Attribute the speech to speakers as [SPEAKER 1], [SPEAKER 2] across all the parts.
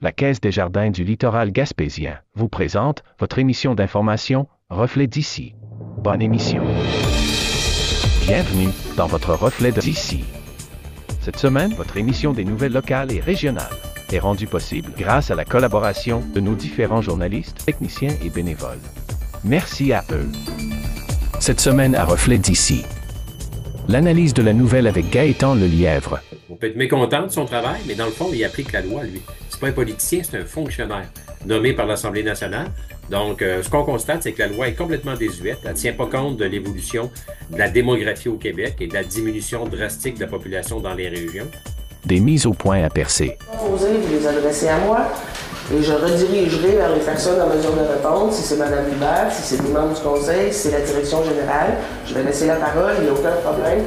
[SPEAKER 1] la Caisse des Jardins du littoral gaspésien vous présente votre émission d'information Reflet d'ici. Bonne émission. Bienvenue dans votre Reflet d'ici. Cette semaine, votre émission des nouvelles locales et régionales est rendue possible grâce à la collaboration de nos différents journalistes, techniciens et bénévoles. Merci à eux. Cette semaine à Reflet d'ici. L'analyse de la nouvelle avec Gaëtan Lelièvre.
[SPEAKER 2] On peut être mécontent de son travail, mais dans le fond, il applique la loi, lui. C'est pas un politicien, c'est un fonctionnaire nommé par l'Assemblée nationale. Donc, euh, ce qu'on constate, c'est que la loi est complètement désuète. Elle ne tient pas compte de l'évolution de la démographie au Québec et de la diminution drastique de la population dans les régions.
[SPEAKER 1] Des mises au point à percer.
[SPEAKER 3] Posez, vous les adressez à moi et je redirigerai vers les personnes en mesure de répondre. Si c'est Mme Hubert, si c'est des membres du conseil, si c'est la direction générale, je vais laisser la parole, il n'y a aucun problème.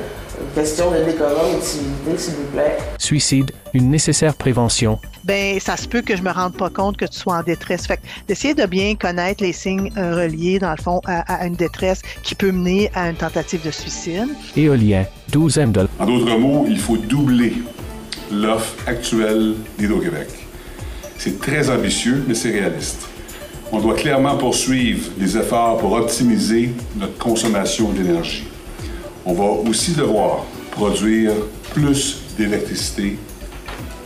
[SPEAKER 3] Question de décorum et de civilité, s'il vous plaît.
[SPEAKER 1] Suicide, une nécessaire prévention.
[SPEAKER 4] Ben, ça se peut que je me rende pas compte que tu sois en détresse. Fait que d'essayer de bien connaître les signes euh, reliés, dans le fond, à, à une détresse qui peut mener à une tentative de suicide.
[SPEAKER 1] Éolien, 12e de
[SPEAKER 5] En d'autres mots, il faut doubler l'offre actuelle d'Hydro-Québec. C'est très ambitieux, mais c'est réaliste. On doit clairement poursuivre les efforts pour optimiser notre consommation d'énergie. On va aussi devoir produire plus d'électricité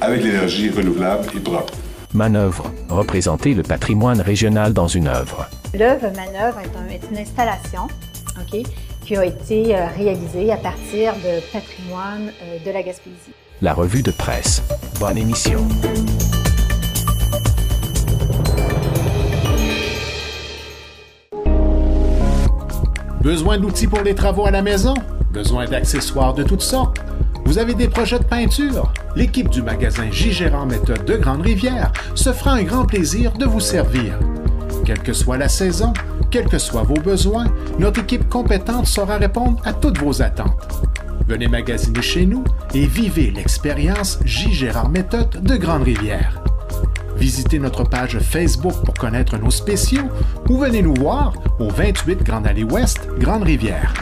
[SPEAKER 5] avec l'énergie renouvelable et propre.
[SPEAKER 1] Manœuvre, représenter le patrimoine régional dans une œuvre.
[SPEAKER 6] L'œuvre Manœuvre est, un- est une installation ok, qui a été euh, réalisée à partir de patrimoine euh, de la Gaspésie.
[SPEAKER 1] La revue de presse. Bonne émission.
[SPEAKER 7] Besoin d'outils pour les travaux à la maison? Besoin d'accessoires de toutes sortes? Vous avez des projets de peinture? L'équipe du magasin J. Gérard Méthode de Grande-Rivière se fera un grand plaisir de vous servir. Quelle que soit la saison, quels que soient vos besoins, notre équipe compétente saura répondre à toutes vos attentes. Venez magasiner chez nous et vivez l'expérience J. Méthode de Grande-Rivière. Visitez notre page Facebook pour connaître nos spéciaux ou venez nous voir au 28 Grande Allée Ouest, Grande-Rivière.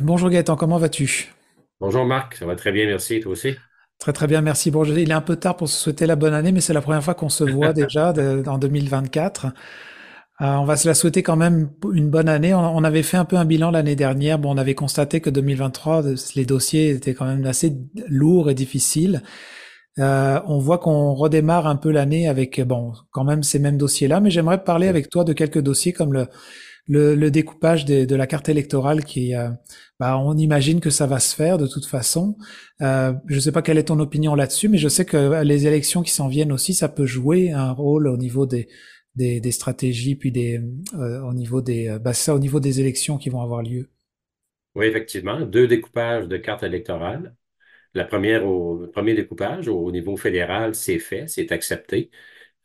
[SPEAKER 8] Bonjour Gaëtan, comment vas-tu?
[SPEAKER 2] Bonjour Marc, ça va très bien, merci. Toi aussi?
[SPEAKER 8] Très très bien, merci. Bon, il est un peu tard pour se souhaiter la bonne année, mais c'est la première fois qu'on se voit déjà de- en 2024. Euh, on va se la souhaiter quand même une bonne année. On, avait fait un peu un bilan l'année dernière. Bon, on avait constaté que 2023, de- les dossiers étaient quand même assez lourds et difficiles. Euh, on voit qu'on redémarre un peu l'année avec, bon, quand même ces mêmes dossiers-là, mais j'aimerais parler avec toi de quelques dossiers comme le, découpage de la carte électorale qui, euh, bah, on imagine que ça va se faire de toute façon. Euh, je ne sais pas quelle est ton opinion là-dessus, mais je sais que les élections qui s'en viennent aussi, ça peut jouer un rôle au niveau des, des, stratégies, puis euh, au niveau des, euh, ça, au niveau des élections qui vont avoir lieu.
[SPEAKER 2] Oui, effectivement, deux découpages de cartes électorales. La première, au le premier découpage au niveau fédéral, c'est fait, c'est accepté.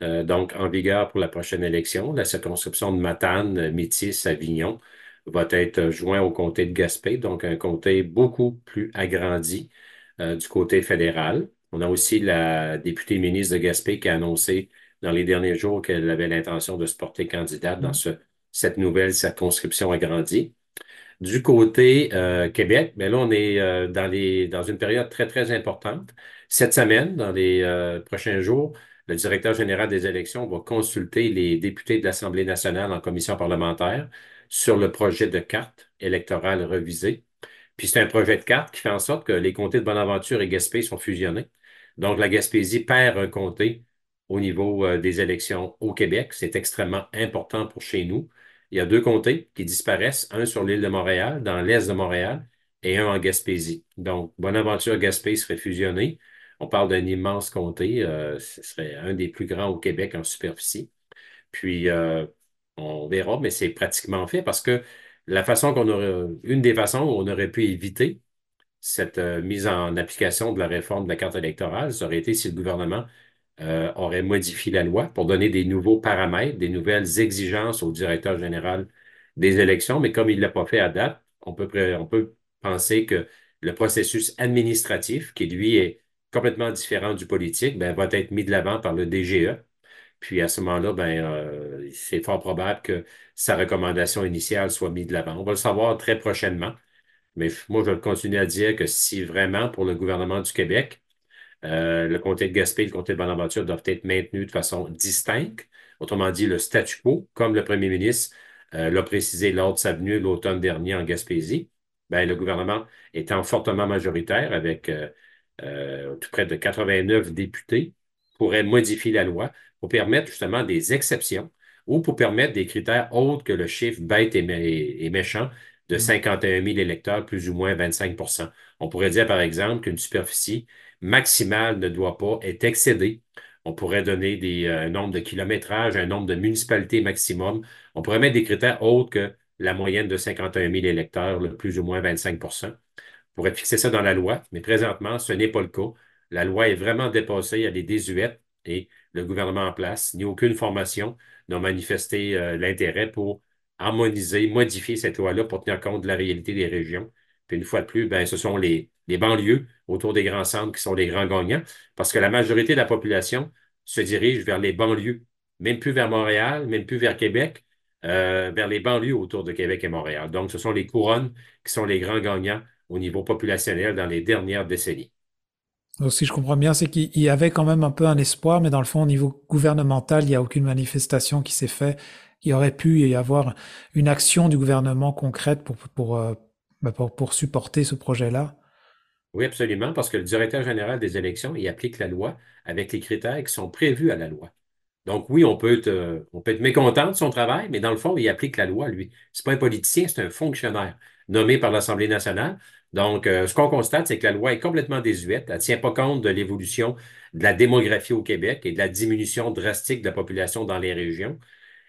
[SPEAKER 2] Euh, donc, en vigueur pour la prochaine élection, la circonscription de Matane, Métis, Avignon va être joint au comté de Gaspé, donc un comté beaucoup plus agrandi du côté fédéral. On a aussi la députée ministre de Gaspé qui a annoncé dans les derniers jours qu'elle avait l'intention de se porter candidate dans ce, cette nouvelle circonscription agrandie. Du côté euh, Québec, mais là, on est euh, dans les, dans une période très, très importante. Cette semaine, dans les euh, prochains jours, le directeur général des élections va consulter les députés de l'Assemblée nationale en commission parlementaire sur le projet de carte électorale revisée. Puis c'est un projet de carte qui fait en sorte que les comtés de Bonaventure et Gaspé sont fusionnés. Donc la Gaspésie perd un comté au niveau euh, des élections au Québec. C'est extrêmement important pour chez nous. Il y a deux comtés qui disparaissent, un sur l'île de Montréal, dans l'est de Montréal, et un en Gaspésie. Donc, Bonaventure-Gaspé serait fusionné. On parle d'un immense comté. euh, ce serait un des plus grands au Québec en superficie. Puis, euh, on verra, mais c'est pratiquement fait parce que la façon qu'on aurait, une des façons où on aurait pu éviter cette mise en application de la réforme de la carte électorale, ça aurait été si le gouvernement euh, aurait modifié la loi pour donner des nouveaux paramètres, des nouvelles exigences au directeur général des élections. Mais comme il ne l'a pas fait à date, on peut, on peut penser que le processus administratif, qui lui est complètement différent du politique, ben, va être mis de l'avant par le DGE, Puis à ce moment-là, ben, euh, c'est fort probable que sa recommandation initiale soit mise de l'avant. On va le savoir très prochainement. Mais moi, je vais continuer à dire que si vraiment, pour le gouvernement du Québec, euh, le comté de Gaspé et le comté de Bonaventure doivent être maintenus de façon distincte, autrement dit, le statu quo, comme le premier ministre euh, l'a précisé lors de sa venue l'automne dernier en Gaspésie, ben, le gouvernement étant fortement majoritaire avec euh, tout près de 89 députés, pourrait modifier la loi pour permettre justement des exceptions ou pour permettre des critères autres que le chiffre bête et, méchant de 51 mm. 000 électeurs, plus ou moins 25% On pourrait dire, par exemple, qu'une superficie maximale ne doit pas être excédée. On pourrait donner euh, un nombre de kilométrages, un nombre de municipalités maximum. On pourrait mettre des critères autres que la moyenne de 51 000 électeurs, le plus ou moins 25% On pourrait fixer ça dans la loi, mais présentement, ce n'est pas le cas. La loi est vraiment dépassée, elle est désuète et le gouvernement en place, ni aucune formation n'a manifesté euh, l'intérêt pour harmoniser, modifier cette loi-là pour tenir compte de la réalité des régions. Puis une fois de plus, ben, ce sont les, les banlieues autour des grands centres qui sont les grands gagnants, parce que la majorité de la population se dirige vers les banlieues, même plus vers Montréal, même plus vers Québec, euh, vers les banlieues autour de Québec et Montréal. Donc, ce sont les couronnes qui sont les grands gagnants au niveau populationnel dans les dernières décennies.
[SPEAKER 8] Si je comprends bien, c'est qu'il y avait quand même un peu un espoir, mais dans le fond, au niveau gouvernemental, il n'y a aucune manifestation qui s'est faite. Il aurait pu y avoir une action du gouvernement concrète pour, pour, euh, pour, pour supporter ce projet-là.
[SPEAKER 2] Oui, absolument, parce que le directeur général des élections, il applique la loi avec les critères qui sont prévus à la loi. Donc oui, on peut être, mécontent de son travail, mais dans le fond, il applique la loi, lui. Ce n'est pas un politicien, c'est un fonctionnaire nommé par l'Assemblée nationale. Donc, euh, ce qu'on constate, c'est que la loi est complètement désuète. Elle ne tient pas compte de l'évolution de la démographie au Québec et de la diminution drastique de la population dans les régions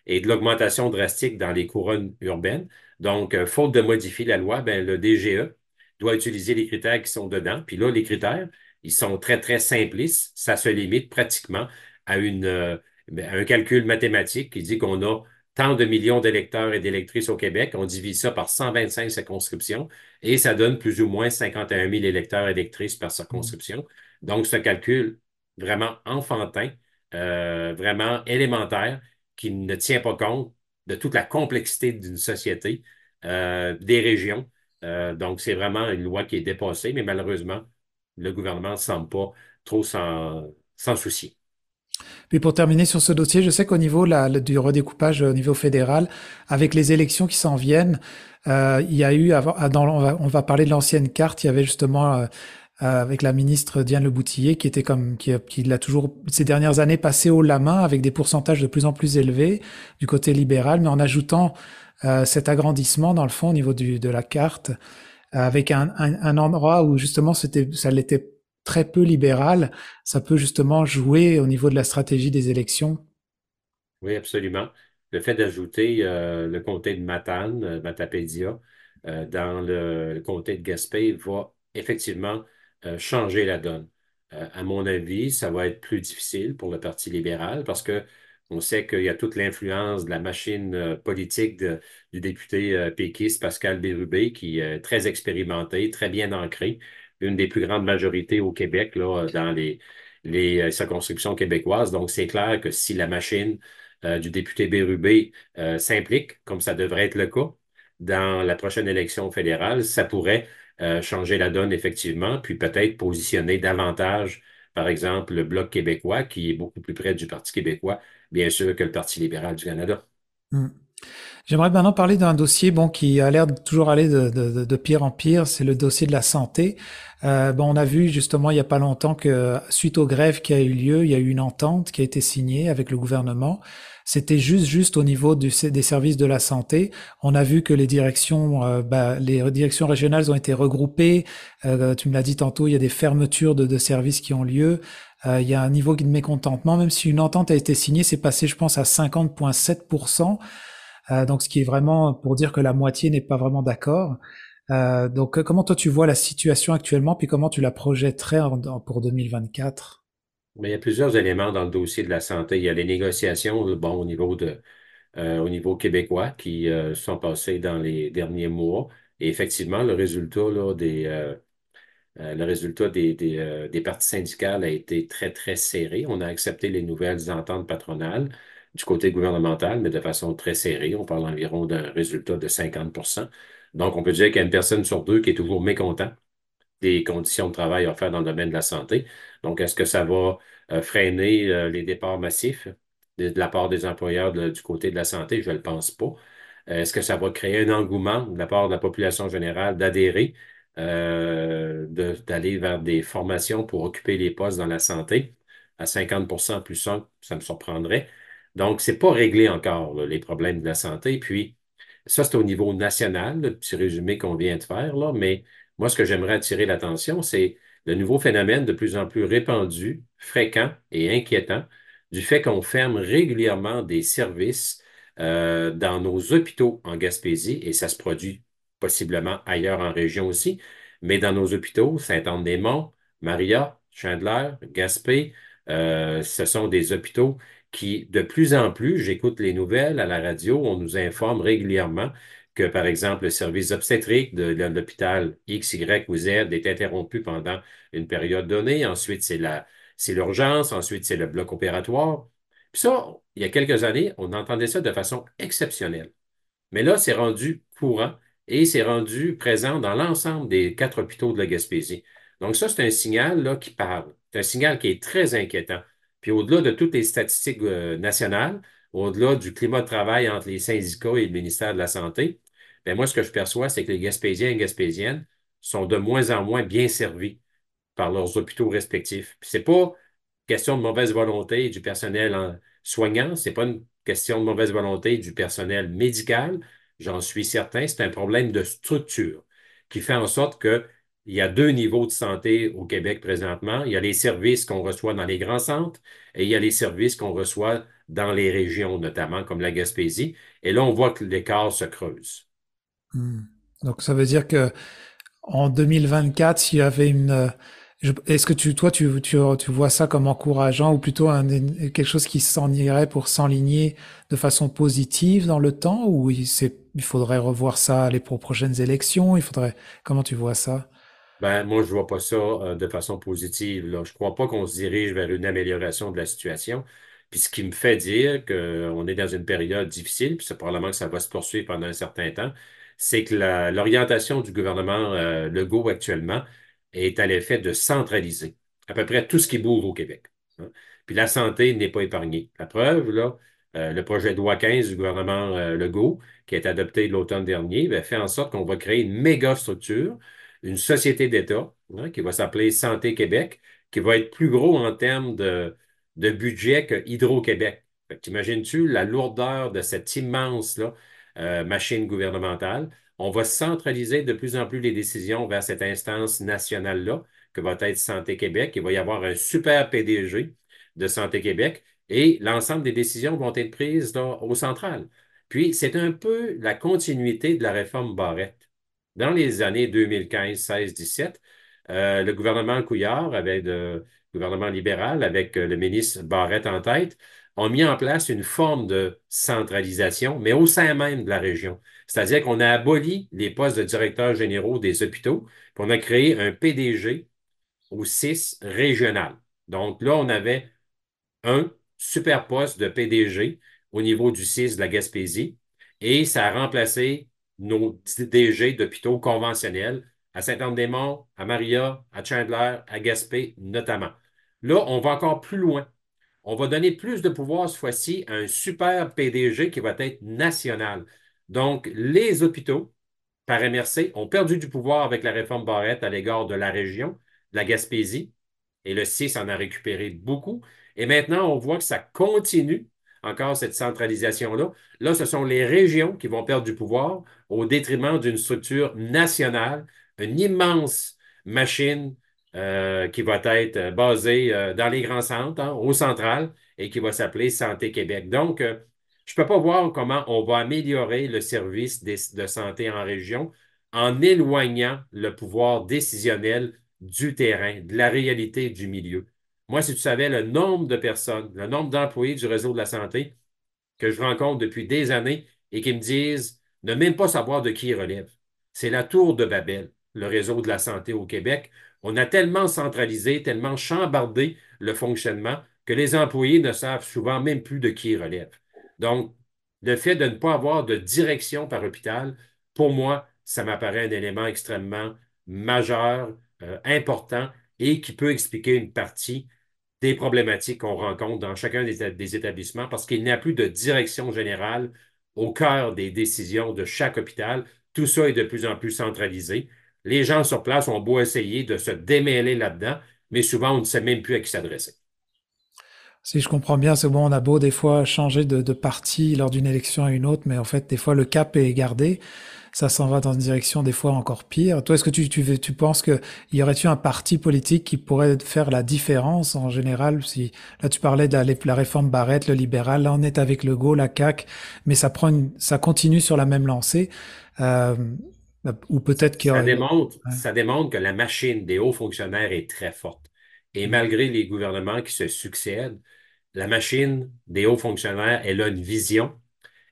[SPEAKER 2] et de l'augmentation drastique dans les couronnes urbaines. Donc, euh, faute de modifier la loi, ben, le DGE doit utiliser les critères qui sont dedans. Puis là, les critères, ils sont très, très simplistes. Ça se limite pratiquement à, euh, ben, un calcul mathématique qui dit qu'on a tant de millions d'électeurs et d'électrices au Québec. On divise ça par 125 circonscriptions et ça donne plus ou moins 51 000 électeurs et électrices par circonscription. Donc, un calcul vraiment enfantin, euh, vraiment élémentaire, qui ne tient pas compte de toute la complexité d'une société, euh, des régions. Euh, donc, c'est vraiment une loi qui est dépassée, mais malheureusement, le gouvernement ne semble pas trop s'en soucier.
[SPEAKER 8] Puis pour terminer sur ce dossier, je sais qu'au niveau la, du redécoupage au niveau fédéral, avec les élections qui s'en viennent, euh, il y a eu, avant, ah, on, va, on va parler de l'ancienne carte, il y avait justement euh, euh, avec la ministre Diane Le Boutillier qui était comme qui, qui l'a toujours ces dernières années passé haut la main avec des pourcentages de plus en plus élevés du côté libéral, mais en ajoutant euh, cet agrandissement dans le fond au niveau de la carte avec un, endroit où justement c'était ça l'était très peu libéral, ça peut justement jouer au niveau de la stratégie des élections.
[SPEAKER 2] Oui, absolument. Le fait d'ajouter euh, le comté de Matane, euh, Matapédia, euh, dans le, comté de Gaspé va effectivement changer la donne. à mon avis, ça va être plus difficile pour le Parti libéral parce que on sait qu'il y a toute l'influence de la machine politique du député péquiste Pascal Bérubé, qui est très expérimenté, très bien ancré une des plus grandes majorités au Québec dans les, euh, circonscriptions québécoises. Donc, c'est clair que si la machine euh, du député Bérubé euh, s'implique, comme ça devrait être le cas, dans la prochaine élection fédérale, ça pourrait changer la donne effectivement, puis peut-être positionner davantage, par exemple, le Bloc québécois, qui est beaucoup plus près du Parti québécois, bien sûr, que le Parti libéral du Canada.
[SPEAKER 8] Hmm. J'aimerais maintenant parler d'un dossier bon qui a l'air de toujours aller de, pire en pire, c'est le dossier de la santé. Euh, bon, on a vu justement il n'y a pas longtemps que suite aux grèves qui a eu lieu, il y a eu une entente qui a été signée avec le gouvernement. C'était juste juste au niveau des services de la santé. On a vu que les directions, euh, bah, les directions régionales ont été regroupées. Euh, tu me l'as dit tantôt, il y a des fermetures de services qui ont lieu. Euh, il y a un niveau de mécontentement, même si une entente a été signée, c'est passé, je pense, à 50,7%. Euh, donc, ce qui est vraiment pour dire que la moitié n'est pas vraiment d'accord. Euh, donc, comment toi tu vois la situation actuellement, puis comment tu la projetterais pour 2024
[SPEAKER 2] Mais il y a plusieurs éléments dans le dossier de la santé. Il y a les négociations, au niveau québécois, qui sont passées dans les derniers mois. Et effectivement, le résultat des, Euh, le résultat des, des, partis syndicales a été très, très serré. On a accepté les nouvelles ententes patronales du côté gouvernemental, mais de façon très serrée. On parle environ d'un résultat de 50% Donc, on peut dire qu'il y a une personne sur deux qui est toujours mécontent des conditions de travail offertes dans le domaine de la santé. Donc, est-ce que ça va euh, freiner euh, les départs massifs de, la part des employeurs du côté de la santé? Je ne le pense pas. Euh, est-ce que ça va créer un engouement de la part de la population générale d'adhérer, d'aller vers des formations pour occuper les postes dans la santé? À 50% plus 1, ça me surprendrait. Donc, ce n'est pas réglé encore, les problèmes de la santé. Puis, ça, c'est au niveau national, le petit résumé qu'on vient de faire, là, mais moi, ce que j'aimerais attirer l'attention, c'est le nouveau phénomène de plus en plus répandu, fréquent et inquiétant du fait qu'on ferme régulièrement des services euh, dans nos hôpitaux en Gaspésie, et ça se produit possiblement ailleurs en région aussi, mais dans nos hôpitaux, Saint-Anne-des-Monts, Maria, Chandler, Gaspé, euh, ce sont des hôpitaux qui, de plus en plus, j'écoute les nouvelles à la radio, on nous informe régulièrement que, par exemple, le service obstétrique de, l'hôpital X, Y ou Z est interrompu pendant une période donnée. Ensuite, c'est la, c'est l'urgence. Ensuite, c'est le bloc opératoire. Puis ça, il y a quelques années, on entendait ça de façon exceptionnelle. Mais là, c'est rendu courant et c'est rendu présent dans l'ensemble des quatre hôpitaux de la Gaspésie. Donc ça, c'est un signal là, qui parle. C'est un signal qui est très inquiétant. Puis au-delà de toutes les statistiques euh, nationales, au-delà du climat de travail entre les syndicats et le ministère de la Santé, bien moi, ce que je perçois, c'est que les Gaspésiens et Gaspésiennes sont de moins en moins bien servis par leurs hôpitaux respectifs. Ce n'est pas question de mauvaise volonté du personnel soignant, ce n'est pas une question de mauvaise volonté du personnel médical, j'en suis certain, c'est un problème de structure qui fait en sorte que il y a deux niveaux de santé au Québec présentement. Il y a les services qu'on reçoit dans les grands centres et il y a les services qu'on reçoit dans les régions, notamment comme la Gaspésie. Et là, on voit que l'écart se creuse.
[SPEAKER 9] Hmm. Donc, ça veut dire que en 2024, s'il y avait une... Est-ce que tu, toi, tu, tu, tu, vois ça comme encourageant ou plutôt un, quelque chose qui s'en irait pour s'enligner de façon positive dans le temps ou il, il faudrait revoir ça les prochaines élections? Il faudrait comment tu vois ça?
[SPEAKER 2] Ben, moi, je vois pas ça euh, de façon positive. Là. Je crois pas qu'on se dirige vers une amélioration de la situation. Puis ce qui me fait dire qu'on est dans une période difficile, puis c'est probablement que ça va se poursuivre pendant un certain temps, c'est que l'orientation du gouvernement euh, Legault actuellement est à l'effet de centraliser à peu près tout ce qui bouge au Québec. Hein. Puis la santé n'est pas épargnée. La preuve, là, euh, le projet de loi 15 du gouvernement Legault, qui est adopté l'automne dernier, ben, fait en sorte qu'on va créer une méga structure une société d'État hein, qui va s'appeler Santé Québec, qui va être plus gros en termes de, budget que Hydro-Québec. T'imagines-tu la lourdeur de cette immense euh, machine gouvernementale? On va centraliser de plus en plus les décisions vers cette instance nationale-là, que va être Santé Québec. Il va y avoir un super PDG de Santé Québec et l'ensemble des décisions vont être prises au central. Puis, c'est un peu la continuité de la réforme Barrette dans les années 2015, 16, 17, le gouvernement Couillard, avec le gouvernement libéral, avec euh, le ministre Barrette en tête, ont mis en place une forme de centralisation, mais au sein même de la région. C'est-à-dire qu'on a aboli les postes de directeurs généraux des hôpitaux, puis on a créé un PDG au CIS régional. Donc là, on avait un super poste de PDG au niveau du CIS de la Gaspésie, et ça a remplacé nos DG d'hôpitaux conventionnels à Saint-Anne-des-Monts, à Maria, à Chandler, à Gaspé notamment. Là, on va encore plus loin. On va donner plus de pouvoir cette fois-ci à un super PDG qui va être national. Donc, les hôpitaux, par MRC, ont perdu du pouvoir avec la réforme Barrette à l'égard de la région, de la Gaspésie, et le CIS en a récupéré beaucoup. Et maintenant, on voit que ça continue encore cette centralisation-là. Là, ce sont les régions qui vont perdre du pouvoir au détriment d'une structure nationale, une immense machine euh, qui va être basée euh, dans les grands centres, hein, au central, et qui va s'appeler Santé Québec. Donc, euh, je ne peux pas voir comment on va améliorer le service de santé en région en éloignant le pouvoir décisionnel du terrain, de la réalité du milieu. Moi, si tu savais le nombre de personnes, le nombre d'employés du réseau de la santé que je rencontre depuis des années et qui me disent ne même pas savoir de qui ils relèvent. C'est la tour de Babel, le réseau de la santé au Québec, On a tellement centralisé, tellement chambardé le fonctionnement que les employés ne savent souvent même plus de qui ils relèvent. Donc, le fait de ne pas avoir de direction par hôpital, pour moi, ça m'apparaît un élément extrêmement majeur, euh, important et qui peut expliquer une partie des problématiques qu'on rencontre dans chacun des, établissements parce qu'il n'y a plus de direction générale au cœur des décisions de chaque hôpital. Tout ça est de plus en plus centralisé. Les gens sur place ont beau essayer de se démêler là-dedans, mais souvent on ne sait même plus à qui s'adresser.
[SPEAKER 9] Si je comprends bien, c'est bon, on a beau des fois changer de, de parti lors d'une élection à une autre, mais en fait, des fois, le cap est gardé ça s'en va dans une direction des fois encore pire. Toi, est-ce que tu, tu, tu penses qu'il y aurait-tu un parti politique qui pourrait faire la différence en général? Si Là, tu parlais de la, réforme Barrette, le libéral, là, on est avec le GO, la CAQ, mais ça, prend ça continue sur la même lancée. Euh, ou peut-être qu'il y.
[SPEAKER 2] Ça démontre, ça démontre que la machine des hauts fonctionnaires est très forte. Et malgré les gouvernements qui se succèdent, la machine des hauts fonctionnaires, elle a une vision,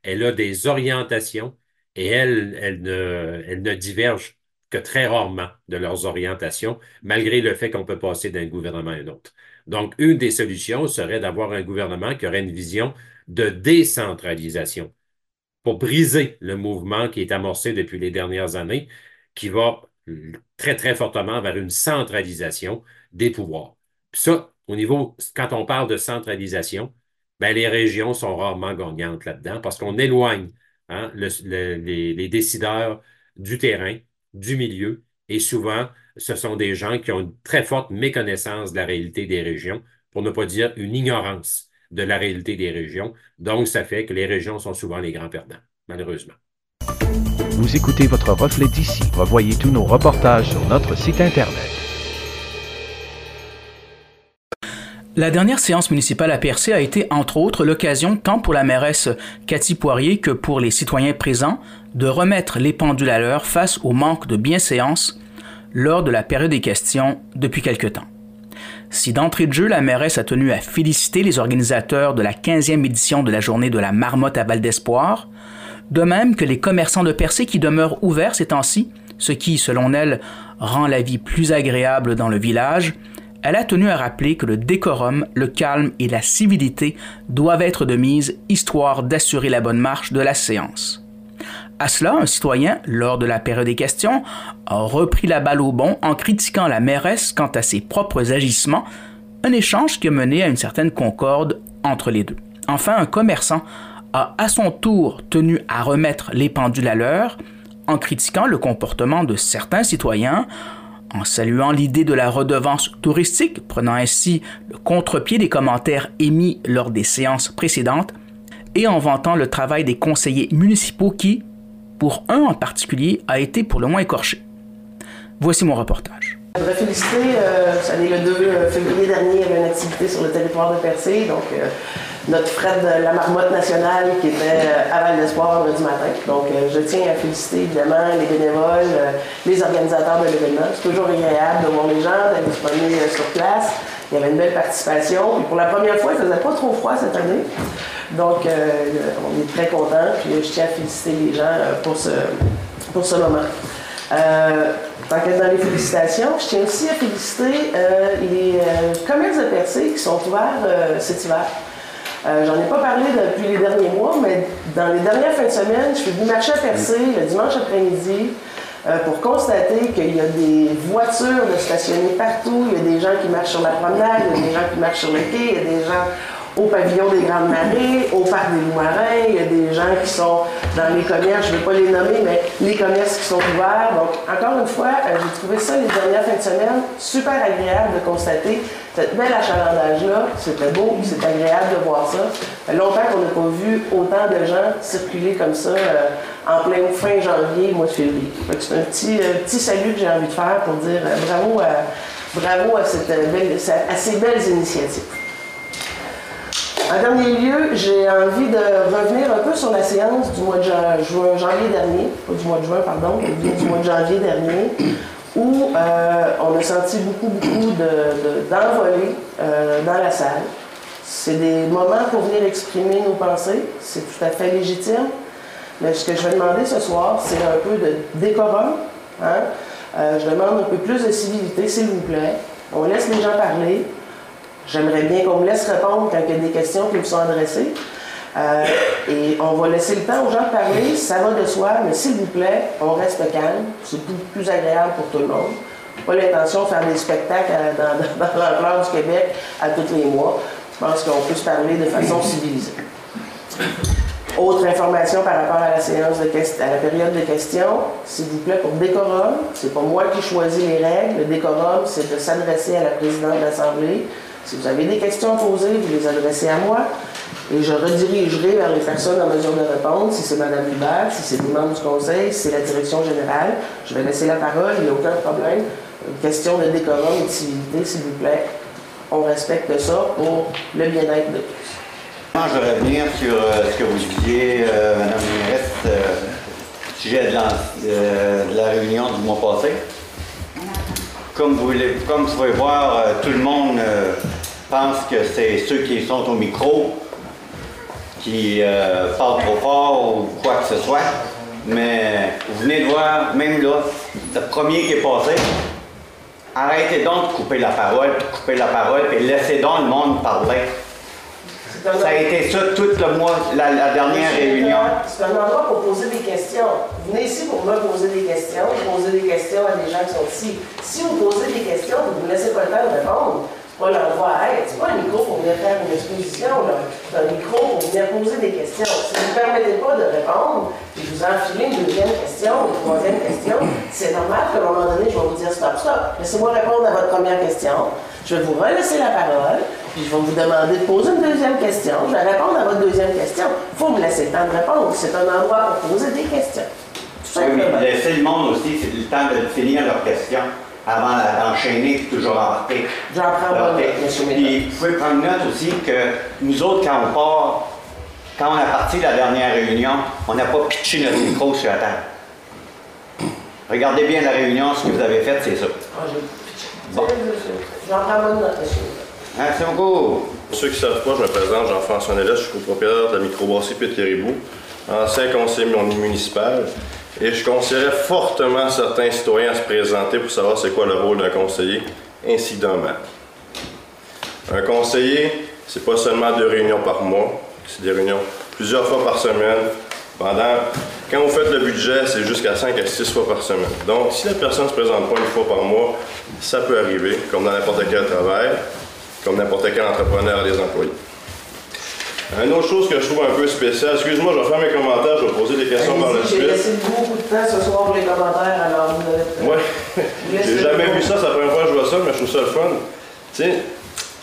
[SPEAKER 2] elle a des orientations, et elles ne, elles ne divergent que très rarement de leurs orientations, malgré le fait qu'on peut passer d'un gouvernement à un autre. Donc, une des solutions serait d'avoir un gouvernement qui aurait une vision de décentralisation pour briser le mouvement qui est amorcé depuis les dernières années, qui va très, très fortement vers une centralisation des pouvoirs. ça, au niveau, quand on parle de centralisation, ben, les régions sont rarement gagnantes là-dedans parce qu'on éloigne Hein, les, décideurs du terrain, du milieu, et souvent, ce sont des gens qui ont une très forte méconnaissance de la réalité des régions, pour ne pas dire une ignorance de la réalité des régions. Donc, ça fait que les régions sont souvent les grands perdants, malheureusement.
[SPEAKER 1] Vous écoutez votre reflet d'ici. Revoyez tous nos reportages sur notre site Internet.
[SPEAKER 10] La dernière séance municipale à Percé a été, entre autres, l'occasion tant pour la mairesse Cathy Poirier que pour les citoyens présents de remettre les pendules à l'heure face au manque de bienséance lors de la période des questions depuis quelque temps. Si d'entrée de jeu, la mairesse a tenu à féliciter les organisateurs de la 15e édition de la journée de la marmotte à Val d'Espoir, de même que les commerçants de Percé qui demeurent ouverts ces temps-ci, ce qui, selon elle, rend la vie plus agréable dans le village, elle a tenu à rappeler que le décorum, le calme et la civilité doivent être de mise, histoire d'assurer la bonne marche de la séance. À cela, un citoyen, lors de la période des questions, a repris la balle au bon en critiquant la mairesse quant à ses propres agissements, un échange qui a mené à une certaine concorde entre les deux. Enfin, un commerçant a à son tour tenu à remettre les pendules à l'heure en critiquant le comportement de certains citoyens en saluant l'idée de la redevance touristique, prenant ainsi le contre-pied des commentaires émis lors des séances précédentes, et en vantant le travail des conseillers municipaux qui, pour un en particulier, a été pour le moins écorché. Voici mon reportage.
[SPEAKER 3] Je voudrais féliciter, euh, le 2 euh, février dernier, il y avait une activité sur le territoire de Percé, donc euh, notre Fred de la marmotte nationale qui était euh, à Val d'Espoir vendredi matin. Donc, euh, je tiens à féliciter évidemment les bénévoles, euh, les organisateurs de l'événement. C'est toujours agréable de voir les gens, d'être disponibles sur place. Il y avait une belle participation. pour la première fois, il ne faisait pas trop froid cette année. Donc, on est très contents. Puis, je tiens à féliciter les gens pour ce, pour ce moment. tant qu'être dans les félicitations, je tiens aussi à féliciter les commerces de Percé qui sont ouverts cet hiver. Euh, j'en ai pas parlé depuis les derniers mois, mais dans les dernières fins de semaine, je suis venu marcher à Percé le dimanche après-midi euh, pour constater qu'il y a des voitures de stationnées partout, il y a des gens qui marchent sur la promenade, il y a des gens qui marchent sur le quai, il y a des gens au pavillon des Grandes Marées, au parc des Loups-Marins. Il y a des gens qui sont dans les commerces, je ne vais pas les nommer, mais les commerces qui sont ouverts. Donc, encore une fois, euh, j'ai trouvé ça les dernières fins de semaine super agréable de constater cette bel achalandage-là. C'était beau, c'est agréable de voir ça. Fait longtemps qu'on n'a pas vu autant de gens circuler comme ça euh, en plein fin janvier, mois de février. C'est un petit, euh, petit salut que j'ai envie de faire pour dire bravo bravo à, cette à ces belles initiatives. En dernier lieu, j'ai envie de revenir un peu sur la séance du mois de juin, janvier dernier, pas du mois de juin, pardon, du mois de janvier dernier, où euh, on a senti beaucoup, beaucoup d'envolées euh, dans la salle. C'est des moments pour venir exprimer nos pensées, c'est tout à fait légitime. Mais ce que je vais demander ce soir, c'est un peu de décorum. Hein? Euh, je demande un peu plus de civilité, s'il vous plaît. On laisse les gens parler. J'aimerais bien qu'on me laisse répondre quand il y a des questions qui me sont adressées. Euh, et on va laisser le temps aux gens de parler, ça va de soi, mais s'il vous plaît, on reste calme. C'est plus, agréable pour tout le monde. Pas l'intention de faire des spectacles dans, dans du Québec à tous les mois. Je pense qu'on peut se parler de façon civilisée. Autre information par rapport à la séance de à la période de questions, s'il vous plaît, pour décorum, c'est pas moi qui choisis les règles. Le décorum, c'est de s'adresser à la présidente de l'Assemblée. Si vous avez des questions à poser, vous les adressez à moi. Et je redirigerai vers les personnes en mesure de répondre, si c'est Mme Hubert, si c'est des membres du conseil, si c'est la direction générale. Je vais laisser la parole, il n'y a aucun problème. Une question de décorum et de civilité, s'il vous plaît. On respecte ça pour le bien-être de tous.
[SPEAKER 11] Je vais revenir sur euh, ce que vous disiez, euh, Mme la mairesse, euh, sujet de la, de- la réunion du mois passé. Comme vous, comme vous pouvez voir, euh, tout le monde euh, pense que c'est ceux qui sont au micro qui euh, parlent trop fort ou quoi que ce soit. Mais vous venez de voir, même là, le premier qui est passé, arrêtez donc de couper la parole, puis de couper la parole, puis laissez donc le monde parler. Ça a été ça tout le mois, la, la dernière réunion.
[SPEAKER 3] C'est un endroit pour poser des questions. Vous venez ici pour me poser des questions, poser des questions à des gens qui sont ici. Si vous posez des questions vous ne laissez pas le temps de répondre, à être. C'est pas un micro pour venir faire une exposition. C'est un micro pour venir poser des questions. Si vous ne permettez pas de répondre, puis vous enfilez une deuxième question, une troisième question, c'est normal qu'à un moment donné, je vais vous dire stop, stop. Laissez-moi répondre à votre première question. Je vais vous relaisser la parole, puis je vais vous demander de poser une deuxième question. Je vais répondre à votre deuxième question. Il faut me laisser le temps de répondre. C'est un endroit pour poser des questions. Tout
[SPEAKER 11] Oui, mais
[SPEAKER 3] simplement.
[SPEAKER 11] laissez le monde aussi, c'est le temps de finir leurs questions avant d'enchaîner puis toujours embarquer.
[SPEAKER 3] J'en prends note.
[SPEAKER 11] Puis vous pouvez prendre note aussi que nous autres, quand on part, quand on a parti la dernière réunion, on n'a pas pitché notre micro sur la table. Regardez bien la réunion, ce que vous avez fait, c'est ça.
[SPEAKER 3] Ah,
[SPEAKER 11] Bon.
[SPEAKER 3] J'en prends bonne note, M. Méthode.
[SPEAKER 11] Merci beaucoup.
[SPEAKER 12] Pour ceux qui ne savent pas, je me présente Jean-François Nellet, je suis copropriétaire de la microbrasserie Pit Caribou, ancien conseiller municipal, et je conseillerais fortement certains citoyens à se présenter pour savoir c'est quoi le rôle d'un conseiller, maire. Un conseiller, c'est pas seulement deux réunions par mois, c'est des réunions plusieurs fois par semaine. Pendant, quand vous faites le budget, c'est jusqu'à 5 à 6 fois par semaine. Donc, si la personne ne se présente pas une fois par mois, ça peut arriver, comme dans n'importe quel travail, comme n'importe quel entrepreneur et des employés. Une autre chose que je trouve un peu spéciale, excuse-moi, je vais faire mes commentaires, je vais poser des questions par la
[SPEAKER 3] Allez-y, J'ai
[SPEAKER 12] suite.
[SPEAKER 3] laissé beaucoup de temps ce soir pour les commentaires, alors vous.
[SPEAKER 12] Ouais, j'ai jamais vu ça, c'est la première fois que je vois ça, mais je trouve ça le fun. Tu sais,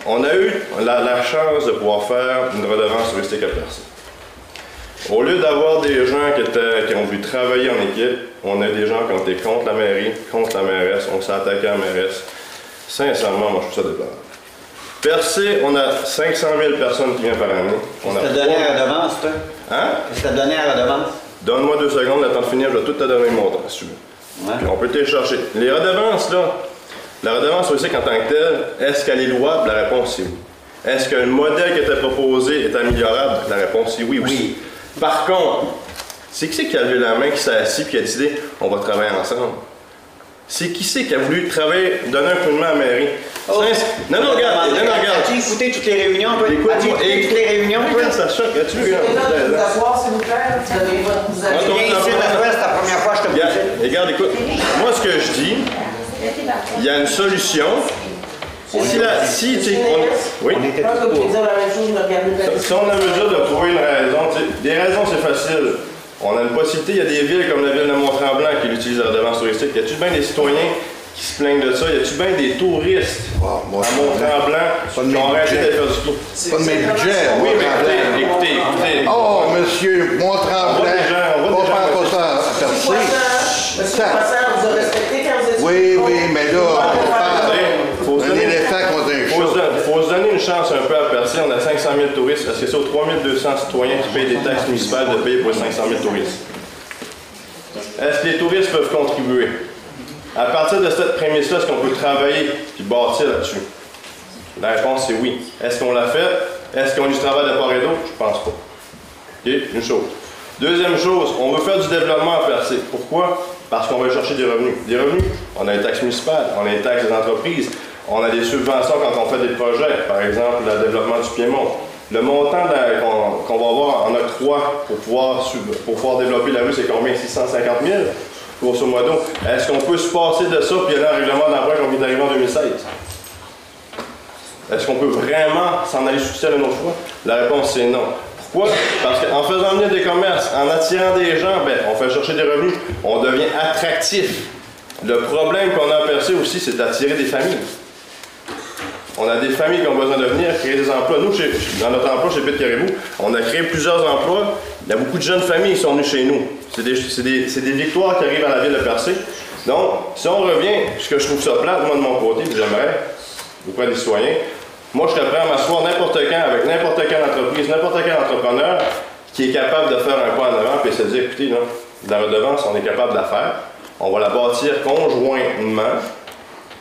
[SPEAKER 12] on a eu la, la chance de pouvoir faire une redevance touristique à personne. Au lieu d'avoir des gens qui, étaient, qui ont voulu travailler en équipe, on a des gens qui ont été contre la mairie, contre la mairesse, on s'est attaqué à la mairesse. Sincèrement, moi, je trouve ça déplorable. Percé, on a 500 000 personnes qui viennent par année. On a
[SPEAKER 11] Qu'est-ce que t'as donné à la redevance, toi?
[SPEAKER 12] Hein?
[SPEAKER 11] Qu'est-ce que t'as donné à la redevance?
[SPEAKER 12] Donne-moi deux secondes, le temps de finir, je vais tout te donner le montant, si tu veux.
[SPEAKER 11] Ouais.
[SPEAKER 12] Puis on peut télécharger. Les redevances, là, la redevance aussi en tant que telle, est-ce qu'elle est louable? La réponse, c'est oui. Est-ce que le modèle qui était proposé est améliorable? La réponse, c'est oui aussi. Par contre, c'est qui c'est qui a levé la main, qui s'est assis et qui a décidé on va travailler ensemble? C'est qui c'est qui a voulu travailler, donner un coup de main à mairie?
[SPEAKER 11] Oh.
[SPEAKER 12] Non, non, regarde, non, non, regarde.
[SPEAKER 11] As-tu écouté toutes les réunions, toi? As-tu écouté toutes les réunions, toi?
[SPEAKER 12] Regarde, ça choque. As-tu vu?
[SPEAKER 3] Vous s'il vous plaît. Vous avez votre... Vous avez...
[SPEAKER 12] Ah,
[SPEAKER 11] ici, c'est la première fois que je te posais.
[SPEAKER 12] regarde, écoute, moi ce que je dis, il y a une solution. Si la, si, tu sais, on- oui, si on a besoin de trouver une raison, des raisons c'est facile. On a une possibilité, il y a des villes comme la ville de Mont-Tremblant qui utilisent la redevance touristique. Y a-tu bien des citoyens qui se plaignent de ça? Y a-tu bien des touristes
[SPEAKER 13] Ah, moi,
[SPEAKER 12] à Mont-Tremblant
[SPEAKER 13] Pas de
[SPEAKER 12] qui ont arrêté d'aller faire du?
[SPEAKER 13] C'est pas de mes budgets.
[SPEAKER 12] Oui, mais
[SPEAKER 13] Mont-Tremblant.
[SPEAKER 12] écoutez, écoutez, écoutez.
[SPEAKER 13] Oh, monsieur, mon
[SPEAKER 12] On
[SPEAKER 13] faire pas
[SPEAKER 12] aussi.
[SPEAKER 13] ça à
[SPEAKER 3] Monsieur on vous a respecté quand vous étiez...
[SPEAKER 13] Oui, oui, mais là, on
[SPEAKER 12] Hey,
[SPEAKER 13] parle
[SPEAKER 12] faut se
[SPEAKER 13] d'un
[SPEAKER 12] donner-
[SPEAKER 13] éléphant contre un
[SPEAKER 12] faut se,
[SPEAKER 13] chat.
[SPEAKER 12] don- faut se donner une chance un peu à percer. On a 500 000 touristes. Est-ce que c'est aux 3200 citoyens qui payent des taxes municipales de payer pour les 500 000 touristes? Est-ce que les touristes peuvent contribuer? À partir de cette prémisse-là, est-ce qu'on peut travailler et bâtir là-dessus? La réponse est oui. Est-ce qu'on l'a fait? Est-ce qu'on a du travail de part et d'autre? Je pense pas. OK? Une chose. Deuxième chose, on veut faire du développement à percer. Pourquoi? Parce qu'on veut chercher des revenus. Des revenus, on a les taxes municipales, on a les taxes des entreprises, on a des subventions quand on fait des projets, par exemple le développement du Piémont. Le montant qu'on va avoir en octroi pour pouvoir, pour pouvoir développer la rue, c'est combien? 650 000, grosso modo. Est-ce qu'on peut se passer de ça puis aller un règlement d'emprunt qu'on vient d'arriver en 2016? Est-ce qu'on peut vraiment s'en aller sous à nos choix? La réponse, c'est non. Pourquoi? Parce qu'en faisant venir des commerces, en attirant des gens, ben, on fait chercher des revenus, on devient attractif. Le problème qu'on a percé aussi, c'est d'attirer des familles. On a des familles qui ont besoin de venir créer des emplois. Nous, dans notre emploi chez Pete Caribou, on a créé plusieurs emplois. Il y a beaucoup de jeunes familles qui sont venues chez nous. C'est des, victoires qui arrivent à la ville de Percé. Donc, si on revient, ce que je trouve ça plate, moi de mon côté, j'aimerais, auprès des citoyens, moi je serais prêt à m'asseoir n'importe quand avec n'importe quelle entreprise, n'importe quel entrepreneur qui est capable de faire un pas en avant et se dire, écoutez, là, la redevance, on est capable de la faire. On va la bâtir conjointement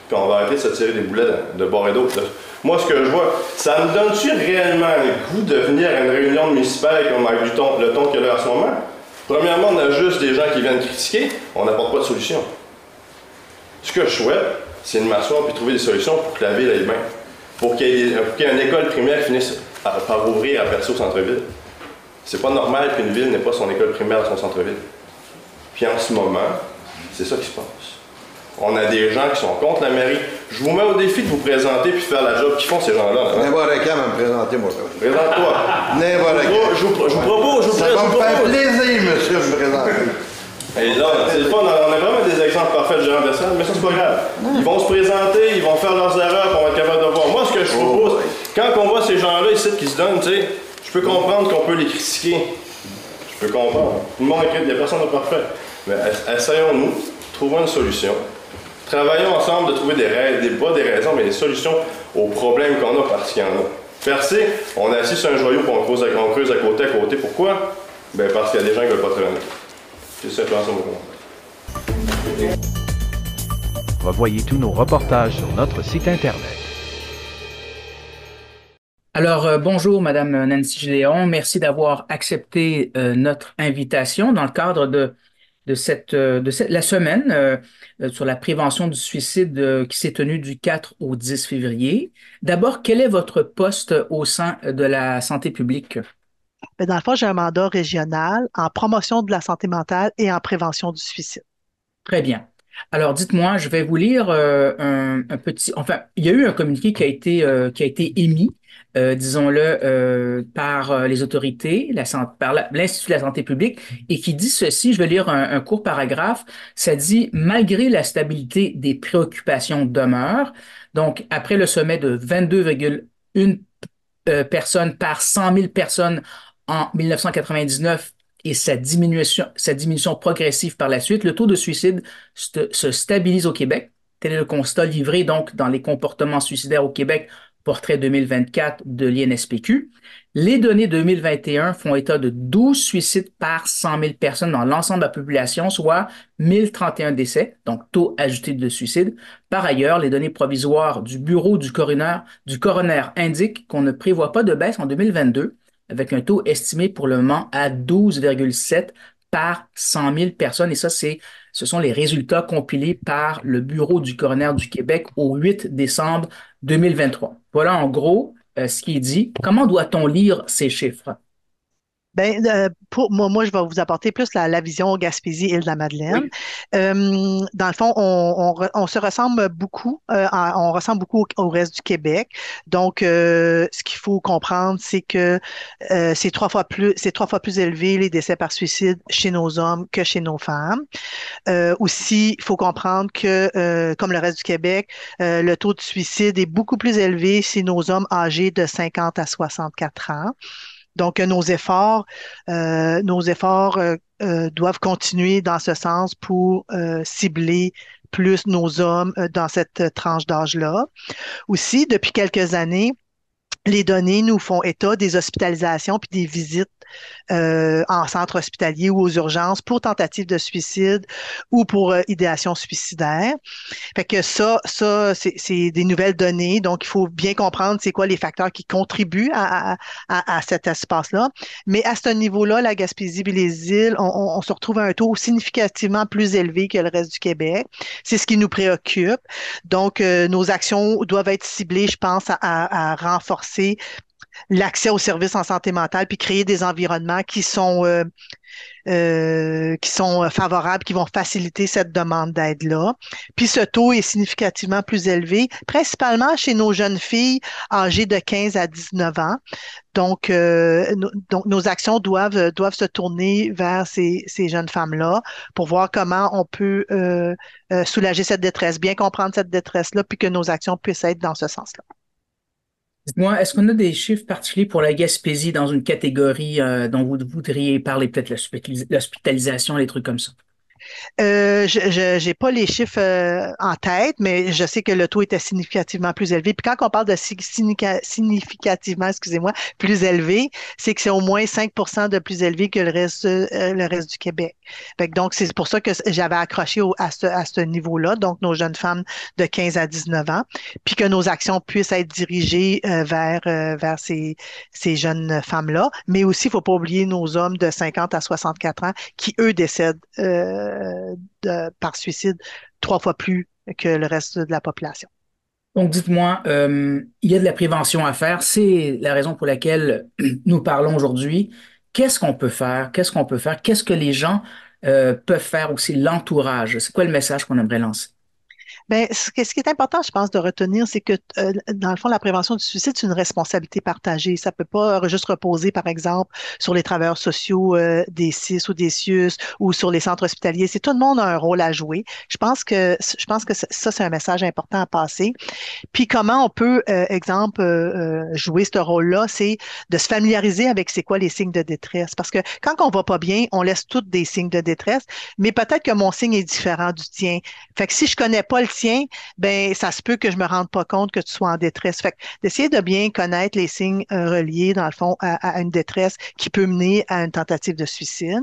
[SPEAKER 12] puis on va arrêter de se tirer des boulets de, bord et d'autre. Moi, ce que je vois, ça me donne-tu réellement le goût de venir à une réunion municipale comme avec le ton, le ton qu'il y a là en ce moment? Premièrement, on a juste des gens qui viennent critiquer, on n'apporte pas de solution. Ce que je souhaite, c'est de m'asseoir et trouver des solutions pour que la ville aille bien. Pour qu'il y, ait une école primaire qui finisse par ouvrir à Perso centre-ville. C'est pas normal qu'une ville n'ait pas son école primaire dans son centre-ville. Puis en ce moment, c'est ça qui se passe. On a des gens qui sont contre la mairie. Je vous mets au défi de vous présenter puis faire la job qu'ils font, ces gens-là.
[SPEAKER 13] N'importe quand me présenter, moi.
[SPEAKER 12] Présente-toi.
[SPEAKER 13] N'importe quand.
[SPEAKER 12] Je vous propose, je vous
[SPEAKER 13] Ça va me faire plaisir, monsieur, de me présenter.
[SPEAKER 12] Et là, c'est le fun, on a vraiment des exemples parfaits de gérants de salle, mais ça, c'est pas grave. Ils vont se présenter, ils vont faire leurs erreurs, puis on va être capable de voir. Moi, ce que je oh, propose, quand on voit ces gens-là ici qui se donnent, tu sais, je peux comprendre qu'on peut les critiquer. Je peux comprendre. Tout le monde il n'y a personne de parfait. Mais essayons-nous, trouvons une solution Travaillons ensemble de trouver des, des, pas des raisons, mais des solutions aux problèmes qu'on a parce qu'il y en a. Percé, on est assis sur un joyau pour on creuse, on creuse à côté à côté. Pourquoi? Ben parce qu'il y a des gens qui ne veulent pas travailler. C'est simplement ça mon
[SPEAKER 1] Revoyez tous nos reportages sur notre site Internet.
[SPEAKER 10] Alors, euh, bonjour, Madame Nancy Géléon. Merci d'avoir accepté euh, notre invitation dans le cadre de de cette, euh, de cette, la semaine euh, euh, sur la prévention du suicide qui s'est tenue du 4 au 10 février. D'abord, quel est votre poste au sein de la santé publique?
[SPEAKER 4] Ben, dans le fond, j'ai un mandat régional en promotion de la santé mentale et en prévention du suicide.
[SPEAKER 10] Très bien. Alors, dites-moi, je vais vous lire un, petit. Enfin, il y a eu un communiqué qui a été, qui a été émis euh, disons-le, euh, par euh, les autorités, par l'Institut de la santé publique, et qui dit ceci, je vais lire un, court paragraphe, ça dit, malgré la stabilité des préoccupations demeure, donc après le sommet de 22,1 personnes par 100 000 personnes en 1999 et sa diminution, progressive par la suite, le taux de suicide se stabilise au Québec. Tel est le constat livré donc dans les comportements suicidaires au Québec portrait 2024 de l'INSPQ. Les données 2021 font état de 12 suicides par 100 000 personnes dans l'ensemble de la population, soit 1031 décès, donc taux ajouté de suicide. Par ailleurs, les données provisoires du bureau du coroner, du coroner indiquent qu'on ne prévoit pas de baisse en 2022, avec un taux estimé pour le moment à 12,7 par 100 000 personnes. Et ça, c'est, ce sont les résultats compilés par le Bureau du coroner du Québec au 8 décembre 2023. Voilà en gros euh, ce qui est dit. Comment doit-on lire ces chiffres?
[SPEAKER 4] Ben, euh, pour moi, moi, je vais vous apporter plus la, vision Gaspésie, île de la Madeleine. Euh, dans le fond, on, se ressemble beaucoup, on ressemble beaucoup au, reste du Québec. Donc, ce qu'il faut comprendre, c'est que c'est trois fois plus, c'est trois fois plus élevé les décès par suicide chez nos hommes que chez nos femmes. aussi, il faut comprendre que, comme le reste du Québec, le taux de suicide est beaucoup plus élevé chez nos hommes âgés de 50 à 64 ans. Donc, nos efforts, euh, nos efforts euh, euh, doivent continuer dans ce sens pour cibler plus nos hommes dans cette tranche d'âge-là. Aussi, depuis quelques années, les données nous font état des hospitalisations puis des visites euh, en centre hospitalier ou aux urgences pour tentative de suicide ou pour euh, idéation suicidaire. Fait que ça, ça c'est des nouvelles données. Donc, il faut bien comprendre c'est quoi les facteurs qui contribuent à, à, à cet espace-là. Mais à ce niveau-là, la Gaspésie et les îles, on, on, se retrouve à un taux significativement plus élevé que le reste du Québec. C'est ce qui nous préoccupe. Donc, euh, nos actions doivent être ciblées, je pense, à, à renforcer l'accès aux services en santé mentale, puis créer des environnements qui sont euh, euh, qui sont favorables, qui vont faciliter cette demande d'aide-là. Puis ce taux est significativement plus élevé, principalement chez nos jeunes filles âgées de 15 à 19 ans. Donc, euh, donc nos actions doivent, doivent se tourner vers ces, ces jeunes femmes-là pour voir comment on peut soulager cette détresse, bien comprendre cette détresse-là, puis que nos actions puissent être dans ce sens-là.
[SPEAKER 10] Dites-moi, est-ce qu'on a des chiffres particuliers pour la Gaspésie dans une catégorie euh, dont vous voudriez parler, peut-être l'hospitalisation, les trucs comme ça?
[SPEAKER 4] Euh, je n'ai pas les chiffres euh, en tête, mais je sais que le taux était significativement plus élevé. Puis quand on parle de significativement, excusez-moi, plus élevé, c'est que c'est au moins 5% de plus élevé que le reste, euh, le reste du Québec. donc, c'est pour ça que j'avais accroché à ce, à ce niveau-là, donc nos jeunes femmes de 15 à 19 ans, puis que nos actions puissent être dirigées vers, vers ces, ces jeunes femmes-là. Mais aussi, il ne faut pas oublier nos hommes de 50 à 64 ans qui, eux, décèdent par suicide trois fois plus que le reste de la population.
[SPEAKER 10] Donc, dites-moi, euh, il y a de la prévention à faire. C'est la raison pour laquelle nous parlons aujourd'hui. Qu'est-ce qu'on peut faire? Qu'est-ce qu'on peut faire? Qu'est-ce que les gens euh, peuvent faire aussi, l'entourage? C'est quoi le message qu'on aimerait lancer?
[SPEAKER 4] Bien, ce, qui est important, je pense, de retenir, c'est que, euh, dans le fond, la prévention du suicide, c'est une responsabilité partagée. Ça peut pas juste reposer, par exemple, sur les travailleurs sociaux euh, des CIS ou des CIUS ou sur les centres hospitaliers. C'est tout le monde a un rôle à jouer. Je pense que, je pense que ça, c'est un message important à passer. Puis, comment on peut, euh, exemple, jouer ce rôle-là, c'est de se familiariser avec c'est quoi les signes de détresse. Parce que quand on va pas bien, on laisse toutes des signes de détresse, mais peut-être que mon signe est différent du tien. Fait que si je connais pas le tien, ben ça se peut que je me rende pas compte que tu sois en détresse. Fait d'essayer de bien connaître les signes euh, reliés, dans le fond, à, une détresse qui peut mener à une tentative de suicide.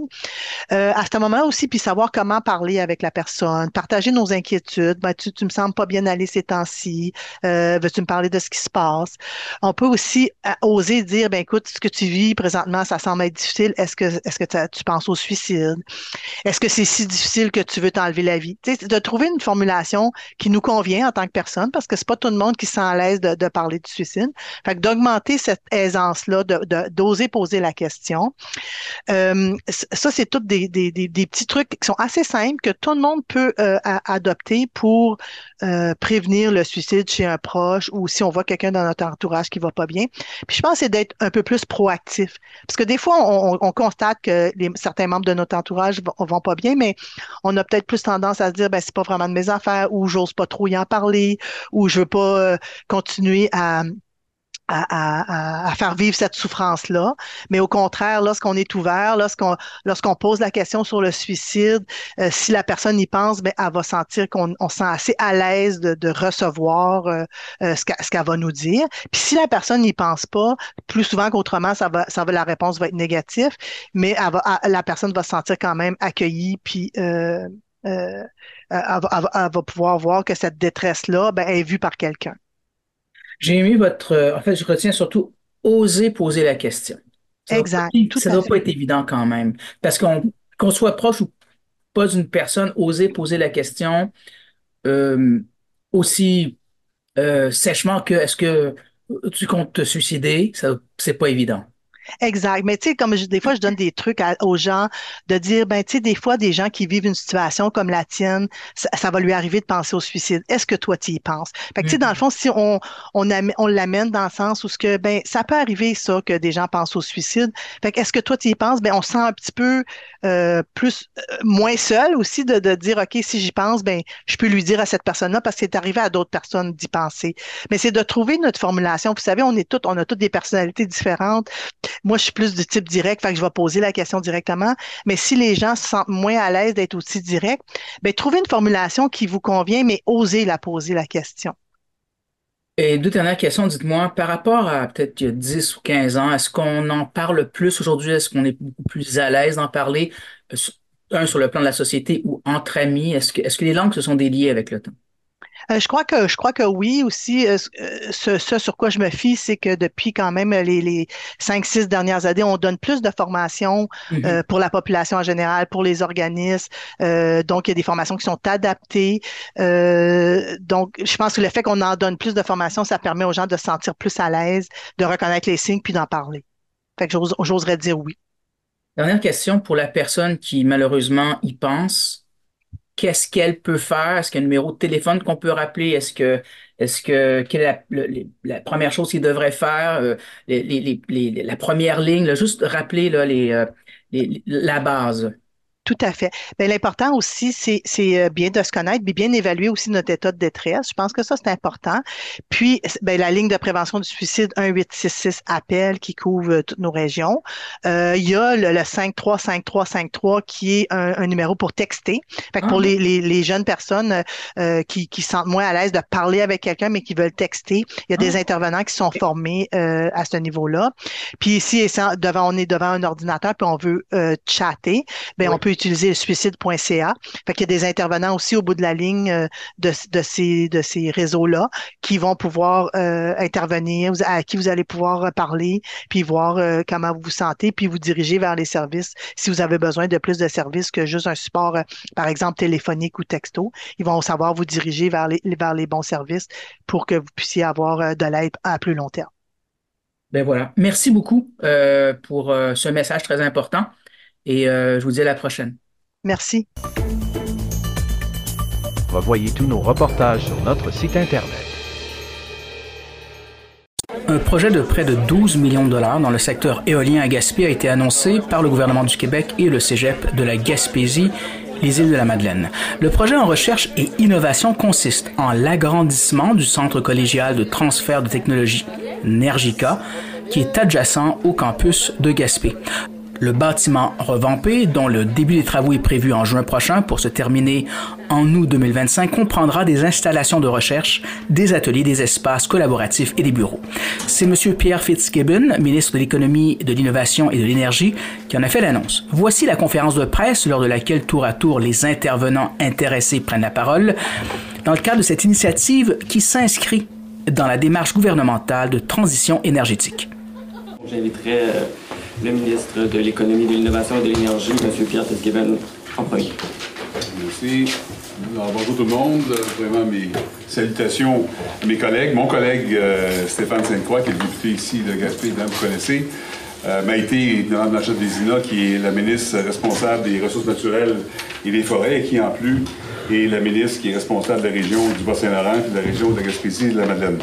[SPEAKER 4] Euh, à ce moment-là aussi, puis savoir comment parler avec la personne, partager nos inquiétudes. Ben, tu, tu me sembles pas bien aller ces temps-ci. Euh, veux-tu me parler de ce qui se passe? On peut aussi oser dire, ben écoute, ce que tu vis présentement, ça semble être difficile. Est-ce que, est-ce que tu penses au suicide? Est-ce que c'est si difficile que tu veux t'enlever la vie? Tu sais, de trouver une formulation qui nous convient en tant que personne, parce que c'est pas tout le monde qui se sent à l'aise de, parler de suicide. Fait que d'augmenter cette aisance-là, d'oser de, poser la question. Euh, ça, c'est tous des, des, des, petits trucs qui sont assez simples que tout le monde peut euh, adopter pour euh, prévenir le suicide chez un proche ou si on voit quelqu'un dans notre entourage qui va pas bien. Puis je pense c'est d'être un peu plus proactif. Parce que des fois, on, on constate que certains membres de notre entourage vont, vont pas bien, mais on a peut-être plus tendance à se dire, ben, c'est pas vraiment de mes affaires ou j'ose pas trop y en parler ou je veux pas euh, continuer à, à, faire vivre cette souffrance-là. Mais au contraire, lorsqu'on est ouvert, lorsqu'on pose la question sur le suicide, euh, si la personne y pense, ben, elle va sentir qu'on on sent assez à l'aise de, de recevoir euh, ce qu'elle va nous dire. Puis si la personne n'y pense pas, plus souvent qu'autrement, ça va, ça va, la réponse va être négative, mais la personne va se sentir quand même accueillie puis euh, elle, va pouvoir voir que cette détresse-là ben, est vue par quelqu'un.
[SPEAKER 10] J'ai aimé votre. Euh, en fait, je retiens surtout oser poser la question.
[SPEAKER 4] exact.
[SPEAKER 10] ça ne doit pas être évident quand même. Parce qu'on soit proche ou pas d'une personne, oser poser la question euh, aussi sèchement que est-ce que tu comptes te suicider, ça c'est pas évident.
[SPEAKER 4] Exact. Mais tu sais, comme des fois, je donne des trucs aux gens de dire, ben tu sais, des fois, des gens qui vivent une situation comme la tienne, ça, va lui arriver de penser au suicide. Est-ce que toi, tu y penses? Fait que tu sais, dans le mm-hmm. fond, si on, on, on l'amène dans le sens où ce que, ben, ça peut arriver, ça, que des gens pensent au suicide. Fait que est-ce que toi, tu y penses? Ben, on se sent un petit peu euh, plus, euh, moins seul aussi de, de dire, OK, si j'y pense, ben, je peux lui dire à cette personne-là parce que c'est arrivé à d'autres personnes d'y penser. Mais c'est de trouver notre formulation. Vous savez, on est toutes, on a toutes des personnalités différentes. Moi, je suis plus du type direct, fait je vais poser la question directement. Mais si les gens se sentent moins à l'aise d'être aussi direct, ben, trouvez une formulation qui vous convient, mais osez la poser la question.
[SPEAKER 10] Et deux dernières questions, dites-moi, par rapport à peut-être il y a 10 ou 15 ans, est-ce qu'on en parle plus aujourd'hui? Est-ce qu'on est beaucoup plus à l'aise d'en parler, euh, un sur le plan de la société ou entre amis? Est-ce que les langues se sont déliées avec le temps?
[SPEAKER 4] Euh, je crois que je crois que oui aussi. Euh, euh, ce, ce, sur quoi je me fie, c'est que depuis quand même les, les cinq, six dernières années, on donne plus de formations euh, pour la population en général, pour les organismes. Donc, il y a des formations qui sont adaptées. donc, je pense que le fait qu'on en donne plus de formations, ça permet aux gens de se sentir plus à l'aise, de reconnaître les signes puis d'en parler. Fait que j'oserais dire oui.
[SPEAKER 10] Dernière question pour la personne qui malheureusement y pense qu'est-ce qu'elle peut faire? Est-ce qu'il y a un numéro de téléphone qu'on peut rappeler? Est-ce que, est-ce que, quelle est la, première chose qu'il devrait faire? Euh, la première ligne, juste rappeler euh, la base.
[SPEAKER 4] Tout à fait. Mais l'important aussi, c'est, c'est euh, bien de se connaître, mais bien évaluer aussi notre état de détresse. Je pense que ça, c'est important. Puis, ben, la ligne de prévention du suicide 1866 appel qui couvre euh, toutes nos régions. Euh, il y a le, le 535353 qui est un, numéro pour texter. Fait que pour ah. les, les, les, jeunes personnes euh, qui, qui sentent moins à l'aise de parler avec quelqu'un, mais qui veulent texter, il y a des ah. intervenants qui sont formés à ce niveau-là. Puis ici, devant, on est devant un ordinateur, puis on veut chatter, ben on peut utiliser le suicide.ca. Fait qu'il y a des intervenants aussi au bout de la ligne euh, de, de ces, de ces réseaux-là qui vont pouvoir euh, intervenir, à qui vous allez pouvoir parler, puis voir euh, comment vous vous sentez, puis vous diriger vers les services si vous avez besoin de plus de services que juste un support, par exemple, téléphonique ou texto. Ils vont savoir vous diriger vers les, vers les bons services pour que vous puissiez avoir de l'aide à plus long terme.
[SPEAKER 10] Ben voilà. Merci beaucoup pour ce message très important. Et euh, je vous dis à la prochaine.
[SPEAKER 4] Merci.
[SPEAKER 1] Revoyez tous nos reportages sur notre site Internet.
[SPEAKER 10] Un projet de près de 12 millions de dollars dans le secteur éolien à Gaspé a été annoncé par le gouvernement du Québec et le Cégep de la Gaspésie les îles de la Madeleine. Le projet en recherche et innovation consiste en l'agrandissement du centre collégial de transfert de technologie Nergica, qui est adjacent au campus de Gaspé. Le bâtiment revampé, dont le début des travaux est prévu en juin prochain pour se terminer en août 2025, comprendra des installations de recherche, des ateliers, des espaces collaboratifs et des bureaux. C'est M. Pierre Fitzgibbon, ministre de l'Économie, de l'Innovation et de l'Énergie, qui en a fait l'annonce. Voici la conférence de presse lors de laquelle tour à tour les intervenants intéressés prennent la parole dans le cadre de cette initiative qui s'inscrit dans la démarche gouvernementale de transition énergétique.
[SPEAKER 14] Le ministre de l'Économie, de l'Innovation et de l'Énergie, M. Pierre Fitzgibbon, en premier.
[SPEAKER 5] Merci. bonjour tout le monde. Vraiment mes salutations à mes collègues. Mon collègue euh, Stéphane Sainte-Croix, qui est député ici de Gaspé, vous connaissez. Euh, Maïté Mme Machette Desina, qui est la ministre responsable des ressources naturelles et des forêts, qui en plus est la ministre qui est responsable de la région du Bas-Saint-Laurent de la région de Gaspésie et de la Madeleine.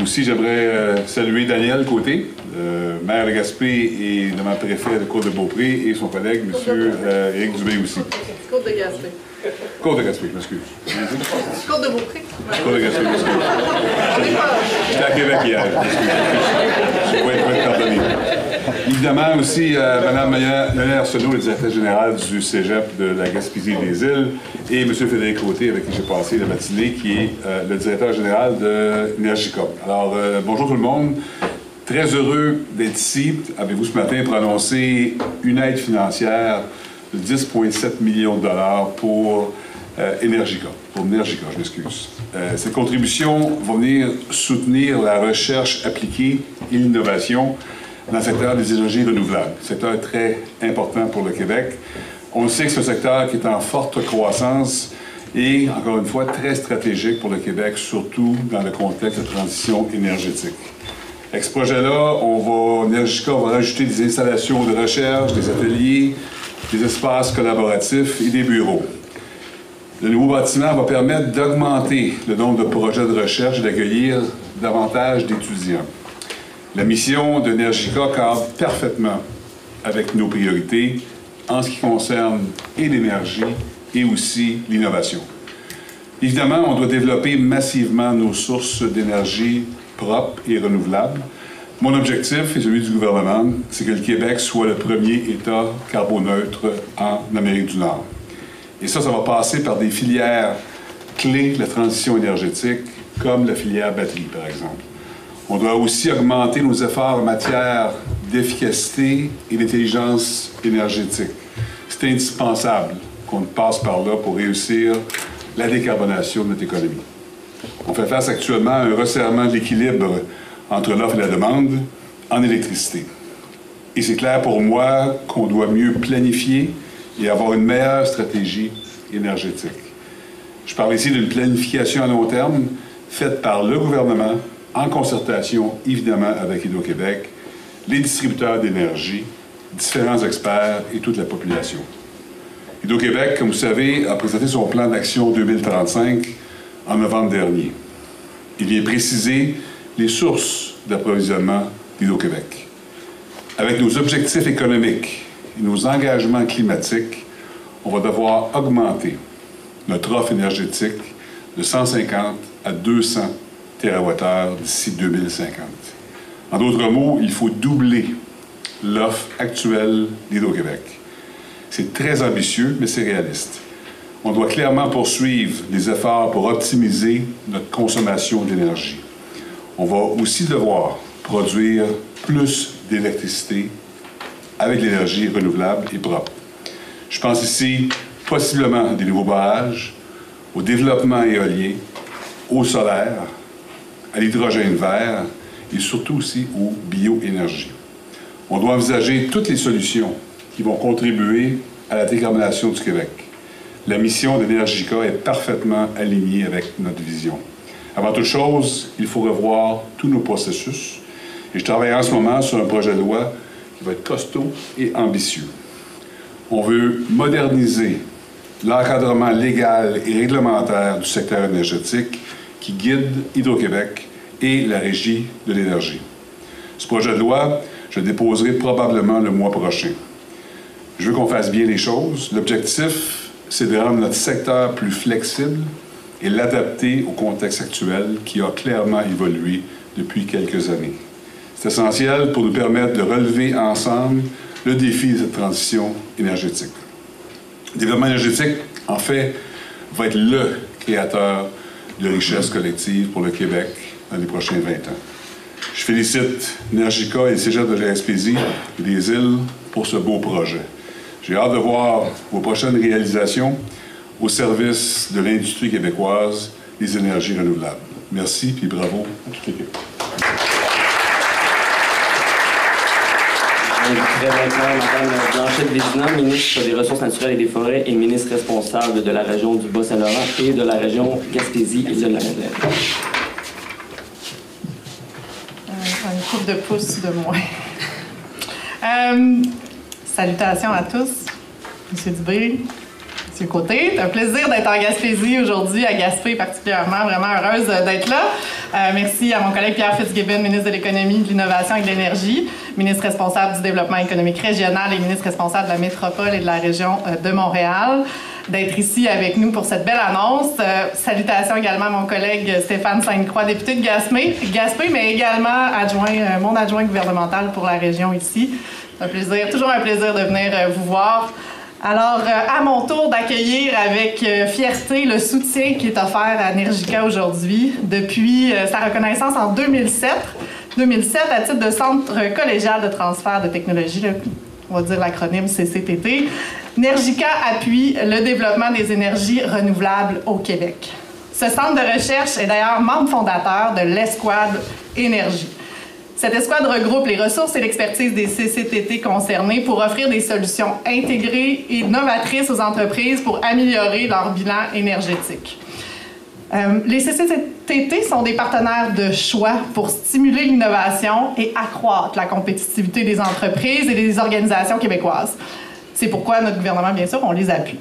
[SPEAKER 5] Aussi, j'aimerais euh, saluer Daniel Côté, euh, maire de Gaspé et nommé préfet de Côte-de-Beaupré, et son collègue, M. Euh, Éric Dubé aussi.
[SPEAKER 15] Côte de Gaspé.
[SPEAKER 5] Côte de Gaspé, m'excuse.
[SPEAKER 15] Côte de Beaupré.
[SPEAKER 5] Côte de Gaspé, m'excuse. J'étais à Québec hier, Je vais être pardonné. Évidemment aussi, euh, Mme Maya Arsenault, le directeur général du Cégep de la Gaspésie des îles, et M. Frédéric Côté, avec qui j'ai passé la matinée, qui est euh, le directeur général de Energicom. Alors, euh, bonjour tout le monde. Très heureux d'être ici avec vous ce matin pour annoncer une aide financière de 10,7 millions de dollars pour Energica, pour Energica, je m'excuse. Euh, cette contribution va venir soutenir la recherche appliquée et l'innovation dans le secteur des énergies renouvelables, secteur très important pour le Québec. On sait que un secteur qui est en forte croissance et, encore une fois, très stratégique pour le Québec, surtout dans le contexte de transition énergétique. Avec ce projet-là, on va, Energica va rajouter des installations de recherche, des ateliers, des espaces collaboratifs et des bureaux. Le nouveau bâtiment va permettre d'augmenter le nombre de projets de recherche et d'accueillir davantage d'étudiants. La mission de Nergica cadre parfaitement avec nos priorités en ce qui concerne l'énergie et aussi l'innovation. Évidemment, on doit développer massivement nos sources d'énergie propres et renouvelables. Mon objectif et celui du gouvernement, c'est que le Québec soit le premier État carboneutre en Amérique du Nord. Et ça, ça va passer par des filières clés de la transition énergétique, comme la filière batterie, par exemple. On doit aussi augmenter nos efforts en matière d'efficacité et d'intelligence énergétique. C'est indispensable qu'on passe par là pour réussir la décarbonation de notre économie. On fait face actuellement à un resserrement de l'équilibre entre l'offre et la demande en électricité. Et c'est clair pour moi qu'on doit mieux planifier et avoir une meilleure stratégie énergétique. Je parle ici d'une planification à long terme faite par le gouvernement en concertation évidemment avec Hydro-Québec, les distributeurs d'énergie, différents experts et toute la population. Hydro-Québec, comme vous savez, a présenté son plan d'action 2035 en novembre dernier. Il vient préciser les sources d'approvisionnement d'Hydro-Québec. Avec nos objectifs économiques et nos engagements climatiques, on va devoir augmenter notre offre énergétique de 150 à 200 TWh d'ici 2050. En d'autres mots, il faut doubler l'offre actuelle d'Hydro-Québec. C'est très ambitieux, mais c'est réaliste. On doit clairement poursuivre les efforts pour optimiser notre consommation d'énergie. On va aussi devoir produire plus d'électricité avec l'énergie renouvelable et propre. Je pense ici possiblement à des nouveaux barrages, au développement éolien, au solaire, à l'hydrogène vert et surtout aussi aux bioénergies. On doit envisager toutes les solutions qui vont contribuer à la décarbonation du Québec. La mission d'Energica est parfaitement alignée avec notre vision. Avant toute chose, il faut revoir tous nos processus et je travaille en ce moment sur un projet de loi qui va être costaud et ambitieux. On veut moderniser l'encadrement légal et réglementaire du secteur énergétique qui guide Hydro-Québec et la Régie de l'énergie. Ce projet de loi, je le déposerai probablement le mois prochain. Je veux qu'on fasse bien les choses. L'objectif, c'est de rendre notre secteur plus flexible et l'adapter au contexte actuel qui a clairement évolué depuis quelques années. C'est essentiel pour nous permettre de relever ensemble le défi de cette transition énergétique. Le développement énergétique, en fait, va être le créateur de richesse collective pour le Québec dans les prochains 20 ans. Je félicite Nergica et le Cégep de SPZ et des îles pour ce beau projet. J'ai hâte de voir vos prochaines réalisations au service de l'industrie québécoise des énergies renouvelables. Merci et bravo à toute l'équipe.
[SPEAKER 14] J'inviterai maintenant Mme Blanchette Vézina, ministre des Ressources naturelles et des Forêts et ministre responsable de la région du Bas-Saint-Laurent et de la région Gaspésie et de la Madeleine.
[SPEAKER 15] Euh, une coupe de pouce de moins. Euh, salutations à tous. Monsieur Dubé, Monsieur Côté, c'est un plaisir d'être en Gaspésie aujourd'hui, à Gaspé particulièrement, vraiment heureuse d'être là. Euh, merci à mon collègue Pierre Fitzgibbon, ministre de l'Économie, de l'Innovation et de l'Énergie, ministre responsable du développement économique régional et ministre responsable de la métropole et de la région euh, de Montréal d'être ici avec nous pour cette belle annonce. Euh, salutations également à mon collègue Stéphane Sainte-Croix, député de Gaspé, Gaspé mais également adjoint, euh, mon adjoint gouvernemental pour la région ici. C'est un plaisir, toujours un plaisir de venir euh, vous voir. Alors, à mon tour d'accueillir avec fierté le soutien qui est offert à Nergica aujourd'hui depuis sa reconnaissance en 2007. 2007 à titre de centre collégial de transfert de technologie, on va dire l'acronyme CCTT. Nergica appuie le développement des énergies renouvelables au Québec. Ce centre de recherche est d'ailleurs membre fondateur de l'Esquad Énergie. Cette escouade regroupe les ressources et l'expertise des CCTT concernés pour offrir des solutions intégrées et novatrices aux entreprises pour améliorer leur bilan énergétique. Euh, les CCTT sont des partenaires de choix pour stimuler l'innovation et accroître la compétitivité des entreprises et des organisations québécoises. C'est pourquoi notre gouvernement, bien sûr, on les appuie.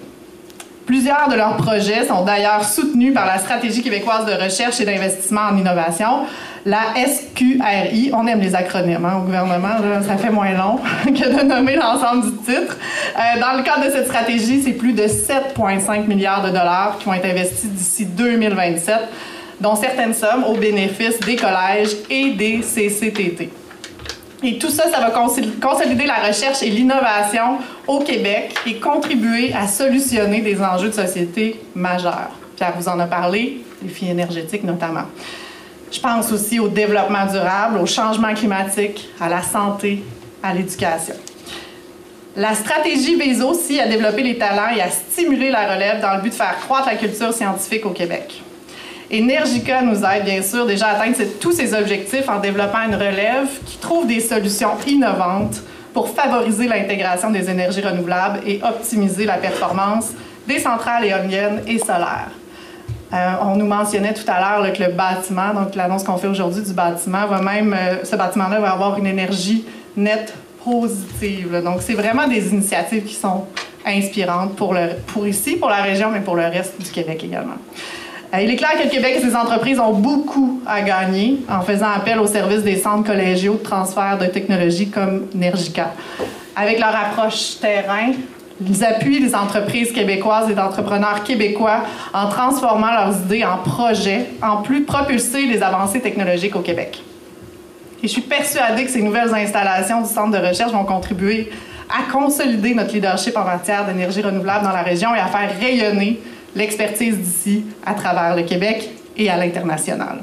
[SPEAKER 15] Plusieurs de leurs projets sont d'ailleurs soutenus par la Stratégie québécoise de recherche et d'investissement en innovation, la SQRI. On aime les acronymes hein, au gouvernement, ça fait moins long que de nommer l'ensemble du titre. Euh, dans le cadre de cette stratégie, c'est plus de 7,5 milliards de dollars qui vont être investis d'ici 2027, dont certaines sommes au bénéfice des collèges et des CCTT. Et tout ça, ça va consolider la recherche et l'innovation au Québec et contribuer à solutionner des enjeux de société majeurs. Pierre vous en a parlé, défis énergétiques notamment. Je pense aussi au développement durable, au changement climatique, à la santé, à l'éducation. La stratégie vise aussi à développer les talents et à stimuler la relève dans le but de faire croître la culture scientifique au Québec. Energica nous aide bien sûr déjà à atteindre tous ces objectifs en développant une relève qui trouve des solutions innovantes pour favoriser l'intégration des énergies renouvelables et optimiser la performance des centrales éoliennes et solaires. Euh, on nous mentionnait tout à l'heure que le bâtiment, donc l'annonce qu'on fait aujourd'hui du bâtiment, va même, euh, ce bâtiment-là va avoir une énergie nette positive. Donc, c'est vraiment des initiatives qui sont inspirantes pour, pour ici, pour la région, mais pour le reste du Québec également. Il est clair que le Québec et ses entreprises ont beaucoup à gagner en faisant appel au service des centres collégiaux de transfert de technologies comme Nergica. Avec leur approche terrain, ils appuient les entreprises québécoises et d'entrepreneurs québécois en transformant leurs idées en projets, en plus de propulser les avancées technologiques au Québec. Et je suis persuadée que ces nouvelles installations du centre de recherche vont contribuer à consolider notre leadership en matière d'énergie renouvelable dans la région et à faire rayonner l'expertise d'ici à travers le Québec et à l'international.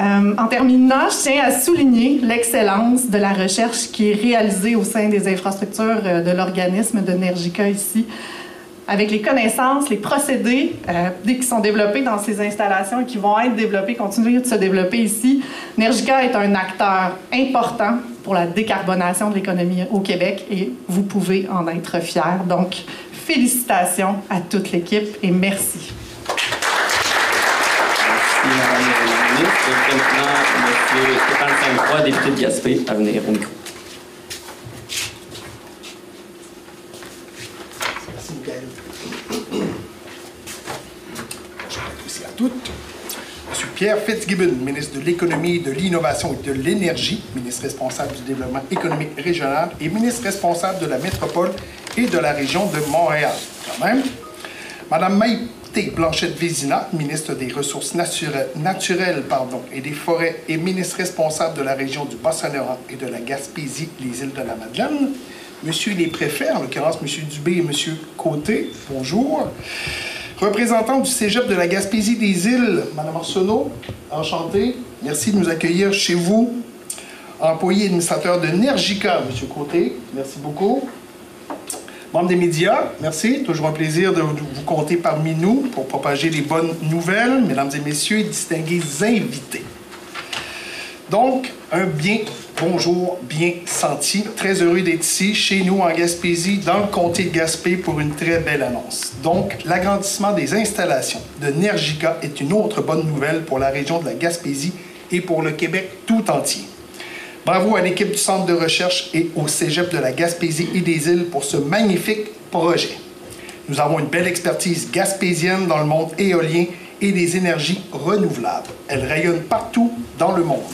[SPEAKER 15] Euh, en terminant, je tiens à souligner l'excellence de la recherche qui est réalisée au sein des infrastructures euh, de l'organisme de Nergica ici, avec les connaissances, les procédés euh, qui sont développés dans ces installations et qui vont être développés, continuer de se développer ici. Nergica est un acteur important pour la décarbonation de l'économie au Québec et vous pouvez en être fiers. Donc, félicitations à toute l'équipe et merci.
[SPEAKER 14] Merci, Madame la ministre. Je maintenant M. Stéphane Saint-Croix, député de Gaspé, à venir au micro.
[SPEAKER 16] Merci. Bonjour à tous et à toutes. Monsieur Pierre Fitzgibbon, ministre de l'Économie, de l'Innovation et de l'Énergie, ministre responsable du développement économique régional et ministre responsable de la métropole et de la région de Montréal. Quand même. Madame Maïté Blanchette-Vézina, ministre des Ressources naturelles, pardon, et des Forêts et ministre responsable de la région du Bas-Saint-Laurent et de la Gaspésie, les îles de la Madeleine. Monsieur les préfets, en l'occurrence Monsieur Dubé et Monsieur Côté, bonjour. Représentant du Cégep de la Gaspésie des îles, Madame Arsenault, enchanté. Merci de nous accueillir chez vous. Employé administrateur de Nergica, Monsieur Côté, merci beaucoup. Membre des médias, merci. Toujours un plaisir de vous compter parmi nous pour propager les bonnes nouvelles, mesdames et messieurs, et distingués invités. Donc, un bien bonjour bien senti. Très heureux d'être ici, chez nous en Gaspésie, dans le comté de Gaspé, pour une très belle annonce. Donc, l'agrandissement des installations de Nergica est une autre bonne nouvelle pour la région de la Gaspésie et pour le Québec tout entier. Bravo à l'équipe du Centre de recherche et au Cégep de la Gaspésie et des îles pour ce magnifique projet. Nous avons une belle expertise gaspésienne dans le monde éolien et des énergies renouvelables. Elle rayonne partout dans le monde.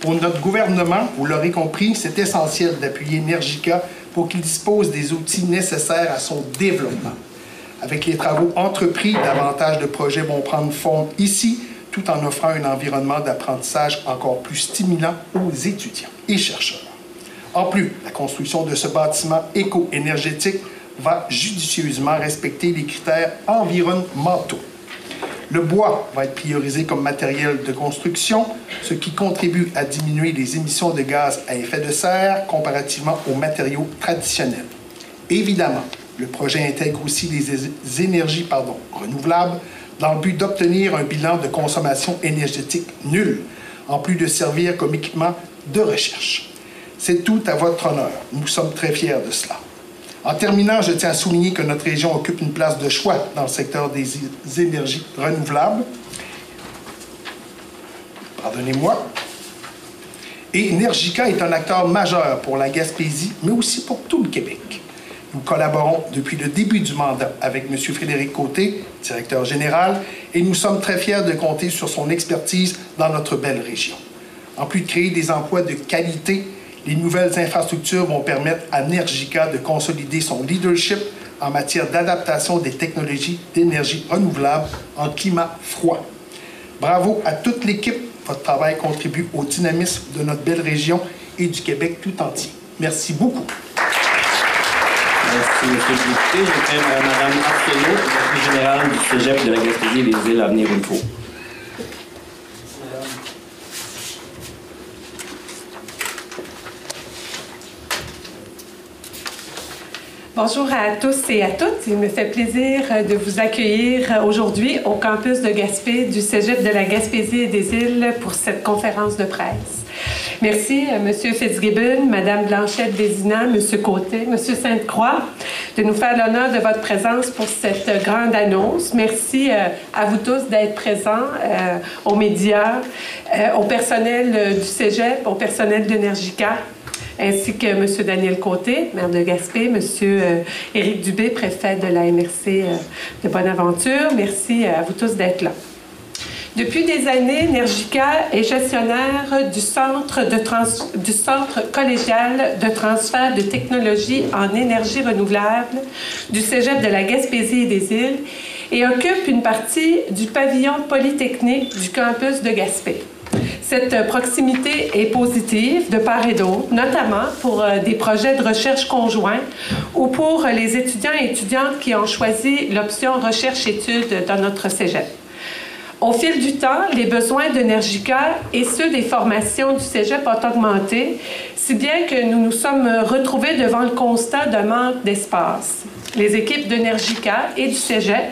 [SPEAKER 16] Pour notre gouvernement, vous l'aurez compris, c'est essentiel d'appuyer Energica pour qu'il dispose des outils nécessaires à son développement. Avec les travaux entrepris, davantage de projets vont prendre forme ici, tout en offrant un environnement d'apprentissage encore plus stimulant aux étudiants et chercheurs. En plus, la construction de ce bâtiment éco-énergétique va judicieusement respecter les critères environnementaux. Le bois va être priorisé comme matériel de construction, ce qui contribue à diminuer les émissions de gaz à effet de serre comparativement aux matériaux traditionnels. Évidemment, le projet intègre aussi les énergies renouvelables dans le but d'obtenir un bilan de consommation énergétique nul, en plus de servir comme équipement de recherche. C'est tout à votre honneur. Nous sommes très fiers de cela. En terminant, je tiens à souligner que notre région occupe une place de choix dans le secteur des énergies renouvelables. Pardonnez-moi. Et Energica est un acteur majeur pour la Gaspésie, mais aussi pour tout le Québec. Nous collaborons depuis le début du mandat avec M. Frédéric Côté, directeur général, et nous sommes très fiers de compter sur son expertise dans notre belle région. En plus de créer des emplois de qualité, les nouvelles infrastructures vont permettre à Nergica de consolider son leadership en matière d'adaptation des technologies d'énergie renouvelable en climat froid. Bravo à toute l'équipe. Votre travail contribue au dynamisme de notre belle région et du Québec tout entier. Merci beaucoup.
[SPEAKER 14] Merci, M. le député. Je prie Mme Arsenault, directrice générale du Cégep de la Gaspésie et des îles Avenir Info.
[SPEAKER 17] Bonjour à tous et à toutes. Il me fait plaisir de vous accueillir aujourd'hui au campus de Gaspé du Cégep de la Gaspésie et des îles pour cette conférence de presse. Merci à M. Fitzgibbon, Mme Blanchette Vézina, M. Côté, M. Sainte-Croix de nous faire l'honneur de votre présence pour cette grande annonce. Merci euh, à vous tous d'être présents, euh, aux médias, euh, au personnel du Cégep, au personnel d'Energica, ainsi que M. Daniel Côté, maire de Gaspé, M. Éric Dubé, préfet de la MRC de Bonaventure. Merci à vous tous d'être là. Depuis des années, Nergica est gestionnaire du centre, collégial de transfert de technologies en énergie renouvelable du Cégep de la Gaspésie et des îles et occupe une partie du pavillon polytechnique du campus de Gaspé. Cette proximité est positive de part et d'autre, notamment pour euh, des projets de recherche conjoints ou pour les étudiants et étudiantes qui ont choisi l'option recherche-études dans notre cégep. Au fil du temps, les besoins d'Energica et ceux des formations du Cégep ont augmenté, si bien que nous nous sommes retrouvés devant le constat d'un manque d'espace. Les équipes d'Energica et du Cégep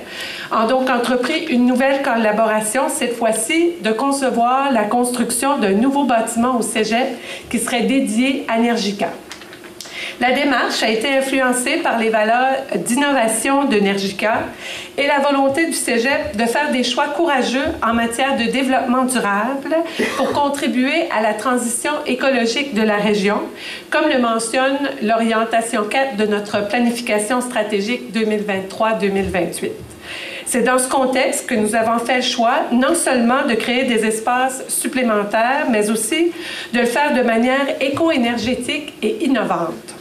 [SPEAKER 17] ont donc entrepris une nouvelle collaboration, cette fois-ci de concevoir la construction d'un nouveau bâtiment au Cégep qui serait dédié à Energica. La démarche a été influencée par les valeurs d'innovation d'Energica et la volonté du Cégep de faire des choix courageux en matière de développement durable pour contribuer à la transition écologique de la région, comme le mentionne l'orientation 4 de notre planification stratégique 2023-2028. C'est dans ce contexte que nous avons fait le choix non seulement de créer des espaces supplémentaires, mais aussi de le faire de manière éco-énergétique et innovante.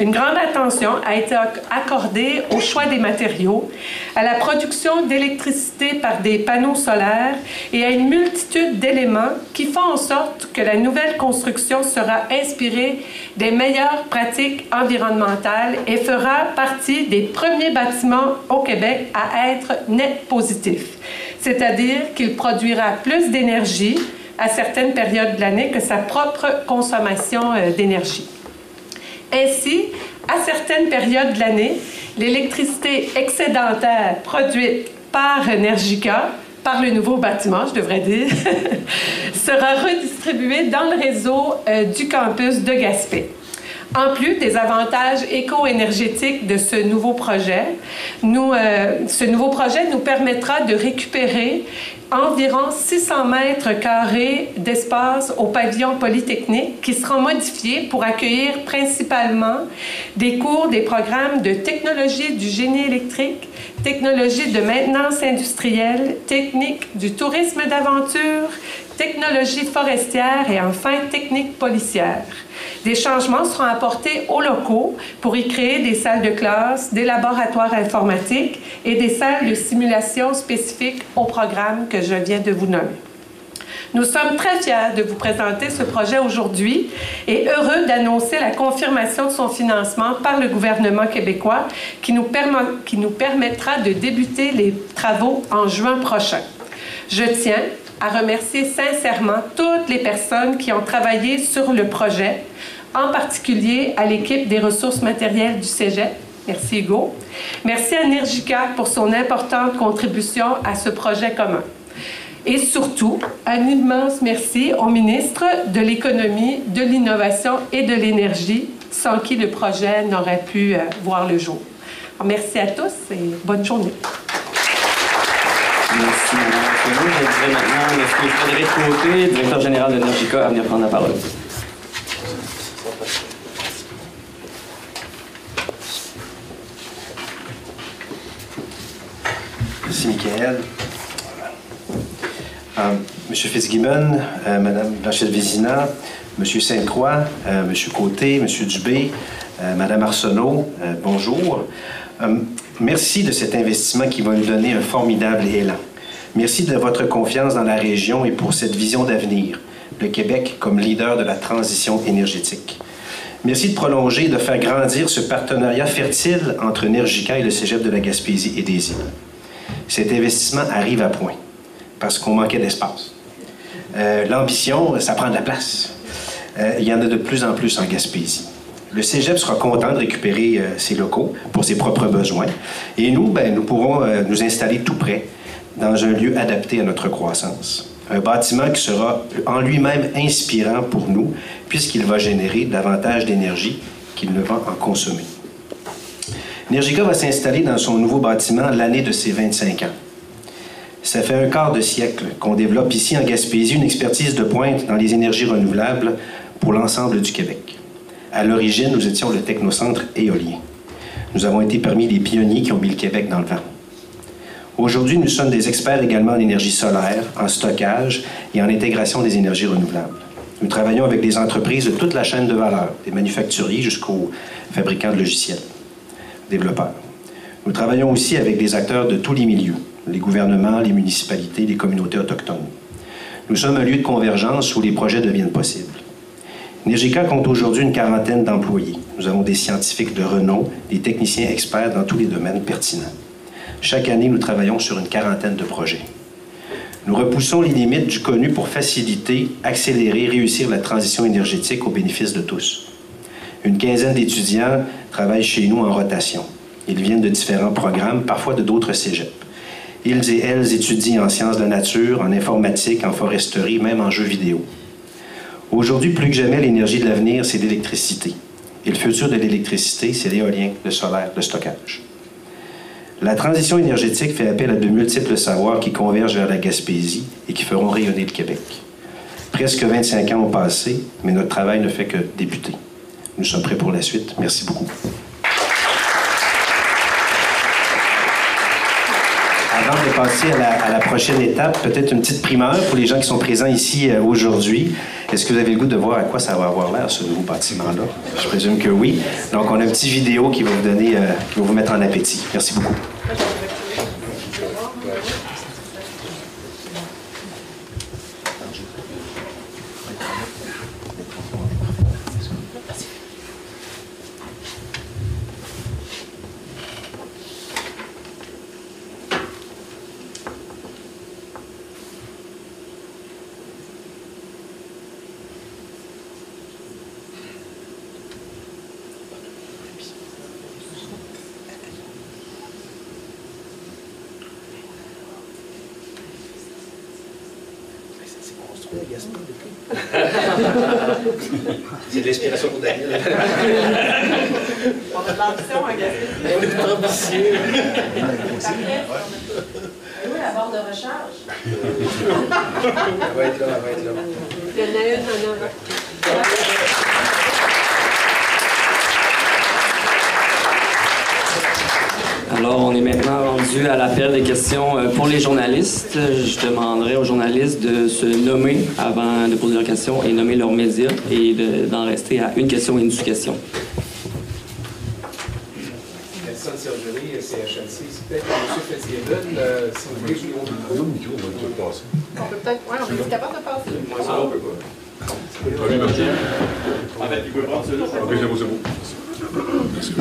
[SPEAKER 17] Une grande attention a été accordée au choix des matériaux, à la production d'électricité par des panneaux solaires et à une multitude d'éléments qui font en sorte que la nouvelle construction sera inspirée des meilleures pratiques environnementales et fera partie des premiers bâtiments au Québec à être net positif, c'est-à-dire qu'il produira plus d'énergie à certaines périodes de l'année que sa propre consommation euh, d'énergie. Ainsi, à certaines périodes de l'année, l'électricité excédentaire produite par Energica, par le nouveau bâtiment, je devrais dire, sera redistribuée dans le réseau euh, du campus de Gaspé. En plus des avantages éco-énergétiques de ce nouveau projet, nous, euh, ce nouveau projet nous permettra de récupérer environ 600 mètres carrés d'espace au pavillon polytechnique qui seront modifiés pour accueillir principalement des cours des programmes de technologie du génie électrique, technologie de maintenance industrielle, technique du tourisme d'aventure, technologie forestière et enfin technique policière. Des changements seront apportés aux locaux pour y créer des salles de classe, des laboratoires informatiques et des salles de simulation spécifiques au programme que je viens de vous nommer. Nous sommes très fiers de vous présenter ce projet aujourd'hui et heureux d'annoncer la confirmation de son financement par le gouvernement québécois qui nous, qui nous permettra de débuter les travaux en juin prochain. Je tiens à remercier sincèrement toutes les personnes qui ont travaillé sur le projet, en particulier à l'équipe des ressources matérielles du Cégep. Merci Hugo. Merci à Energica pour son importante contribution à ce projet commun. Et surtout, un immense merci au ministre de l'Économie, de l'Innovation et de l'Énergie, sans qui le projet n'aurait pu euh, voir le jour. merci à tous et bonne journée.
[SPEAKER 14] Merci, Je dirais maintenant M. Frédéric Côté, directeur général de Nergica, à venir prendre la parole?
[SPEAKER 18] Merci, Michael. Euh, Monsieur Fitzgibbon, euh, Madame Blanchette-Vézina, Monsieur Sainte-Croix, euh, Monsieur Côté, Monsieur Dubé, euh, Madame Arsenault, bonjour. merci de cet investissement qui va nous donner un formidable élan. Merci de votre confiance dans la région et pour cette vision d'avenir, le Québec comme leader de la transition énergétique. Merci de prolonger et de faire grandir ce partenariat fertile entre Energica et le Cégep de la Gaspésie et des îles. Cet investissement arrive à point parce qu'on manquait d'espace. Euh, L'ambition, ça prend de la place. Euh, il y en a de plus en plus en Gaspésie. Le Cégep sera content de récupérer euh, ses locaux pour ses propres besoins. Et nous, ben, nous pourrons nous installer tout près, dans un lieu adapté à notre croissance. Un bâtiment qui sera en lui-même inspirant pour nous, puisqu'il va générer davantage d'énergie qu'il ne va en consommer. Energica va s'installer dans son nouveau bâtiment l'année de ses 25 ans. Ça fait un quart de siècle qu'on développe ici en Gaspésie une expertise de pointe dans les énergies renouvelables pour l'ensemble du Québec. À l'origine, nous étions le technocentre éolien. Nous avons été parmi les pionniers qui ont mis le Québec dans le vent. Aujourd'hui, nous sommes des experts également en énergie solaire, en stockage et en intégration des énergies renouvelables. Nous travaillons avec des entreprises de toute la chaîne de valeur, des manufacturiers jusqu'aux fabricants de logiciels, Nous travaillons aussi avec des acteurs de tous les milieux, les gouvernements, les municipalités, les communautés autochtones. Nous sommes un lieu de convergence où les projets deviennent possibles. Nergica compte aujourd'hui une quarantaine d'employés. Nous avons des scientifiques de renom, des techniciens experts dans tous les domaines pertinents. Chaque année, nous travaillons sur une quarantaine de projets. Nous repoussons les limites du connu pour faciliter, accélérer, réussir la transition énergétique au bénéfice de tous. Une quinzaine d'étudiants travaillent chez nous en rotation. Ils viennent de différents programmes, parfois de d'autres cégeps. Ils et elles étudient en sciences de la nature, en informatique, en foresterie, même en jeux vidéo. Aujourd'hui, plus que jamais, l'énergie de l'avenir, c'est l'électricité. Et le futur de l'électricité, c'est l'éolien, le solaire, le stockage. La transition énergétique fait appel à de multiples savoirs qui convergent vers la Gaspésie et qui feront rayonner le Québec. Presque 25 ans ont passé, mais notre travail ne fait que débuter. Nous sommes prêts pour la suite. Merci beaucoup. Avant de passer à la, prochaine étape, peut-être une petite primeur pour les gens qui sont présents ici euh, aujourd'hui. Est-ce que vous avez le goût de voir à quoi ça va avoir l'air, ce nouveau bâtiment-là? Je présume que oui. Donc, on a une petite vidéo qui va vous donner, euh, qui va vous mettre en appétit. Merci beaucoup.
[SPEAKER 19] C'est de l'inspiration pour Daniel.
[SPEAKER 15] On a de l'ambition à Gaspésie.
[SPEAKER 19] On est ambitieux.
[SPEAKER 15] Oui, la barre de recharge.
[SPEAKER 19] Elle va être là, elle va être là.
[SPEAKER 15] Il y en a une en avant.
[SPEAKER 14] Alors, on est maintenant rendu à la période des questions euh, pour les journalistes. Je demanderai aux journalistes de se nommer avant de poser leurs questions et nommer leurs médias et de- d'en rester à une question et une sous-question.
[SPEAKER 19] Sergerie, CHLC. C'est peut-être M. Fitzgibbon, euh, si vous voulez, au micro.
[SPEAKER 15] On peut peut-être. Oui, on est capable de passer.
[SPEAKER 19] Moi, ça, on peut pas.
[SPEAKER 12] En fait, il peut prendre celui-là.
[SPEAKER 5] Ok, c'est beau, c'est beau.
[SPEAKER 19] Monsieur,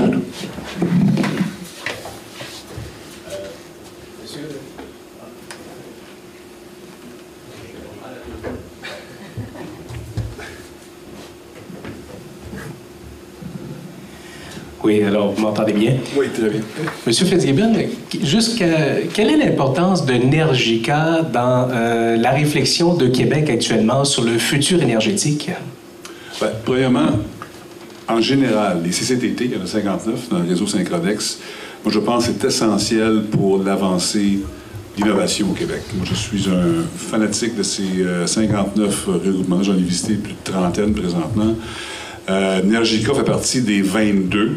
[SPEAKER 20] Oui, alors vous m'entendez bien?
[SPEAKER 5] Oui, très bien.
[SPEAKER 20] Monsieur Fitzgibbon, jusqu'à quelle est l'importance de Nergica dans euh, la réflexion de Québec actuellement sur le futur énergétique?
[SPEAKER 5] Ben, premièrement, en général, les CCTT, il y en a 59 dans le réseau Synchrodex, moi je pense que c'est essentiel pour l'avancée de l'innovation au Québec. Moi je suis un fanatique de ces euh, 59 regroupements, j'en ai visité plus de trentaine présentement. Euh, Nergica fait partie des 22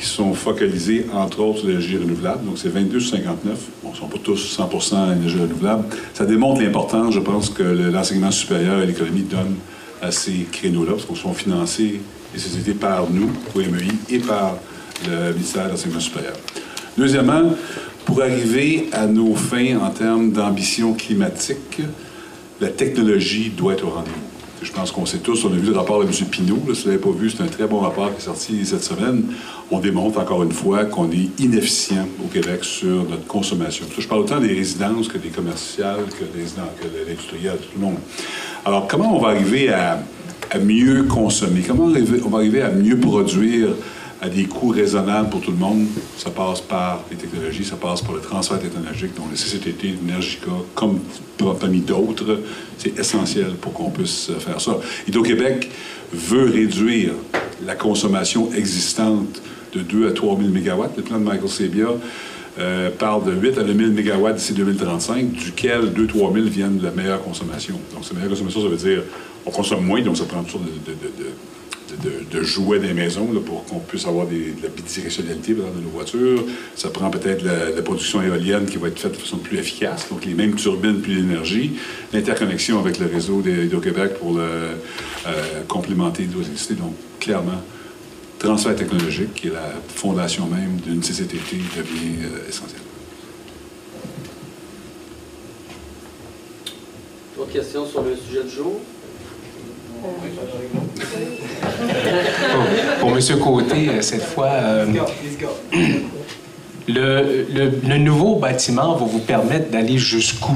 [SPEAKER 5] qui sont focalisés, entre autres, sur l'énergie renouvelable. Donc, c'est 22 sur 59. Bon, ils ne sont pas tous 100% énergie renouvelable. Ça démontre l'importance, je pense, que le- l'enseignement supérieur et l'économie donnent à ces créneaux-là, parce qu'on sont financés, les sociétés, par nous, au MEI, et par le ministère de l'Enseignement supérieur. Deuxièmement, pour arriver à nos fins en termes d'ambition climatique, la technologie doit être au rendez-vous. Je pense qu'on sait tous, on a vu le rapport de M. Pinault. Là, si vous ne l'avez pas vu, c'est un très bon rapport qui est sorti cette semaine. On démontre encore une fois qu'on est inefficient au Québec sur notre consommation. Je parle autant des résidences que des commerciales, que des que de l'industriel, tout le monde. Alors, comment on va arriver à, mieux consommer? Comment on va arriver à mieux produire à des coûts raisonnables pour tout le monde? Ça passe par les technologies, ça passe par le transfert technologique. Donc, le CCTT, l'Energica, comme parmi d'autres, c'est essentiel pour qu'on puisse euh, faire ça. Hydro-Québec veut réduire la consommation existante de 2 à 3 000 mégawatts. Le plan de Michael Sebia euh, parle de 8 à 9 000 mégawatts d'ici 2035, duquel 2 3 000 viennent de la meilleure consommation. Donc, cette meilleure consommation, ça veut dire on consomme moins, donc ça prend de- de- de, de jouets des maisons pour qu'on puisse avoir de la bidirectionnalité de nos voitures. Ça prend peut-être la, la production éolienne qui va être faite de façon plus efficace, donc les mêmes turbines, plus d'énergie. L'interconnexion avec le réseau d'Hydro-Québec pour le, euh, complémenter l'hydroélectricité. Donc, clairement, transfert technologique, qui est la fondation même d'une CCTT, devient euh, essentiel.
[SPEAKER 21] D'autres questions sur le sujet du jour?
[SPEAKER 20] Pour M. Côté, euh, cette fois, euh, le, le- le nouveau bâtiment va vous permettre d'aller jusqu'où?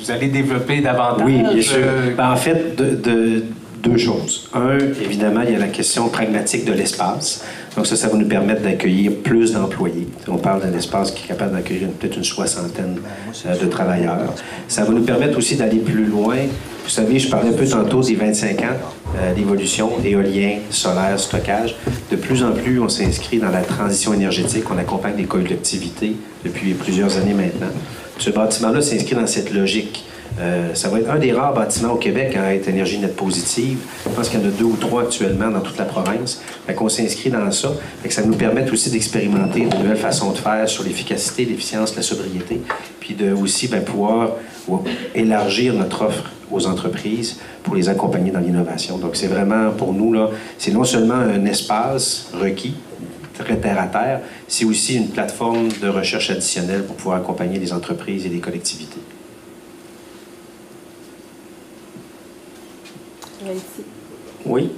[SPEAKER 20] Vous allez développer davantage?
[SPEAKER 18] Oui, bien sûr.
[SPEAKER 20] euh,
[SPEAKER 18] Ben, en fait, de, de- deux choses. Un, évidemment, il y a la question pragmatique de l'espace. Donc ça, ça va nous permettre d'accueillir plus d'employés. On parle d'un espace qui est capable d'accueillir peut-être une soixantaine euh, de travailleurs. Ça va nous permettre aussi d'aller plus loin. Vous savez, je parlais un peu tantôt des 25 ans euh, d'évolution, éolien, solaire, stockage. De plus en plus, on s'inscrit dans la transition énergétique. On accompagne des collectivités depuis plusieurs années maintenant. Ce bâtiment-là s'inscrit dans cette logique. Euh, ça va être un des rares bâtiments au Québec à être énergie nette positive. Je pense qu'il y en a deux ou trois actuellement dans toute la province. Fait qu'on s'inscrit dans ça. Fait que ça nous permet aussi d'expérimenter de nouvelles façons de faire sur l'efficacité, l'efficience, la sobriété, puis de aussi ben, pouvoir ou- élargir notre offre aux entreprises pour les accompagner dans l'innovation. Donc c'est vraiment pour nous là, c'est non seulement un espace requis très terre à terre, c'est aussi une plateforme de recherche additionnelle pour pouvoir accompagner les entreprises et les collectivités. Oui.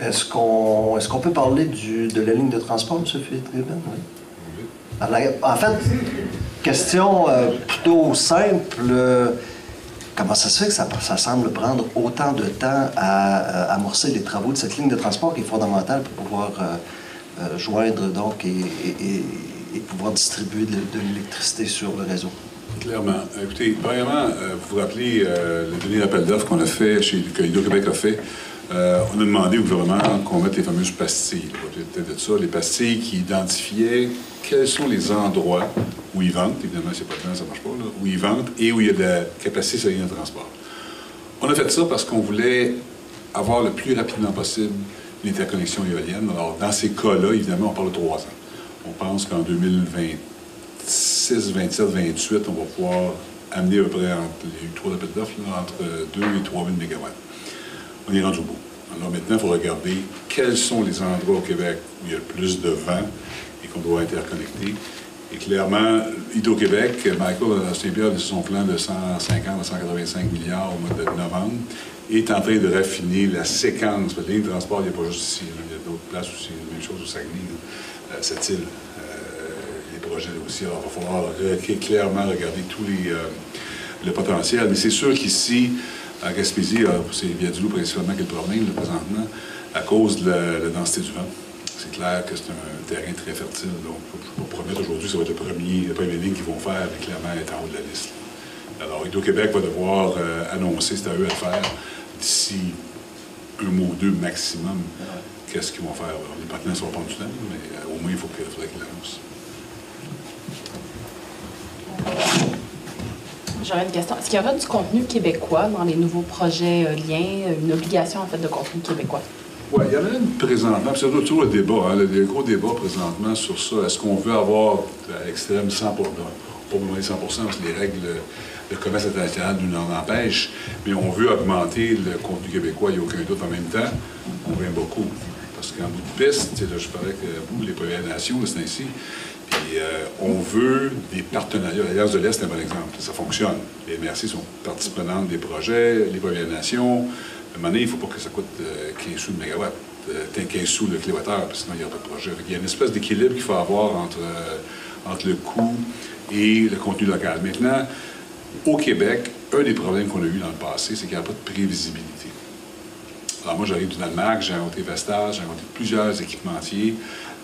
[SPEAKER 22] Est-ce qu'on est qu'on peut parler du, de la ligne de transport, M. Fitzgibbon? Oui. Alors, en fait, question euh, plutôt simple. euh, comment ça se fait que ça, ça semble prendre autant de temps à, euh, amorcer les travaux de cette ligne de transport qui est fondamentale pour pouvoir euh, joindre donc et, et- et- et pouvoir distribuer de, de l'électricité sur le réseau?
[SPEAKER 5] Clairement. Écoutez, premièrement, euh, vous vous rappelez euh, le dernier appel d'offres qu'on a fait, chez, que Hydro-Québec a fait. Euh, on a demandé au gouvernement qu'on mette les fameuses pastilles. ça, les pastilles qui identifiaient quels sont les endroits où ils vendent. Évidemment, c'est pas le ça marche pas, où ils vendent et où il y a de la capacité sur de transport. On a fait ça parce qu'on voulait avoir le plus rapidement possible l'interconnexion éolienne. Alors, dans ces cas-là, évidemment, on parle de trois ans. On pense qu'en 2026, 27, 28, on va pouvoir amener à peu près entre les trois appels d'offres, entre 2 et 3 000 mégawatts. On est rendu au bout. Alors maintenant, il faut regarder quels sont les endroits au Québec où il y a le plus de vent et qu'on doit interconnecter. Et clairement, Hydro-Québec, Michael Astébia, de son plan de 150 à 185 milliards au mois de novembre, est en train de raffiner la séquence. Parce que de transport, il n'y a pas juste ici. Il y a d'autres places aussi. La même chose au Saguenay. Euh, cette île. Aussi. Alors, il va falloir re- clairement regarder tous les, euh, le potentiel. Mais c'est sûr qu'ici, à Gaspésie, euh, c'est Viadulo principalement qui est le problème là, présentement, à cause de la, la densité du vent. C'est clair que c'est un terrain très fertile. Donc, je peux vous promettre aujourd'hui, ça va être le premier, la première ligne qu'ils vont faire, mais clairement être en haut de la liste. Alors, Hydro-Québec va devoir euh, annoncer, c'est à eux à le faire, d'ici un mois ou deux maximum, qu'est-ce qu'ils vont faire. Alors, les partenaires ne sont pas du temps, mais euh, au moins, il faut faudrait qu'ils l'annoncent.
[SPEAKER 23] J'aurais une question. Est-ce qu'il y aura du contenu québécois dans les nouveaux projets euh, liens, euh, une obligation en fait de contenu québécois?
[SPEAKER 5] Oui, il y en a une présentement, c'est toujours le débat, hein, le, gros débat présentement sur ça. Est-ce qu'on veut avoir à l'extrême 100 pour, pas besoin de 100 parce que les règles de commerce international nous en empêchent, mais on veut augmenter le contenu québécois, il n'y a aucun doute. En même temps, on vient beaucoup. Parce qu'en bout de piste, je parlais que vous, les Premières Nations, c'est ainsi. Puis euh, on veut des partenariats. L'Alliance de l'Est est un bon exemple. Ça fonctionne. Les MRC sont partie prenante des projets, les Premières Nations. À un moment donné, il ne faut pas que ça coûte euh, 15 sous le mégawatt, euh, 15 sous le kilowattheure, sinon il n'y aura pas de projet. Qu'il y a une espèce d'équilibre qu'il faut avoir entre, euh, entre le coût et le contenu local. Maintenant, au Québec, un des problèmes qu'on a eu dans le passé, c'est qu'il n'y a pas de prévisibilité. Alors moi, j'arrive du Danemark, j'ai rencontré Vestas, j'ai rencontré plusieurs équipementiers.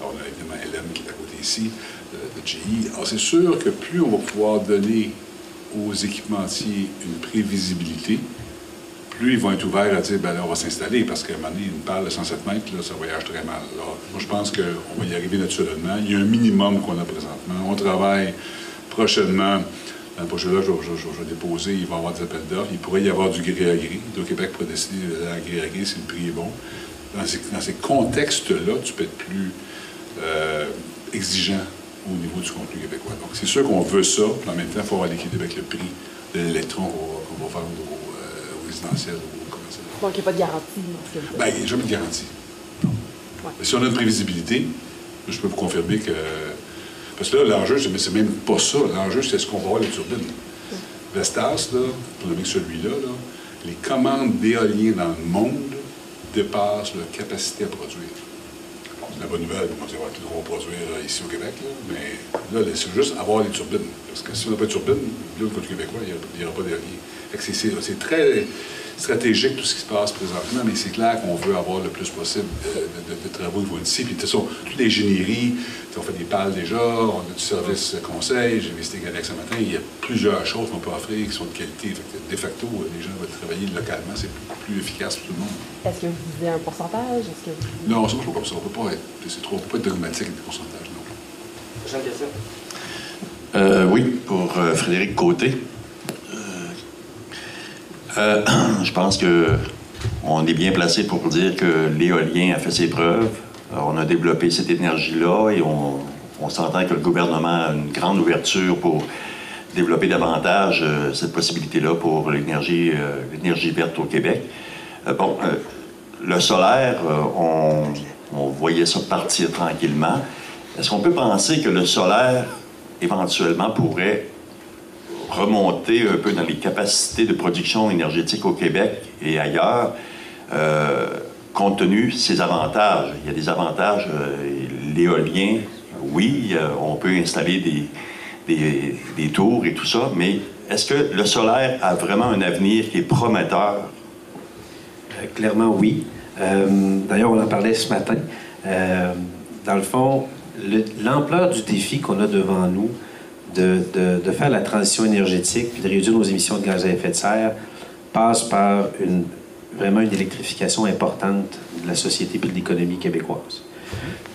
[SPEAKER 5] Alors, on évidemment Hélène qui est à côté ici, de, de GE. Alors c'est sûr que plus on va pouvoir donner aux équipementiers une prévisibilité, plus ils vont être ouverts à dire, ben là, on va s'installer, parce qu'à un moment donné, une palle de 107 mètres, là, ça voyage très mal. Alors, moi, je pense qu'on va y arriver naturellement. Il y a un minimum qu'on a présentement. On travaille prochainement dans le projet là, je, vais déposer, il va y avoir des appels d'offres. Il pourrait y avoir du gré à gré. Donc, Québec pourrait décider d'aller gré à gré si le prix est bon. Dans ces contextes-là, tu peux être plus euh, exigeant au niveau du contenu québécois. Donc, c'est sûr qu'on veut ça, mais en même temps, il faut avoir l'équilibre avec le prix de l'électron qu'on va vendre aux, euh, aux résidentiels ou aux commerciaux.
[SPEAKER 24] Donc, il n'y a pas de garantie
[SPEAKER 5] Ben, il n'y a jamais de garantie. Non. Si on a une prévisibilité, je peux vous confirmer que parce que là, l'enjeu, c'est même pas ça. L'enjeu, c'est ce qu'on va avoir les turbines. Vestas, là, pour nommer celui-là, là, les commandes d'éoliens dans le monde dépassent leur capacité à produire. C'est la bonne nouvelle, on va dire, ouais, on va produire euh, ici au Québec, mais là, c'est juste avoir les turbines. Parce que si on n'a pas de turbines, là, au côté québécois, il n'y aura pas d'éoliens. C'est très stratégique tout ce qui se passe présentement, mais c'est clair qu'on veut avoir le plus possible de, de, de travaux qui vont ici. Puis de toute façon, toute l'ingénierie, on fait des pales déjà, on a du service conseil, j'ai visité Galex ce matin, il y a plusieurs choses qu'on peut offrir qui sont de qualité. de facto, les gens veulent travailler localement, c'est beaucoup plus efficace pour tout le monde.
[SPEAKER 24] Est-ce que vous disiez un pourcentage? Est-ce que vous...
[SPEAKER 5] Non, ça ne pas comme ça. On peut pas être, c'est trop, on peut pas être dogmatique avec des pourcentages, non.
[SPEAKER 24] Prochaine question.
[SPEAKER 25] Euh, oui, pour euh, Frédéric Côté. Euh, je pense que on est bien placé pour dire que l'éolien a fait ses preuves. Alors, on a développé cette énergie-là et on, s'entend que le gouvernement a une grande ouverture pour développer davantage euh, cette possibilité-là pour l'énergie euh, verte au Québec. Euh, bon, euh, le solaire, euh, on voyait ça partir tranquillement. Est-ce qu'on peut penser que le solaire, éventuellement, pourrait remonter un peu dans les capacités de production énergétique au Québec et ailleurs, euh, compte tenu de ses avantages. Il y a des avantages, euh, l'éolien, oui, euh, on peut installer des, des, tours et tout ça, mais est-ce que le solaire a vraiment un avenir qui est prometteur?
[SPEAKER 18] Clairement, oui. D'ailleurs, on en parlait ce matin. Dans le fond, l'ampleur du défi qu'on a devant nous, de, faire la transition énergétique puis de réduire nos émissions de gaz à effet de serre passe par une, vraiment une électrification importante de la société et de l'économie québécoise.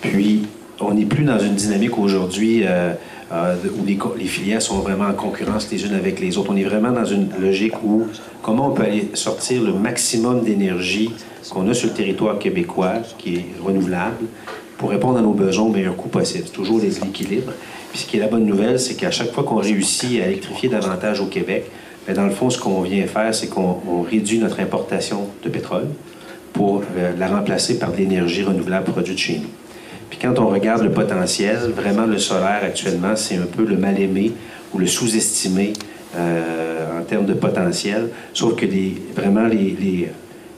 [SPEAKER 18] Puis, on n'est plus dans une dynamique aujourd'hui euh, euh, où les, les, filières sont vraiment en concurrence les unes avec les autres. On est vraiment dans une logique où comment on peut aller sortir le maximum d'énergie qu'on a sur le territoire québécois, qui est renouvelable, pour répondre à nos besoins au meilleur coût possible. C'est toujours l'équilibre. Puis ce qui est la bonne nouvelle, c'est qu'à chaque fois qu'on réussit à électrifier davantage au Québec, bien, dans le fond, ce qu'on vient faire, c'est qu'on réduit notre importation de pétrole pour euh, la remplacer par de l'énergie renouvelable produite chez nous. Puis quand on regarde le potentiel, vraiment le solaire actuellement, c'est un peu le mal-aimé ou le sous-estimé euh, en termes de potentiel. Sauf que vraiment les,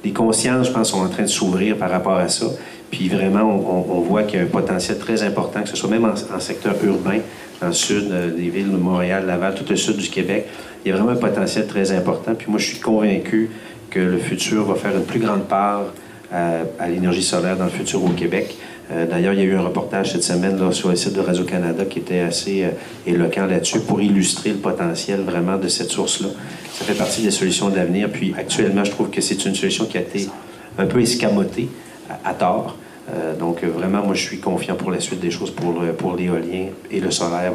[SPEAKER 18] les, consciences, je pense, sont en train de s'ouvrir par rapport à ça. Puis vraiment, on, voit qu'il y a un potentiel très important, que ce soit même en, secteur urbain, dans le sud euh, des villes de Montréal, Laval, tout le sud du Québec. Il y a vraiment un potentiel très important. Puis moi, je suis convaincu que le futur va faire une plus grande part à, à l'énergie solaire dans le futur au Québec. Euh, D'ailleurs, il y a eu un reportage cette semaine sur le site de Radio-Canada qui était assez euh, éloquent là-dessus pour illustrer le potentiel vraiment de cette source-là. Ça fait partie des solutions d'avenir. Puis actuellement, je trouve que c'est une solution qui a été un peu escamotée à, à tort. Euh, donc vraiment, moi, je suis confiant pour la suite des choses pour, pour l'éolien et le solaire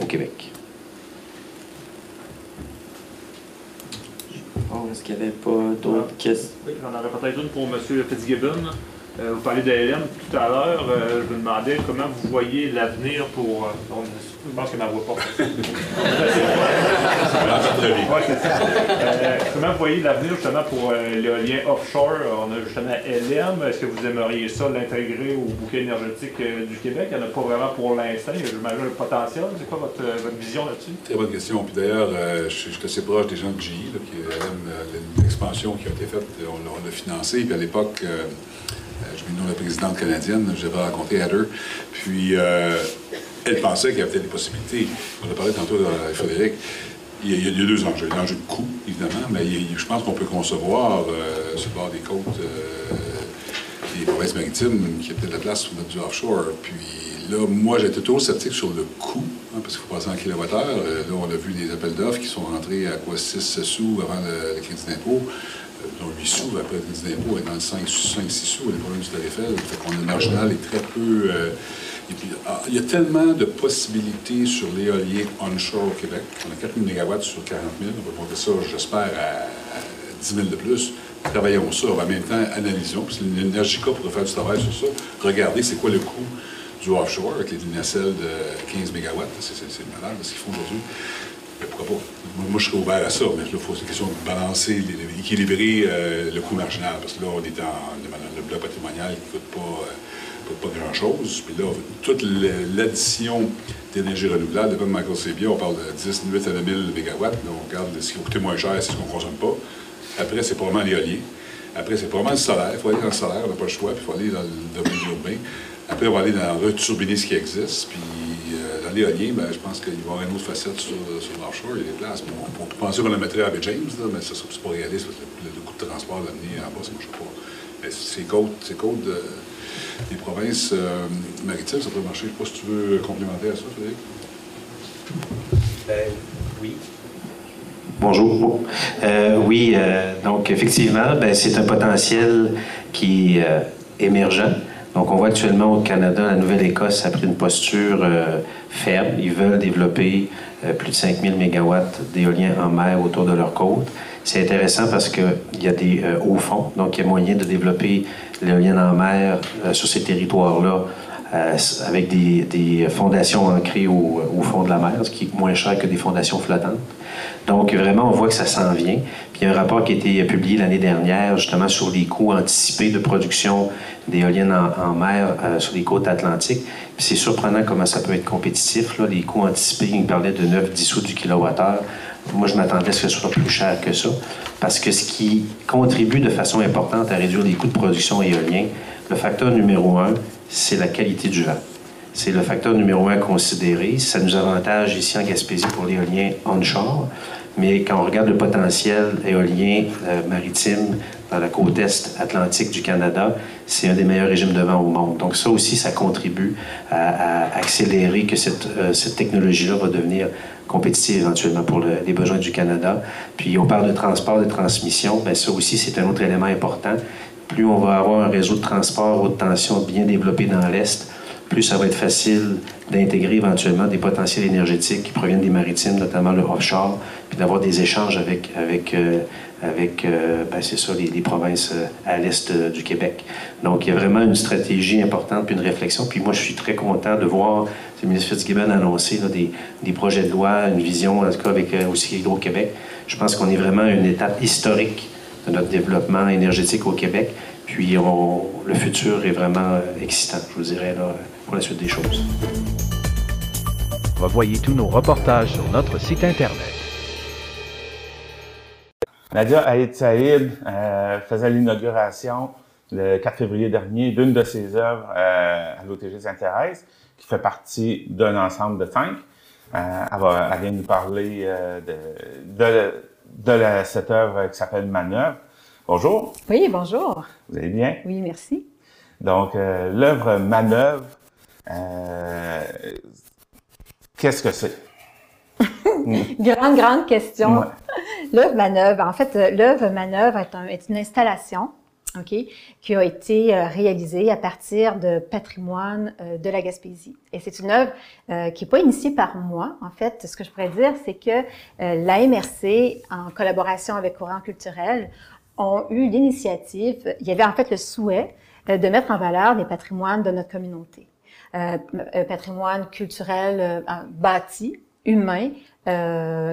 [SPEAKER 18] au Québec.
[SPEAKER 14] Est-ce qu'il n'y avait pas d'autres questions?
[SPEAKER 26] Oui, j'en aurais peut-être une pour M. Fitzgibbon. Euh, vous parlez de LM tout à l'heure. Euh, je me demandais comment vous voyez l'avenir pour. Euh, on- je pense qu'elle n'en voit pas. Ouais, c'est ça. Euh, comment vous voyez l'avenir justement pour euh, l'éolien offshore? On a justement LM. Est-ce que vous aimeriez ça l'intégrer au bouquet énergétique euh, du Québec? Il n'y en a pas vraiment pour l'instant. Il y a, J'imagine le potentiel. C'est quoi votre, euh, votre vision là-dessus?
[SPEAKER 5] Très bonne question. Puis d'ailleurs, euh, je suis je suis assez proche des gens de là, qui aiment l'expansion qui a été faite. On l'a- on l'a financée. Puis à l'époque, je me nomme la présidente canadienne, j'avais rencontré Heather. Puis euh, elle pensait qu'il y avait peut-être des possibilités. On a parlé tantôt de Frédéric. Il y, a, il y a- deux enjeux. L'enjeu de coût, évidemment, mais je pense qu'on peut concevoir euh, sur le bord des côtes euh, des provinces maritimes qu'il y a peut-être la place pour mettre du offshore. Puis là, moi, j'étais toujours sceptique sur le coût, hein, parce qu'il faut passer en kilowattheure. Euh, là, on a vu des appels d'offres qui sont rentrés à quoi 6 sous avant le, le crédit d'impôt. Dont 8 sous après le crédit d'impôt est dans le 5, 5 6 sous, les problèmes du tarif L. Fait qu'on le marginal est très peu. euh, ah, il y a tellement de possibilités sur l'éolien onshore au Québec. On a 4 000 MW sur 40 000. On va monter ça, j'espère, à, à 10 000 de plus. Travaillons ça. En même temps, analysons. Parce que l'Energica pourrait faire du travail sur ça. Regardez c'est quoi le coût du offshore avec les nacelles de 15 MW. C'est c'est- c'est malade ce qu'ils font aujourd'hui. Pourquoi pas? Moi, je serais ouvert à ça, mais là, il faut c'est question de balancer, d'équilibrer euh, le coût marginal. Parce que là, on est en le bloc patrimonial qui ne coûte pas, euh, pas grand-chose. Puis là, toute l'addition d'énergie renouvelable, comme Michael sait bien, on parle de 10, 8 à 9 000 MW. Là, on regarde ce qui va coûter moins cher, c'est ce qu'on ne consomme pas. Après, c'est probablement l'éolien. Après, c'est probablement le solaire. Il faut aller dans le solaire, on n'a pas le choix. Puis il faut aller dans le domaine urbain. Après, on va aller dans returbiner ce qui existe. Puis ben, je pense qu'il va y avoir une autre facette sur, sur l'offshore. Il y a des places. Bon, on peut penser qu'on le mettrait à Bay James, là, mais ça, c'est pas réaliste. parce que Le, le coût de transport l'amener en bas, ça ne marche pas. Mais ces côtes, ces côtes de- des provinces euh, maritimes, ça peut marcher. Je ne sais pas si tu veux complémenter à ça, Frédéric.
[SPEAKER 18] Ben, oui. Bonjour. Euh, oui, euh, donc effectivement, ben, c'est un potentiel qui est euh, émergent. Donc on voit actuellement au Canada, la Nouvelle-Écosse a pris une posture euh, ferme. Ils veulent développer euh, plus de 5000 MW d'éolien en mer autour de leur côte. C'est intéressant parce qu'il y a des euh, hauts fonds, donc il y a moyen de développer l'éolien en mer sur ces territoires-là avec des, fondations ancrées au, fond de la mer, ce qui est moins cher que des fondations flottantes. Donc, vraiment, on voit que ça s'en vient. Puis, il y a un rapport qui a été publié l'année dernière, justement, sur les coûts anticipés de production d'éoliennes en, mer euh, sur les côtes atlantiques. Puis, c'est surprenant comment ça peut être compétitif. Les coûts anticipés, il parlait de 9-10 sous du kilowattheure. Moi, je m'attendais à ce que ce soit plus cher que ça. Parce que ce qui contribue de façon importante à réduire les coûts de production éolien, le facteur numéro un, c'est la qualité du vent. C'est le facteur numéro un à considérer. Ça nous avantage ici en Gaspésie pour l'éolien onshore. Mais quand on regarde le potentiel éolien euh, maritime dans la côte est atlantique du Canada, c'est un des meilleurs régimes de vent au monde. Donc ça aussi, ça contribue à, accélérer que cette, euh, cette technologie-là va devenir compétitive éventuellement pour le- les besoins du Canada. Puis on parle de transport, de transmission, bien ça aussi, c'est un autre élément important. Plus on va avoir un réseau de transport haute tension bien développé dans l'Est, plus ça va être facile d'intégrer éventuellement des potentiels énergétiques qui proviennent des maritimes, notamment le offshore, puis d'avoir des échanges avec, avec, euh, avec euh, ben, c'est ça, les, provinces euh, à l'est du Québec. Donc, il y a vraiment une stratégie importante, puis une réflexion. Puis moi, je suis très content de voir le ministre Fitzgibbon annoncer là, des, des projets de loi, une vision, en tout cas avec aussi Hydro-Québec. Je pense qu'on est vraiment à une étape historique de notre développement énergétique au Québec. Puis on- le futur est vraiment euh, excitant, je vous dirais, là, pour la suite des choses.
[SPEAKER 1] Revoyez tous nos reportages sur notre site Internet.
[SPEAKER 27] Nadia Haït Saïd euh, faisait l'inauguration le 4 février dernier d'une de ses œuvres euh, à l'OTG Sainte-Thérèse, qui fait partie d'un ensemble de cinq. Euh, elle, va- elle vient nous parler euh, de, de, de la- cette œuvre qui s'appelle Manœuvre. Bonjour,
[SPEAKER 6] Oui, bonjour.
[SPEAKER 27] vous allez bien?
[SPEAKER 6] Oui, merci.
[SPEAKER 27] Donc, euh, l'œuvre Manœuvre, euh, qu'est-ce que c'est?
[SPEAKER 6] Grande, grande question.
[SPEAKER 27] Ouais.
[SPEAKER 6] L'œuvre manœuvre, en fait, euh, l'œuvre manœuvre est, un- est une installation ok, qui a été euh, réalisée à partir de patrimoine euh, de la Gaspésie. Et c'est une œuvre euh, qui n'est pas initiée par moi. En fait, ce que je pourrais dire, c'est que euh, la MRC, en collaboration avec Courant culturel, ont eu l'initiative, il y avait en fait le souhait de mettre en valeur les patrimoines de notre communauté. Un patrimoine culturel bâti, humain,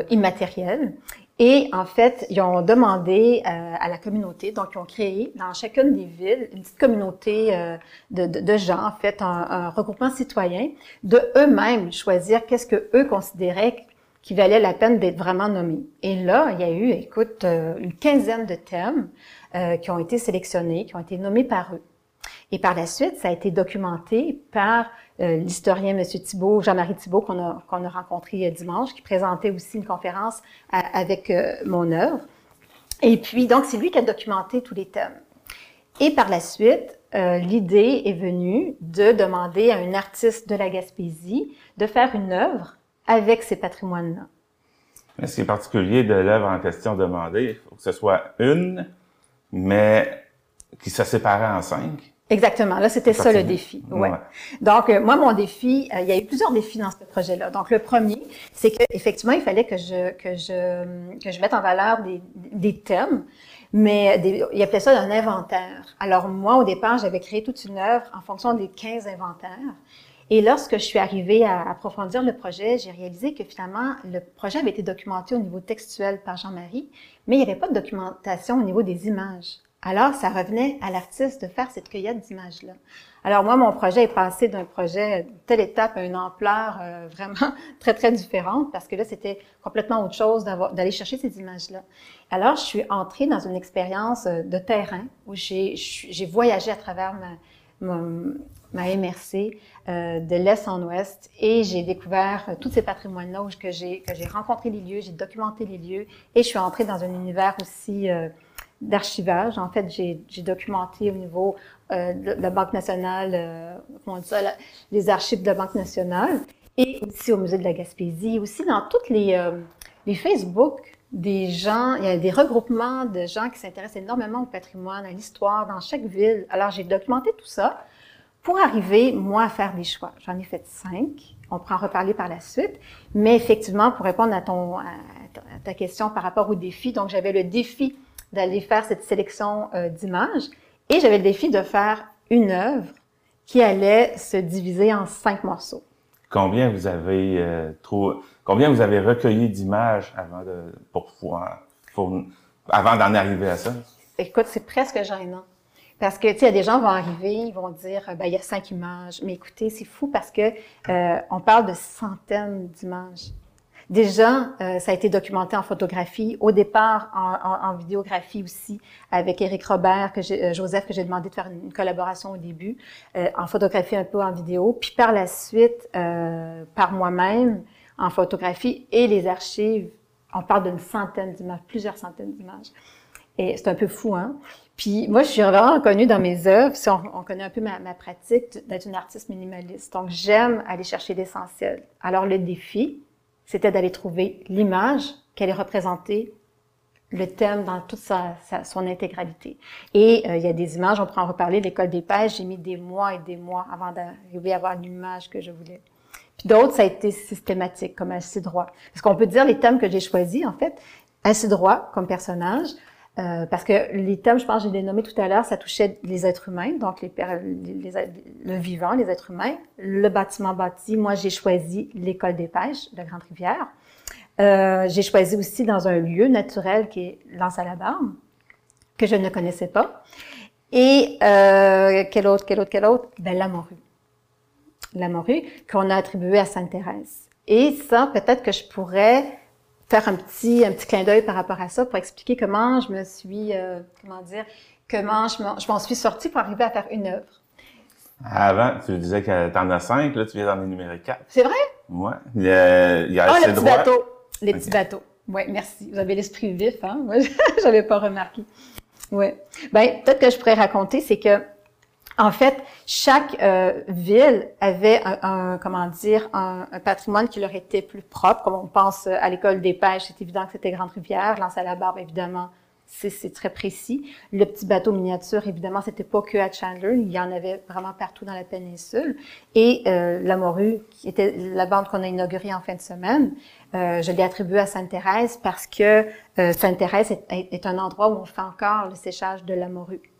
[SPEAKER 6] immatériel. Et en fait, ils ont demandé euh, à la communauté, donc ils ont créé dans chacune des villes une petite communauté euh, de, de, de, gens, en fait, un, un regroupement citoyen, de eux-mêmes choisir qu'est-ce que eux considéraient qui valait la peine d'être vraiment nommés. Et là, il y a eu, écoute, euh, une quinzaine de thèmes euh, qui ont été sélectionnés, qui ont été nommés par eux. Et par la suite, ça a été documenté par euh, l'historien M. Thibault, Jean-Marie Thibault, qu'on a, qu'on a rencontré dimanche, qui présentait aussi une conférence avec mon œuvre. Et puis, donc, c'est lui qui a documenté tous les thèmes. Et par la suite, l'idée est venue de demander à un artiste de la Gaspésie de faire une œuvre avec ces patrimoines-là.
[SPEAKER 27] Ce qui est particulier de l'œuvre en question demandée, il faut que ce soit une, mais qui se séparait en cinq.
[SPEAKER 6] Exactement. Là, c'était ça le défi. Ouais. ouais. Donc, euh, moi, mon défi, euh, il y a eu plusieurs défis dans ce projet-là. Donc, le premier, c'est que effectivement, il fallait que je que je que je mette en valeur des, des thèmes, mais des, il appelait ça un inventaire. Alors moi, au départ, j'avais créé toute une œuvre en fonction des 15 inventaires. Et lorsque je suis arrivée à approfondir le projet, j'ai réalisé que finalement, le projet avait été documenté au niveau textuel par Jean-Marie, mais il n'y avait pas de documentation au niveau des images. Alors, ça revenait à l'artiste de faire cette cueillette d'images-là. Alors, moi, mon projet est passé d'un projet telle étape à une ampleur euh, vraiment très, très différente parce que là, c'était complètement autre chose d'aller chercher ces images-là. Alors, je suis entrée dans une expérience euh, de terrain où j'ai voyagé à travers ma, ma, ma MRC euh, de l'Est en Ouest et j'ai découvert euh, tous ces patrimoines-là que j'ai rencontré les lieux, j'ai documenté les lieux et je suis entrée dans un univers aussi euh, d'archivage. En fait, j'ai documenté au niveau euh, de la Banque nationale, euh, comment on dit ça, les archives de la Banque nationale et aussi au musée de la Gaspésie, aussi dans toutes les euh, les Facebook des gens, il y a des regroupements de gens qui s'intéressent énormément au patrimoine, à l'histoire dans chaque ville. Alors j'ai documenté tout ça pour arriver, moi, à faire des choix. J'en ai fait cinq. On pourra en reparler par la suite. Mais effectivement, pour répondre à, ton, à ta question par rapport au défi, donc j'avais le défi d'aller faire cette sélection euh, d'images et j'avais le défi de faire une œuvre qui allait se diviser en cinq morceaux.
[SPEAKER 27] Combien vous avez euh, trop, combien vous avez recueilli d'images avant de pour avant d'en arriver à ça?
[SPEAKER 6] Écoute, c'est presque gênant. Parce que, tu sais, il y a des gens vont arriver, ils vont dire, ben, il y a cinq images. Mais écoutez, c'est fou parce que euh, on parle de centaines d'images. Déjà, euh, ça a été documenté en photographie, au départ en, vidéographie aussi, avec Éric Robert, euh, Joseph, que j'ai demandé de faire une, collaboration au début, euh, en photographie un peu en vidéo, puis par la suite, par moi-même, en photographie et les archives. On parle d'une centaine d'images, plusieurs centaines d'images. Et c'est un peu fou, hein? Puis moi, je suis vraiment reconnue dans mes œuvres, si on, on connaît un peu ma pratique, d'être une artiste minimaliste. Donc, j'aime aller chercher l'essentiel. Alors, le défi, c'était d'aller trouver l'image qu'elle est représentée, le thème dans toute sa, sa son intégralité. Et euh, il y a des images, on pourra en reparler, l'école des pêches, j'ai mis des mois et des mois avant d'arriver à avoir l'image que je voulais. Puis d'autres, ça a été systématique, comme assez droit. Parce qu'on peut dire les thèmes que j'ai choisis, en fait, assez droit comme personnage, euh, parce que les thèmes, je pense, je l'ai nommé tout à l'heure, ça touchait les êtres humains, donc les, les, les, le vivant, les êtres humains, le bâtiment bâti. Moi, j'ai choisi l'école des pêches de Grande-Rivière. Euh, j'ai choisi aussi dans un lieu naturel qui est l'Anse à la Barbe, que je ne connaissais pas. Et euh, quel autre, quel autre, quel autre? Ben, la morue. La morue qu'on a attribuée à Sainte-Thérèse. Et ça, peut-être que je pourrais faire un petit, un petit clin d'œil par rapport à ça pour expliquer comment je me suis, euh, comment dire, comment je m'en suis sortie pour arriver à faire une œuvre.
[SPEAKER 27] Avant, tu disais que tu en as cinq, là, tu viens d'en énumérer quatre.
[SPEAKER 6] C'est vrai?
[SPEAKER 27] Ouais. Il y a, il y a
[SPEAKER 6] ah,
[SPEAKER 27] assez
[SPEAKER 6] le petit
[SPEAKER 27] droit.
[SPEAKER 6] bateau. Les petits bateaux. Oui, merci. Vous avez l'esprit vif, hein? Moi, j'avais pas remarqué. Oui. Ben, peut-être que je pourrais raconter, c'est que, en fait, chaque euh, ville avait un, un comment dire un, un, patrimoine qui leur était plus propre. Comme on pense à l'école des pêches, c'est évident que c'était Grande Rivière, l'Anse à la Barbe, évidemment, c'est très précis. Le petit bateau miniature, évidemment, c'était pas que à Chandler, il y en avait vraiment partout dans la péninsule. Et euh, la morue, qui était la bande qu'on a inaugurée en fin de semaine, euh, je l'ai attribuée à Sainte-Thérèse parce que euh, Sainte-Thérèse est, est, un endroit où on fait encore le séchage de la morue.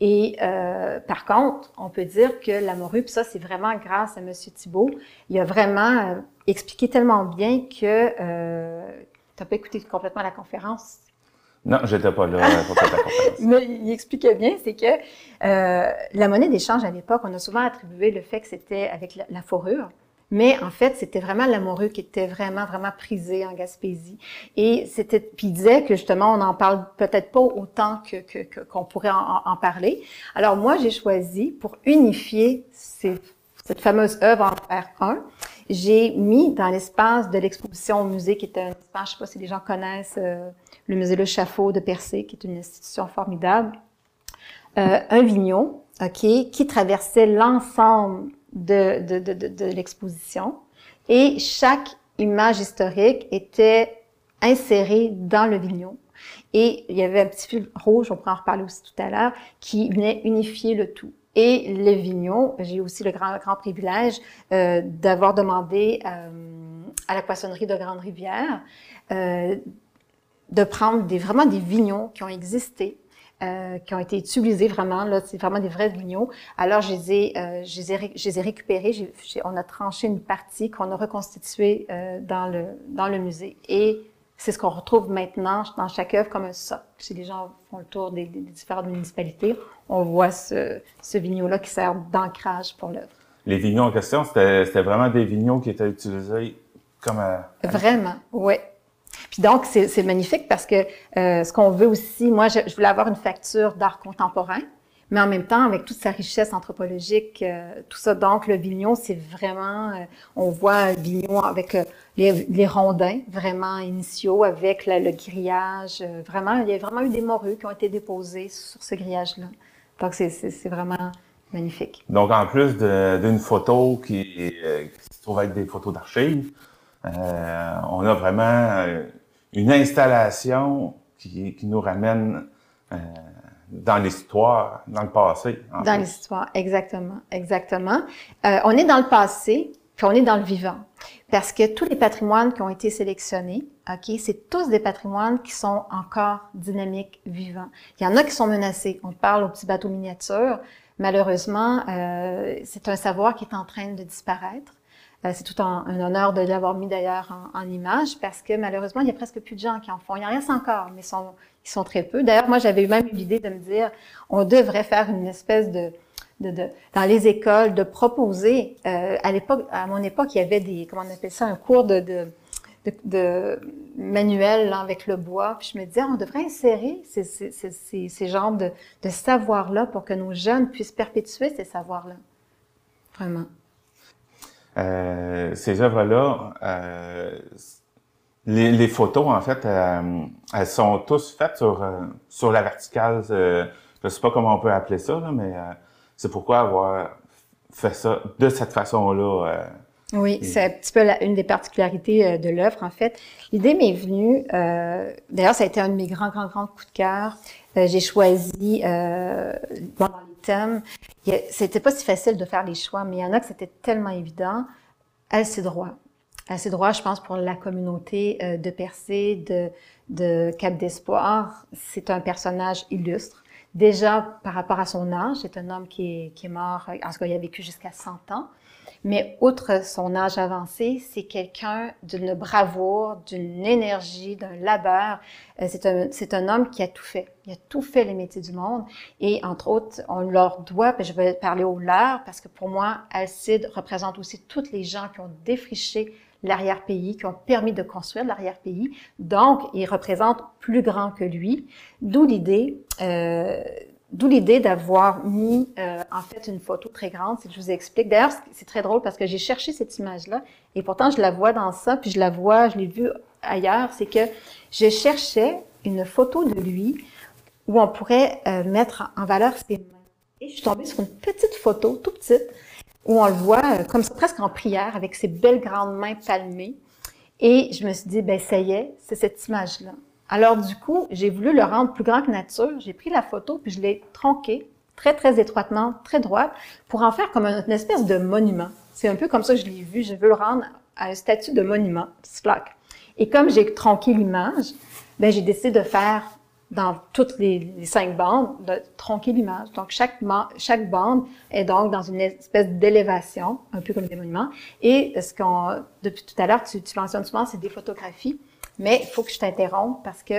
[SPEAKER 6] Et euh, par contre, on peut dire que la morue, puis ça, c'est vraiment grâce à M. Thibault, il a vraiment euh, expliqué tellement bien que euh, tu n'as pas écouté complètement la conférence.
[SPEAKER 27] Non, j'étais pas là pour cette conférence.
[SPEAKER 6] Mais il expliquait bien, c'est que euh, la monnaie d'échange à l'époque, on a souvent attribué le fait que c'était avec la, la fourrure. Mais en fait, c'était vraiment la morue qui était vraiment, vraiment prisée en Gaspésie. Et c'était, puis il disait que justement, on n'en parle peut-être pas autant que, que, que- qu'on pourrait en, en parler. Alors moi, j'ai choisi pour unifier ces- cette fameuse œuvre en R1, j'ai mis dans l'espace de l'exposition au musée, qui est un espace, je ne sais pas si les gens connaissent, euh, le musée Le Chafaud de Percé, qui est une institution formidable, euh, un vignon, OK, qui traversait l'ensemble de, de, de, de, de l'exposition. Et chaque image historique était insérée dans le vignon. Et il y avait un petit fil rouge, on pourra en reparler aussi tout à l'heure, qui venait unifier le tout. Et le vignon, j'ai aussi le grand, grand privilège euh, d'avoir demandé euh, à la poissonnerie de Grande-Rivière euh, de prendre des, vraiment des vignons qui ont existé, euh, qui ont été utilisés vraiment, là, c'est vraiment des vrais vignons. Alors, je les ai, euh, je les ai, je les ai récupérés, on a tranché une partie qu'on a reconstituée euh, dans, le, dans le musée. Et c'est ce qu'on retrouve maintenant dans chaque œuvre comme un socle. Si les gens font le tour des, des différentes municipalités, on voit ce, ce vigneau-là qui sert d'ancrage pour l'œuvre.
[SPEAKER 27] Les vignons en question, c'était c'était vraiment des vignons qui étaient utilisés comme... euh,
[SPEAKER 6] Vraiment, ouais. Puis donc, c'est magnifique parce que euh, ce qu'on veut aussi, moi, je, je voulais avoir une facture d'art contemporain, mais en même temps, avec toute sa richesse anthropologique, euh, tout ça. Donc, le vignon, c'est vraiment, euh, on voit vignon avec euh, les, les rondins vraiment initiaux, avec le grillage. euh, vraiment, il y a vraiment eu des morues qui ont été déposées sur ce grillage-là. Donc, c'est- vraiment magnifique.
[SPEAKER 27] Donc, en plus d'une photo qui, euh, qui se trouve être des photos d'archives, euh, on a vraiment euh, une installation qui, qui nous ramène euh, dans l'histoire, dans le passé.
[SPEAKER 6] Dans l'histoire, exactement, exactement. Euh, on est dans le passé, puis on est dans le vivant. Parce que tous les patrimoines qui ont été sélectionnés, OK, c'est tous des patrimoines qui sont encore dynamiques, vivants. Il y en a qui sont menacés. On parle aux petits bateaux miniatures. Malheureusement, euh, c'est un savoir qui est en train de disparaître. Euh, c'est tout un, honneur de l'avoir mis d'ailleurs en, image parce que malheureusement, il y a presque plus de gens qui en font. Il en reste encore, mais ils sont, très peu. D'ailleurs, moi, j'avais même eu l'idée de me dire, on devrait faire une espèce de, dans les écoles, de proposer. euh, à mon époque, il y avait des, comment on appelle ça, un cours de, manuel avec le bois. Puis je me disais, on devrait insérer ces genres de, de savoirs-là pour que nos jeunes puissent perpétuer ces savoirs-là. Vraiment.
[SPEAKER 27] Euh, ces œuvres-là, euh, les, les photos, en fait, euh, elles sont tous faites sur, euh, sur la verticale. euh, je sais pas comment on peut appeler ça, là, mais euh, c'est pourquoi avoir fait ça de cette façon-là. euh,
[SPEAKER 6] Oui,
[SPEAKER 27] Et-
[SPEAKER 6] c'est un petit peu la- une des particularités de l'œuvre, en fait. L'idée m'est venue, euh, d'ailleurs, ça a été un de mes grands, grands, grands coups de cœur. Euh, J'ai choisi, euh, bon, dans les c'était pas si facile de faire les choix, mais il y en a que c'était tellement évident. Alcide Droit. Alcide Droit, je pense, pour la communauté euh, de Percé, de, Cap d'Espoir, c'est un personnage illustre. Déjà, par rapport à son âge, c'est un homme qui est, mort, en tout cas, il a vécu jusqu'à 100 ans. Mais outre son âge avancé, c'est quelqu'un d'une bravoure, d'une énergie, d'un labeur. Euh, c'est un, c'est un homme qui a tout fait. Il a tout fait les métiers du monde. Et entre autres, on leur doit, je vais parler au leur, parce que pour moi, Alcide représente aussi toutes les gens qui ont défriché l'arrière-pays, qui ont permis de construire l'arrière-pays. Donc, il représente plus grand que lui. D'où l'idée, euh, d'où l'idée d'avoir mis euh, en fait une photo très grande. Si je vous explique. D'ailleurs, c'est- très drôle parce que j'ai cherché cette image-là et pourtant je la vois dans ça, puis je la vois, je l'ai vue ailleurs. C'est que je cherchais une photo de lui où on pourrait euh, mettre en valeur ses mains. Et je suis tombée sur une petite photo, tout petite, où on le voit euh, comme ça, presque en prière, avec ses belles grandes mains palmées. Et je me suis dit, ben ça y est, c'est cette image-là. Alors du coup, j'ai voulu le rendre plus grand que nature. J'ai pris la photo puis je l'ai tronquée très très étroitement, très droite, pour en faire comme une espèce de monument. C'est un peu comme ça que je l'ai vu. Je veux le rendre à un statut de monument, slack. Et comme j'ai tronqué l'image, ben j'ai décidé de faire dans toutes les, les cinq bandes, de tronquer l'image. Donc, chaque, chaque bande est donc dans une espèce d'élévation, un peu comme des monuments. Et ce qu'on, depuis tout à l'heure, tu, tu mentionnes souvent, c'est des photographies. Mais il faut que je t'interrompe parce que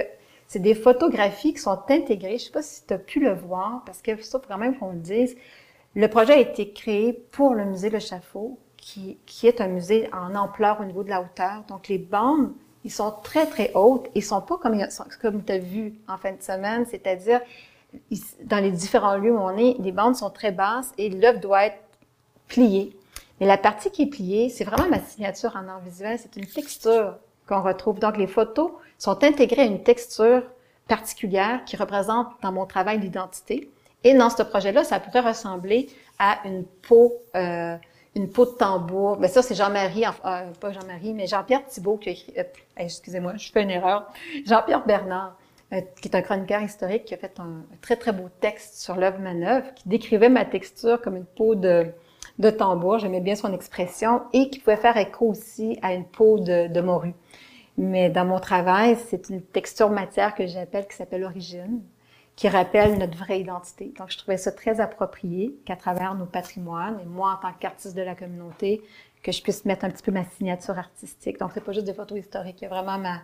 [SPEAKER 6] c'est des photographies qui sont intégrées. Je ne sais pas si tu as pu le voir, parce que ça, faut quand même qu'on le dise. Le projet a été créé pour le musée Le Chafaud, qui, qui est un musée en ampleur au niveau de la hauteur. Donc, les bandes, ils sont très, très hautes. Ils sont pas comme, comme tu as vu en fin de semaine, c'est-à-dire, dans les différents lieux où on est, les bandes sont très basses et l'œuvre doit être pliée. Mais la partie qui est pliée, c'est vraiment ma signature en art visuel, c'est une texture qu'on retrouve. Donc, les photos sont intégrées à une texture particulière qui représente dans mon travail l'identité. Et dans ce projet-là, ça pourrait ressembler à une peau, euh, une peau de tambour. Mais ça, c'est Jean-Marie, euh, pas Jean-Marie, mais Jean-Pierre Thibault qui a écrit, euh, excusez-moi, je fais une erreur. Jean-Pierre Bernard, euh, qui est un chroniqueur historique, qui a fait un, un très, très beau texte sur l'œuvre Manœuvre, qui décrivait ma texture comme une peau de, de tambour. J'aimais bien son expression et qui pouvait faire écho aussi à une peau de, de morue. Mais dans mon travail, c'est une texture matière que j'appelle, qui s'appelle origine, qui rappelle notre vraie identité. Donc, je trouvais ça très approprié qu'à travers nos patrimoines, et moi, en tant qu'artiste de la communauté, que je puisse mettre un petit peu ma signature artistique. Donc, c'est pas juste des photos historiques, il y a vraiment ma,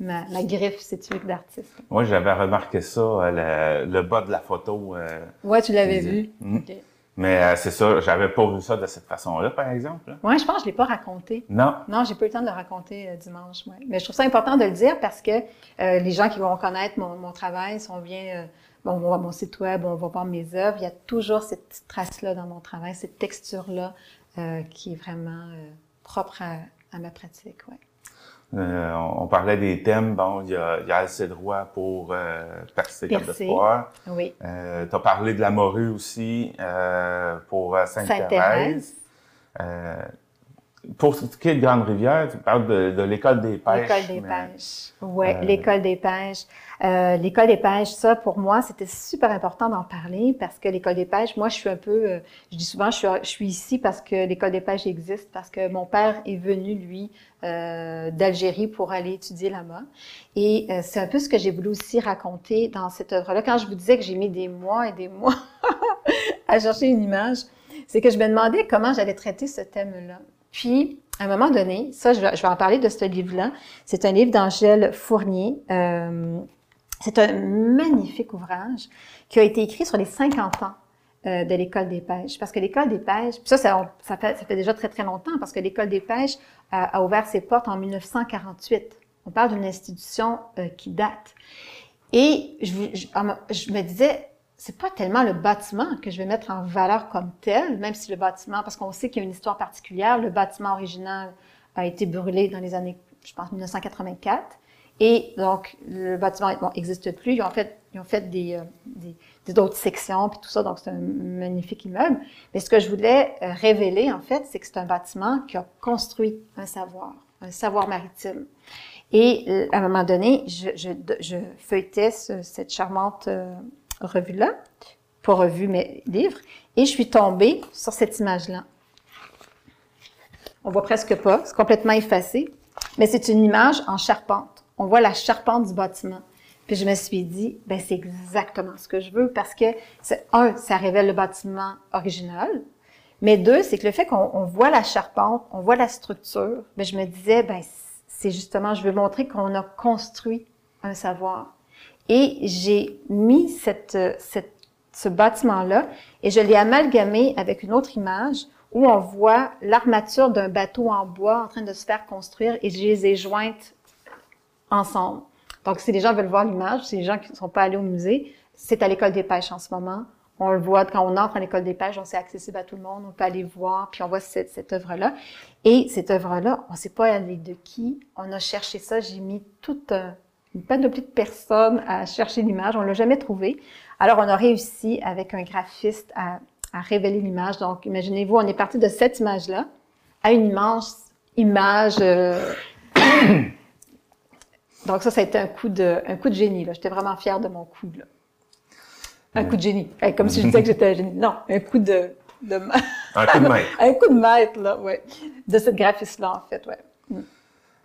[SPEAKER 6] ma, ma griffe, si tu veux, d'artiste.
[SPEAKER 27] Moi, j'avais remarqué ça, euh, le, le bas de la photo. euh,
[SPEAKER 6] Ouais, tu l'avais vu.
[SPEAKER 27] Mm.
[SPEAKER 6] Ok.
[SPEAKER 27] Mais euh, c'est ça, j'avais pas vu ça de cette façon-là, par exemple.
[SPEAKER 6] Ouais, je pense que je l'ai pas raconté.
[SPEAKER 27] Non.
[SPEAKER 6] Non, j'ai pas eu le temps de le raconter euh, dimanche. Ouais. Mais je trouve ça important de le dire parce que euh, les gens qui vont connaître mon, mon travail, si on vient, euh, bon, on va voir mon site web, on va voir mes œuvres, il y a toujours cette petite trace-là dans mon travail, cette texture-là euh, qui est vraiment euh, propre à, à ma pratique. Ouais.
[SPEAKER 27] Euh, on, on parlait des thèmes. Bon, il y a, il y a assez droit pour euh, percer comme de foire.
[SPEAKER 6] Oui.
[SPEAKER 27] Euh, tu as parlé de la morue aussi euh, pour euh, Sainte-Thérèse.
[SPEAKER 6] Sainte-Thérèse.
[SPEAKER 27] Pour ce qui est de Grande-Rivière, tu parles de, de l'école des pêches.
[SPEAKER 6] L'école des
[SPEAKER 27] mais-
[SPEAKER 6] pêches. Oui,
[SPEAKER 27] Euh,
[SPEAKER 6] l'école des pêches. Euh, l'école des pêches, ça, pour moi, c'était super important d'en parler parce que l'école des pêches, moi, je suis un peu, euh, je dis souvent, je suis, je suis ici parce que l'école des pêches existe, parce que mon père est venu, lui, euh, d'Algérie pour aller étudier là-bas. Et euh, c'est un peu ce que j'ai voulu aussi raconter dans cette œuvre-là. Quand je vous disais que j'ai mis des mois et des mois à chercher une image, c'est que je me demandais comment j'allais traiter ce thème-là. Puis, à un moment donné, ça, je vais, je vais en parler de ce livre-là. C'est un livre d'Angèle Fournier. Euh, c'est un magnifique ouvrage qui a été écrit sur les 50 ans euh, de l'école des pêches. Parce que l'école des pêches, ça, ça, ça, fait, déjà très, très longtemps, parce que l'école des pêches a, a ouvert ses portes en 1948. On parle d'une institution euh, qui date. Et je, je, je me disais, c'est pas tellement le bâtiment que je vais mettre en valeur comme tel, même si le bâtiment, parce qu'on sait qu'il y a une histoire particulière, le bâtiment original a été brûlé dans les années, je pense, 1984. Et donc, le bâtiment n'existe plus. Ils ont fait, ils ont fait des, euh, des, des d'autres sections, puis tout ça. Donc, c'est un magnifique immeuble. Mais ce que je voulais euh, révéler, en fait, c'est que c'est un bâtiment qui a construit un savoir, un savoir maritime. Et euh, à un moment donné, je, je, je feuilletais ce- cette charmante euh, revue-là, pas revue, mais livre, et je suis tombée sur cette image-là. On voit presque pas, c'est complètement effacé, mais c'est une image en charpente. On voit la charpente du bâtiment. Puis je me suis dit, ben c'est exactement ce que je veux parce que, un, ça révèle le bâtiment original, mais deux, c'est que le fait qu'on on voit la charpente, on voit la structure, ben je me disais, ben c'est justement, je veux montrer qu'on a construit un savoir. Et j'ai mis ce bâtiment-là et je l'ai amalgamé avec une autre image où on voit l'armature d'un bateau en bois en train de se faire construire et je les ai jointes ensemble. Donc, si les gens veulent voir l'image, si les gens qui ne sont pas allés au musée, c'est à l'école des pêches en ce moment. On le voit quand on entre à l'école des pêches, on c'est accessible à tout le monde, on peut aller voir, puis on voit cette, œuvre-là. Et cette œuvre-là, on ne sait pas elle de qui. On a cherché ça, j'ai mis toute un- une panoplie de personnes à chercher l'image, on l'a jamais trouvée. Alors, on a réussi avec un graphiste à, à révéler l'image. Donc, imaginez-vous, on est parti de cette image-là à une immense image. euh, Donc ça, ça a été un coup de, un coup de génie. J'étais vraiment fière de mon coup. Là. Un coup de génie. Eh, Comme si je disais que j'étais un génie. Non, un coup de... de
[SPEAKER 27] Un coup de maître.
[SPEAKER 6] un coup de maître, là, ouais. De cette graphiste-là, en fait, ouais.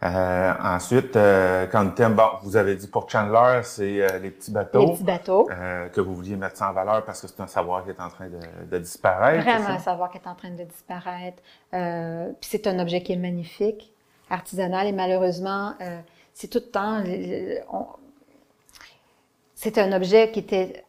[SPEAKER 27] Euh, ensuite, euh, quand thème, bon, vous avez dit pour Chandler, c'est euh, les petits bateaux.
[SPEAKER 6] Les petits bateaux.
[SPEAKER 27] que vous vouliez mettre ça en valeur parce que c'est un savoir qui est en train de, de disparaître.
[SPEAKER 6] Vraiment un savoir qui est en train de disparaître. Puis c'est un objet qui est magnifique, artisanal, et malheureusement, c'est tout le temps. le- le- on- C'est un objet qui était,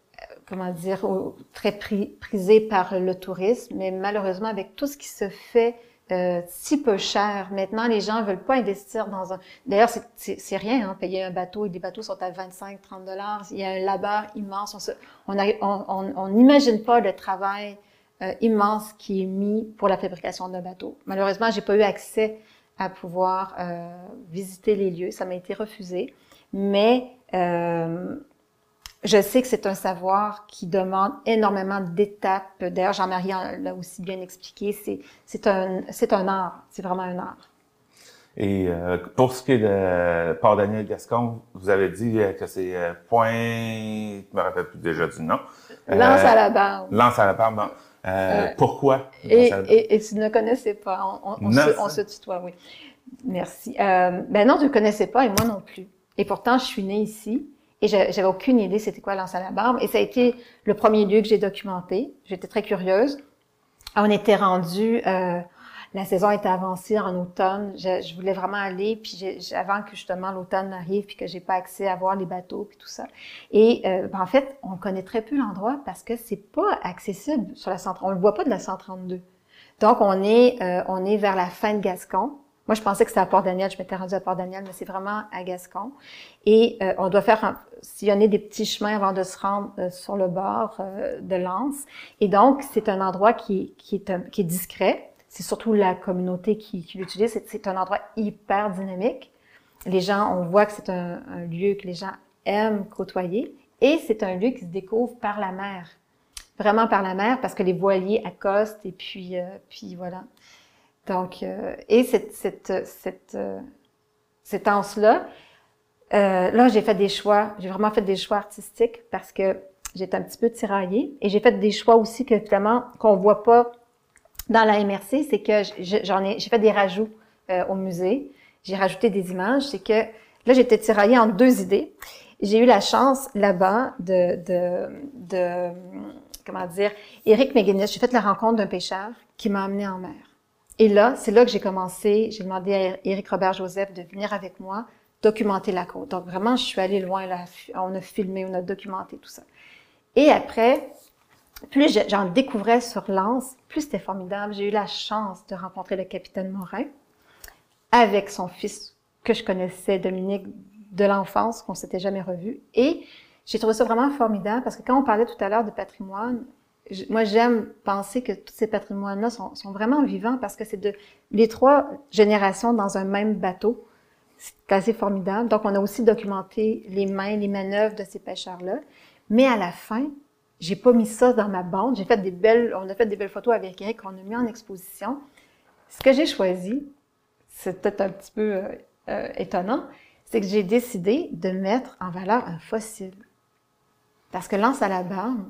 [SPEAKER 6] comment dire, très pri- prisé par le tourisme, mais malheureusement, avec tout ce qui se fait euh, si peu cher, maintenant, les gens veulent pas investir dans un. D'ailleurs, c'est- rien, hein, payer un bateau, et des bateaux sont à 25, 30 dollars. Il y a un labeur immense. On se- on on- on- n'imagine pas le travail euh, immense qui est mis pour la fabrication d'un bateau. Malheureusement, j'ai pas eu accès à pouvoir euh, visiter les lieux. Ça m'a été refusé. Mais euh, je sais que c'est un savoir qui demande énormément d'étapes. D'ailleurs, Jean-Marie l'a aussi bien expliqué. C'est, c'est un, c'est un art. C'est vraiment un art.
[SPEAKER 27] Et euh, pour ce qui est de Port Daniel Gascon, vous avez dit euh, que c'est euh, point, je me rappelle plus déjà du nom.
[SPEAKER 6] Lance à la barbe.
[SPEAKER 27] Lance à la barbe. bon. Euh,
[SPEAKER 6] Euh,
[SPEAKER 27] pourquoi?
[SPEAKER 6] Et,
[SPEAKER 27] la
[SPEAKER 6] et, et tu ne connaissais pas. On, se,
[SPEAKER 27] ça-
[SPEAKER 6] on se tutoie, oui. Merci. Euh, ben non, tu ne connaissais pas et moi non plus. Et pourtant, je suis née ici et j'a- j'avais aucune idée c'était quoi Lance à la barbe. Et ça a été le premier lieu que j'ai documenté. J'étais très curieuse. On était rendu, euh, la saison était avancée en automne. Je, voulais vraiment aller, puis avant que justement l'automne arrive, puis que j'ai pas accès à voir les bateaux, puis tout ça. Et euh, ben, en fait, on connaît très peu l'endroit parce que c'est pas accessible sur la 130. On le voit pas de la 132. Donc on est, euh, on est vers la fin de Gascon. Moi, je pensais que c'était à Port-Daniel. Je m'étais rendue à Port-Daniel, mais c'est vraiment à Gascon. Et euh, on doit faire un- sillonner des petits chemins avant de se rendre euh, sur le bord euh, de l'Anse. Et donc, c'est un endroit qui, qui, est, qui est discret. C'est surtout la communauté qui, qui l'utilise. C'est- C'est un endroit hyper dynamique. Les gens, on voit que c'est un, un lieu que les gens aiment côtoyer. Et c'est un lieu qui se découvre par la mer. Vraiment par la mer, parce que les voiliers accostent et puis, euh, puis voilà. Donc, euh, et cette, cette, cette, euh, cette anse-là, euh, là, j'ai fait des choix, j'ai vraiment fait des choix artistiques parce que j'étais un petit peu tiraillée et j'ai fait des choix aussi que finalement, qu'on voit pas dans la MRC, c'est que je- j'en ai, j'ai fait des rajouts euh, au musée, j'ai rajouté des images, c'est que là, j'étais tiraillée entre deux idées. J'ai eu la chance là-bas de, de, de, comment dire, Éric McGuinness, j'ai fait la rencontre d'un pêcheur qui m'a amené en mer. Et là, c'est là que j'ai commencé, j'ai demandé à Éric Robert Joseph de venir avec moi documenter la côte. Donc vraiment, je suis allée loin, on a filmé, on a documenté tout ça. Et après, plus je- j'en découvrais sur l'Anse, plus c'était formidable. J'ai eu la chance de rencontrer le capitaine Morin avec son fils que je connaissais, Dominique, de l'enfance, qu'on s'était jamais revu. Et j'ai trouvé ça vraiment formidable parce que quand on parlait tout à l'heure de patrimoine, moi j'aime penser que tous ces patrimoines-là sont, vraiment vivants parce que c'est de les trois générations dans un même bateau. C'est assez formidable. Donc on a aussi documenté les mains, les manœuvres de ces pêcheurs-là. Mais à la fin, j'ai pas mis ça dans ma bande. J'ai fait des belles, on a fait des belles photos avec Eric qu'on a mis en exposition. Ce que j'ai choisi, c'est peut-être un petit peu euh, euh, étonnant, c'est que j'ai décidé de mettre en valeur un fossile. Parce que l'anse à la barbe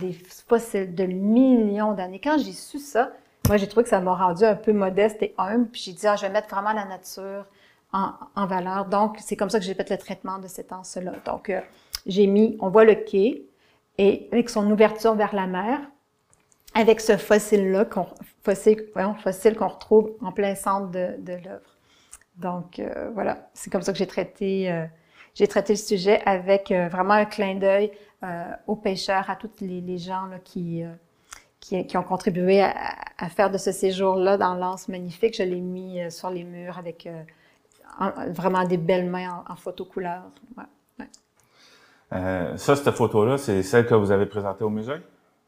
[SPEAKER 6] des fossiles de millions d'années. Quand j'ai su ça, moi, j'ai trouvé que ça m'a rendu un peu modeste et humble. Puis j'ai dit, ah, je vais mettre vraiment la nature en, valeur. Donc, c'est comme ça que j'ai fait le traitement de cette anse-là. Donc, euh, j'ai mis, on voit le quai, et avec son ouverture vers la mer, avec ce fossile-là, qu'on, fossile, voyons, fossile qu'on retrouve en plein centre de, l'œuvre. Donc, euh, voilà, c'est comme ça que j'ai traité, euh, j'ai traité le sujet avec vraiment un clin d'œil euh, aux pêcheurs, à tous les, les gens là, qui, euh, qui, qui ont contribué à, à faire de ce séjour-là dans l'anse magnifique. Je l'ai mis euh, sur les murs avec en- vraiment des belles mains en, en photo couleur. Ouais, ouais.
[SPEAKER 27] Ça, cette photo-là, c'est celle que vous avez présentée au musée,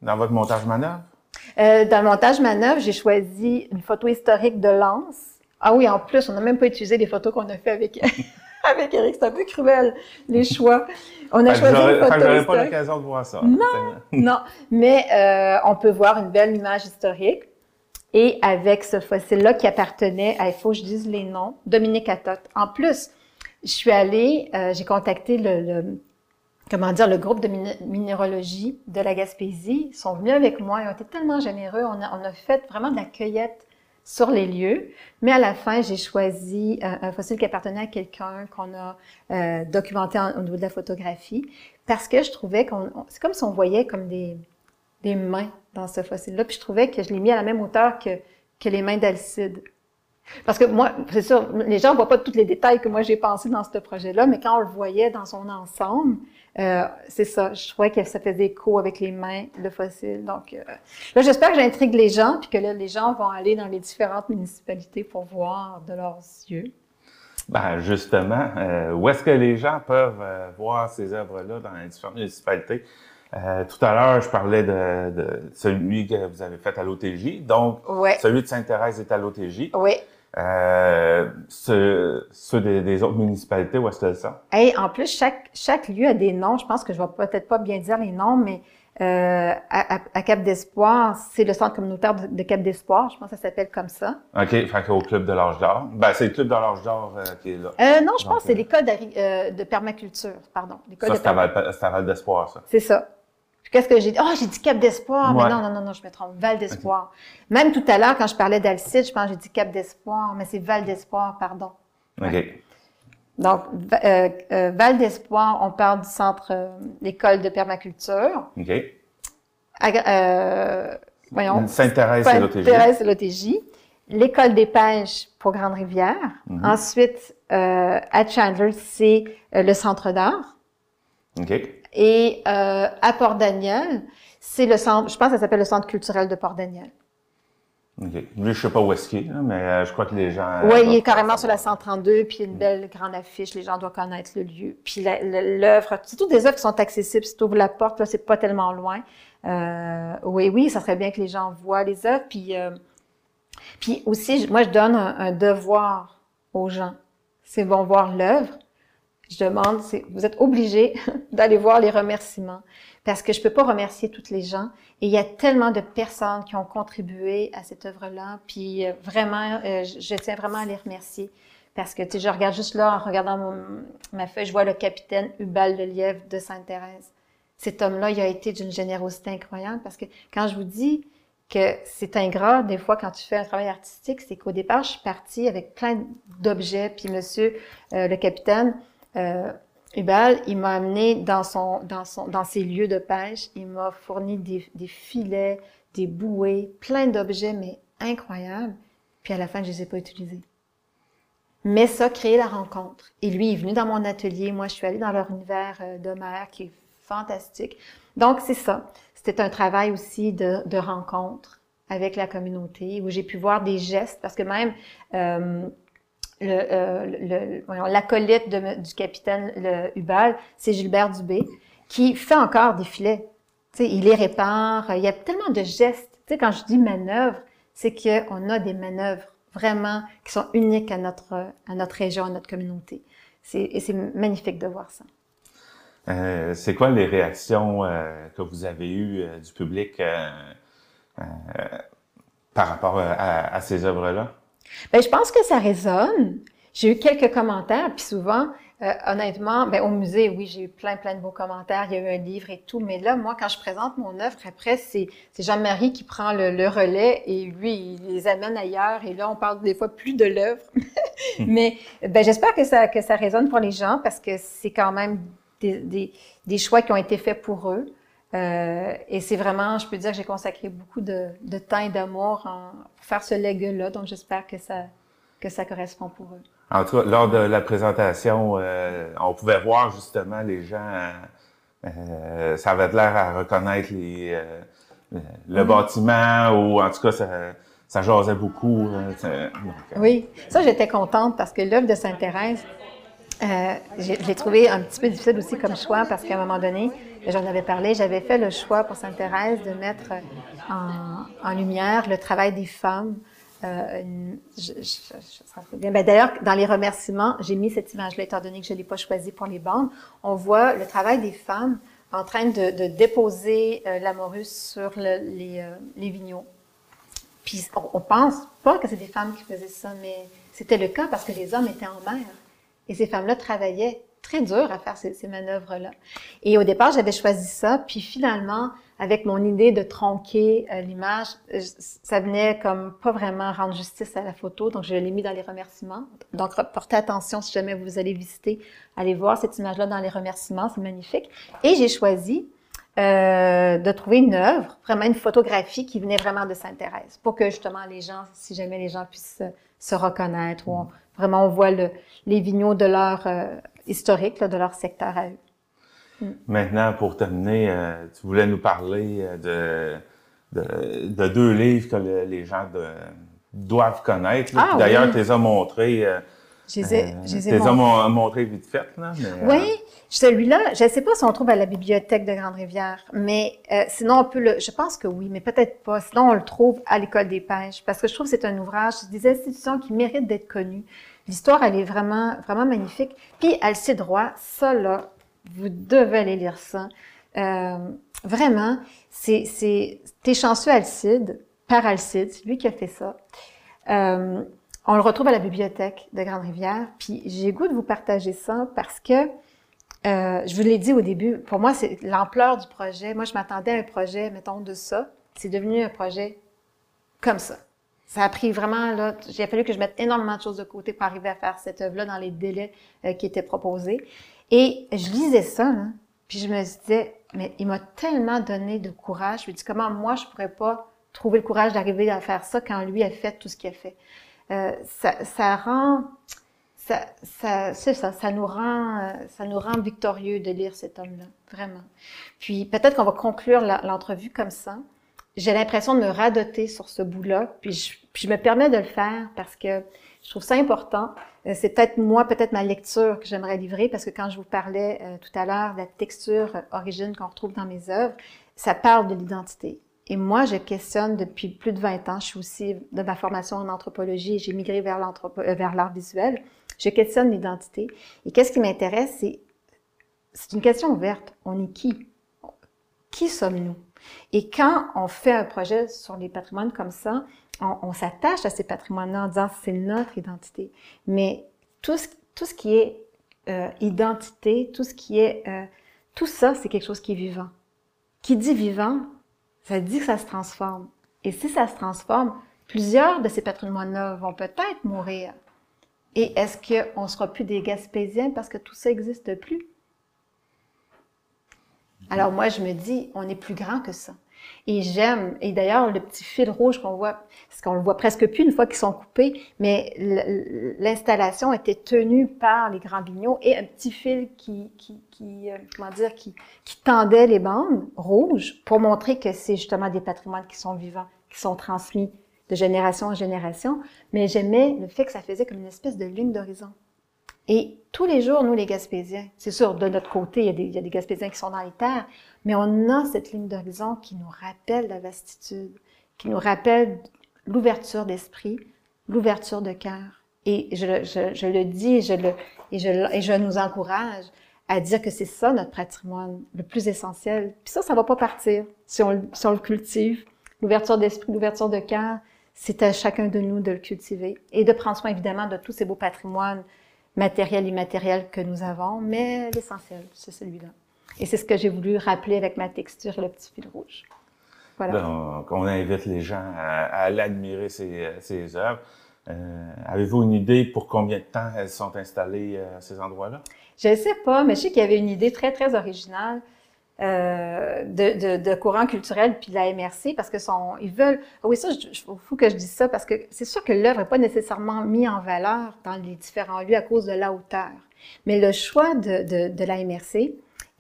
[SPEAKER 27] dans votre montage manœuvre?
[SPEAKER 6] Dans le montage manœuvre, j'ai choisi une photo historique de Lens. Ah oui, en plus, on n'a même pas utilisé les photos qu'on a fait avec, avec Eric. C'est un peu cruel, les choix. On a
[SPEAKER 27] que
[SPEAKER 6] choisi une photo
[SPEAKER 27] j'aurais pas l'occasion de voir ça.
[SPEAKER 6] Non, non. Mais euh, on peut voir une belle image historique. Et avec ce fossile-là qui appartenait à, il faut que je dise les noms, Dominique Attotte. En plus, je suis allée, euh, j'ai contacté le, le- comment dire, le groupe de min- minéralogie de la Gaspésie. Ils sont venus avec moi, ils ont été tellement généreux. On a, on a fait vraiment de la cueillette sur les lieux, mais à la fin, j'ai choisi un, un fossile qui appartenait à quelqu'un qu'on a euh, documenté en- au niveau de la photographie, parce que je trouvais qu'on, on- c'est comme si on voyait comme des, des mains dans ce fossile-là, puis je trouvais que je l'ai mis à la même hauteur que, que les mains d'Alcide. Parce que moi, c'est sûr, les gens ne voient pas tous les détails que moi j'ai pensé dans ce projet-là, mais quand on le voyait dans son ensemble, euh, c'est ça, je trouvais que ça faisait écho avec les mains, le fossile. Donc euh, là, j'espère que j'intrigue les gens, puis que là, les gens vont aller dans les différentes municipalités pour voir de leurs yeux.
[SPEAKER 27] Ben, justement, euh, où est-ce que les gens peuvent voir ces œuvres-là dans les différentes municipalités? Euh, tout à l'heure, je parlais de, de celui que vous avez fait à l'OTJ. Donc,
[SPEAKER 6] Ouais.
[SPEAKER 27] celui de Sainte-Thérèse est à l'OTJ.
[SPEAKER 6] Oui.
[SPEAKER 27] Euh, ceux ceux des, des autres municipalités, où est-ce que c'est ça?
[SPEAKER 6] Hey, en plus, chaque, chaque lieu a des noms. Je pense que je vais peut-être pas bien dire les noms, mais euh, à, à- Cap d'Espoir, c'est le centre communautaire de, de Cap d'Espoir. Je pense que ça s'appelle comme ça.
[SPEAKER 27] OK, fait qu'au Club de l'Âge d'Or. Ben, c'est le Club de l'Âge d'Or euh, qui est là.
[SPEAKER 6] Euh, non, je
[SPEAKER 27] Donc,
[SPEAKER 6] pense que c'est l'école d'agri- euh, de permaculture. Pardon. L'école
[SPEAKER 27] Ça,
[SPEAKER 6] de
[SPEAKER 27] c'est à Val d'Espoir, ça.
[SPEAKER 6] C'est ça. Qu'est-ce que j'ai dit? Oh, j'ai dit Cap d'Espoir.
[SPEAKER 27] Ouais.
[SPEAKER 6] Mais non, non, non, non, je me trompe. Val d'Espoir. Même tout à l'heure, quand je parlais d'Alcide, je pense que j'ai dit Cap d'Espoir, mais c'est Val d'Espoir, pardon.
[SPEAKER 27] OK.
[SPEAKER 6] Donc, euh, euh, Val d'Espoir, on parle du centre, euh, l'école de permaculture.
[SPEAKER 27] OK.
[SPEAKER 6] Euh, voyons.
[SPEAKER 27] Sainte-Thérèse, c'est l'OTJ.
[SPEAKER 6] Sainte-Thérèse, c'est l'OTJ. L'école des pêches pour Grande-Rivière.
[SPEAKER 27] Mhm.
[SPEAKER 6] Ensuite, euh, à Chandler, c'est euh, le centre d'art.
[SPEAKER 27] OK.
[SPEAKER 6] Et euh, à Port-Daniel, c'est le centre, je pense que ça s'appelle le centre culturel de Port-Daniel.
[SPEAKER 27] OK. Lui, je sais pas où est-ce qu'il est, mais euh, je crois que les gens...
[SPEAKER 6] Oui,
[SPEAKER 27] euh,
[SPEAKER 6] il est carrément sur la 132, puis une belle grande affiche, les gens doivent connaître le lieu. Puis l'œuvre, c'est toutes des œuvres qui sont accessibles. Si tu ouvres la porte, là, c'est pas tellement loin. Euh, oui, oui, ça serait bien que les gens voient les œuvres. Puis, euh, puis aussi, moi, je donne un, un devoir aux gens. C'est bon voir l'œuvre. Je demande, vous êtes obligés d'aller voir les remerciements parce que je peux pas remercier toutes les gens. Et il y a tellement de personnes qui ont contribué à cette œuvre-là. Puis euh, vraiment, euh, je, tiens vraiment à les remercier parce que tu sais, je regarde juste là en regardant ma feuille, je vois le capitaine Hubal de Lièvre de Sainte-Thérèse. Cet homme-là, il a été d'une générosité incroyable parce que quand je vous dis que c'est ingrat, des fois, quand tu fais un travail artistique, c'est qu'au départ, je suis partie avec plein d'objets, puis monsieur, euh, le capitaine, euh, Hubal, il m'a amené dans son, dans son, dans ses lieux de pêche, il m'a fourni des, des filets, des bouées, plein d'objets, mais incroyables. Puis à la fin, je les ai pas utilisés. Mais ça, créer la rencontre. Et lui, il est venu dans mon atelier. Moi, je suis allée dans leur univers euh, mer qui est fantastique. Donc, c'est ça. C'était un travail aussi de, de rencontre avec la communauté où j'ai pu voir des gestes parce que même euh, le, euh, le- l'acolyte de- du capitaine le Hubal, c'est Gilbert Dubé, qui fait encore des filets. Il les répare. Il y a tellement de gestes. Quand je dis manœuvre, c'est qu'on a des manœuvres vraiment qui sont uniques à notre, région, à notre communauté. C'est, magnifique de voir ça.
[SPEAKER 27] Euh, c'est quoi les réactions euh, que vous avez eues du public par rapport à ces œuvres-là?
[SPEAKER 6] Ben, je pense que ça résonne. J'ai eu quelques commentaires, puis souvent, euh, honnêtement, ben, au musée, oui, j'ai eu plein, plein de beaux commentaires. Il y a eu un livre et tout. Mais là, moi, quand je présente mon œuvre, après, c'est, c'est Jean-Marie qui prend le, le relais et lui, il les amène ailleurs. Et là, on parle des fois plus de l'œuvre. mais ben, j'espère que ça, que ça résonne pour les gens parce que c'est quand même des, des, des choix qui ont été faits pour eux. Euh, et c'est vraiment, je peux dire que j'ai consacré beaucoup de, de temps et d'amour en, pour faire ce legs-là. Donc, j'espère que ça, que ça correspond pour eux.
[SPEAKER 27] En tout cas, lors de la présentation, euh, on pouvait voir justement les gens, euh, ça avait l'air à reconnaître les, euh, le bâtiment ou en tout cas, ça, ça jasait beaucoup. euh, donc, euh,
[SPEAKER 6] Oui, ça, j'étais contente parce que l'œuvre de Sainte-Thérèse, euh, je l'ai trouvé un petit peu difficile aussi comme choix parce qu'à un moment donné, j'en avais parlé, j'avais fait le choix pour Sainte-Thérèse de mettre en, en lumière le travail des femmes. Euh. Ben, D'ailleurs, dans les remerciements, j'ai mis cette image-là, étant donné que je ne l'ai pas choisie pour les bandes. On voit le travail des femmes en train de, de déposer euh, la morue sur le- les, euh, les. Puis on, on pense pas que c'est des femmes qui faisaient ça, mais c'était le cas parce que les hommes étaient en mer. Et ces femmes-là travaillaient très dur à faire ces, manœuvres-là. Et au départ, j'avais choisi ça, puis finalement, avec mon idée de tronquer euh, l'image, euh, ça venait comme pas vraiment rendre justice à la photo, donc je l'ai mis dans les remerciements. Donc portez attention si jamais vous allez visiter, allez voir cette image-là dans les remerciements, c'est magnifique. Et j'ai choisi euh, de trouver une œuvre, vraiment une photographie qui venait vraiment de Sainte-Thérèse, pour que justement les gens, si jamais les gens puissent se, reconnaître, on- vraiment on voit le, les vignots de leur euh, historique, là, de leur secteur à eux.
[SPEAKER 27] Maintenant, pour terminer, euh, tu voulais nous parler euh, de, de, de deux livres que le- les gens de- doivent connaître.
[SPEAKER 6] Ah,
[SPEAKER 27] D'ailleurs,
[SPEAKER 6] oui.
[SPEAKER 27] tu les as montrés.
[SPEAKER 6] Je les ai-
[SPEAKER 27] euh,
[SPEAKER 6] je les ai
[SPEAKER 27] tu les as
[SPEAKER 6] montrés.
[SPEAKER 27] mon- montrés vite fait, là. Mais, euh,
[SPEAKER 6] Oui, celui-là, je ne sais pas si on le trouve à la bibliothèque de Grande-Rivière, mais euh, sinon on peut le. Je pense que oui, mais peut-être pas. Sinon, on le trouve à l'école des pêches, parce que je trouve que c'est un ouvrage des institutions qui méritent d'être connues. L'histoire, elle est vraiment, vraiment magnifique. Puis Alcide Roy, ça là, vous devez aller lire ça. Euh, vraiment, c'est, c'est, t'es chanceux Alcide, par Alcide, c'est lui qui a fait ça. On le retrouve à la bibliothèque de Grande-Rivière. Puis j'ai goût de vous partager ça parce que euh, je vous l'ai dit au début, pour moi, c'est l'ampleur du projet. Moi, je m'attendais à un projet, mettons, de ça. C'est devenu un projet comme ça. Ça a pris vraiment, là, j'ai fallu que je mette énormément de choses de côté pour arriver à faire cette œuvre-là dans les délais euh, qui étaient proposés. Et je lisais ça, puis je me disais, mais il m'a tellement donné de courage. Je me dis, comment moi, je pourrais pas trouver le courage d'arriver à faire ça quand lui a fait tout ce qu'il a fait? Euh, ça, rend, ça, ça, nous rend, euh, ça nous rend victorieux de lire cet homme-là, vraiment. Puis peut-être qu'on va conclure l'entrevue comme ça. J'ai l'impression de me radoter sur ce bout-là, puis je, me permets de le faire parce que je trouve ça important. Euh, C'est peut-être moi, peut-être ma lecture que j'aimerais livrer, parce que quand je vous parlais tout à l'heure de la texture euh, origine qu'on retrouve dans mes œuvres, ça parle de l'identité. Et moi, je questionne depuis plus de 20 ans. Je suis aussi de ma formation en anthropologie et j'ai migré euh, vers l'art visuel. Je questionne l'identité. Et qu'est-ce qui m'intéresse, c'est c'est une question ouverte. On est qui? Qui sommes-nous? Et quand on fait un projet sur les patrimoines comme ça, on, on s'attache à ces patrimoines-là en disant c'est notre identité. Mais tout ce, tout ce qui est euh, identité, tout ce qui est euh, tout ça, c'est quelque chose qui est vivant. Qui dit vivant, ça dit que ça se transforme. Et si ça se transforme, plusieurs de ces patrimoines-là vont peut-être mourir. Et est-ce qu'on ne sera plus des Gaspésiens parce que tout ça n'existe plus? Alors moi, je me dis, on est plus grand que ça. Et j'aime, et d'ailleurs, le petit fil rouge qu'on voit, parce qu'on le voit presque plus une fois qu'ils sont coupés, mais l'installation était tenue par les grands vignots et un petit fil qui, euh, comment dire, qui tendait les bandes rouges pour montrer que c'est justement des patrimoines qui sont vivants, qui sont transmis de génération en génération. Mais j'aimais le fait que ça faisait comme une espèce de ligne d'horizon. Et tous les jours, nous, les Gaspésiens, c'est sûr, de notre côté, il y, a des, il y a des Gaspésiens qui sont dans les terres, mais on a cette ligne d'horizon qui nous rappelle la vastitude, qui nous rappelle l'ouverture d'esprit, l'ouverture de cœur. Et je, je, je le dis et je, le, et, je, et je nous encourage à dire que c'est ça notre patrimoine le plus essentiel. Puis ça, ça va pas partir si on, si on le cultive. L'ouverture d'esprit, l'ouverture de cœur, c'est à chacun de nous de le cultiver et de prendre soin évidemment de tous ces beaux patrimoines matériels et immatériels que nous avons, mais l'essentiel, c'est celui-là. Et c'est ce que j'ai voulu rappeler avec ma texture et le petit fil rouge. Voilà.
[SPEAKER 27] Donc, on invite les gens à, à aller admirer ces, ces œuvres. Euh, Avez-vous une idée pour combien de temps elles sont installées euh, à ces endroits-là?
[SPEAKER 6] Je ne sais pas, mais je sais qu'il y avait une idée très, très originale euh, de, de, de courant culturel puis de la MRC parce que ils veulent. Ah oui, ça, il faut que je dise ça parce que c'est sûr que l'œuvre n'est pas nécessairement mise en valeur dans les différents lieux à cause de la hauteur. Mais le choix de la MRC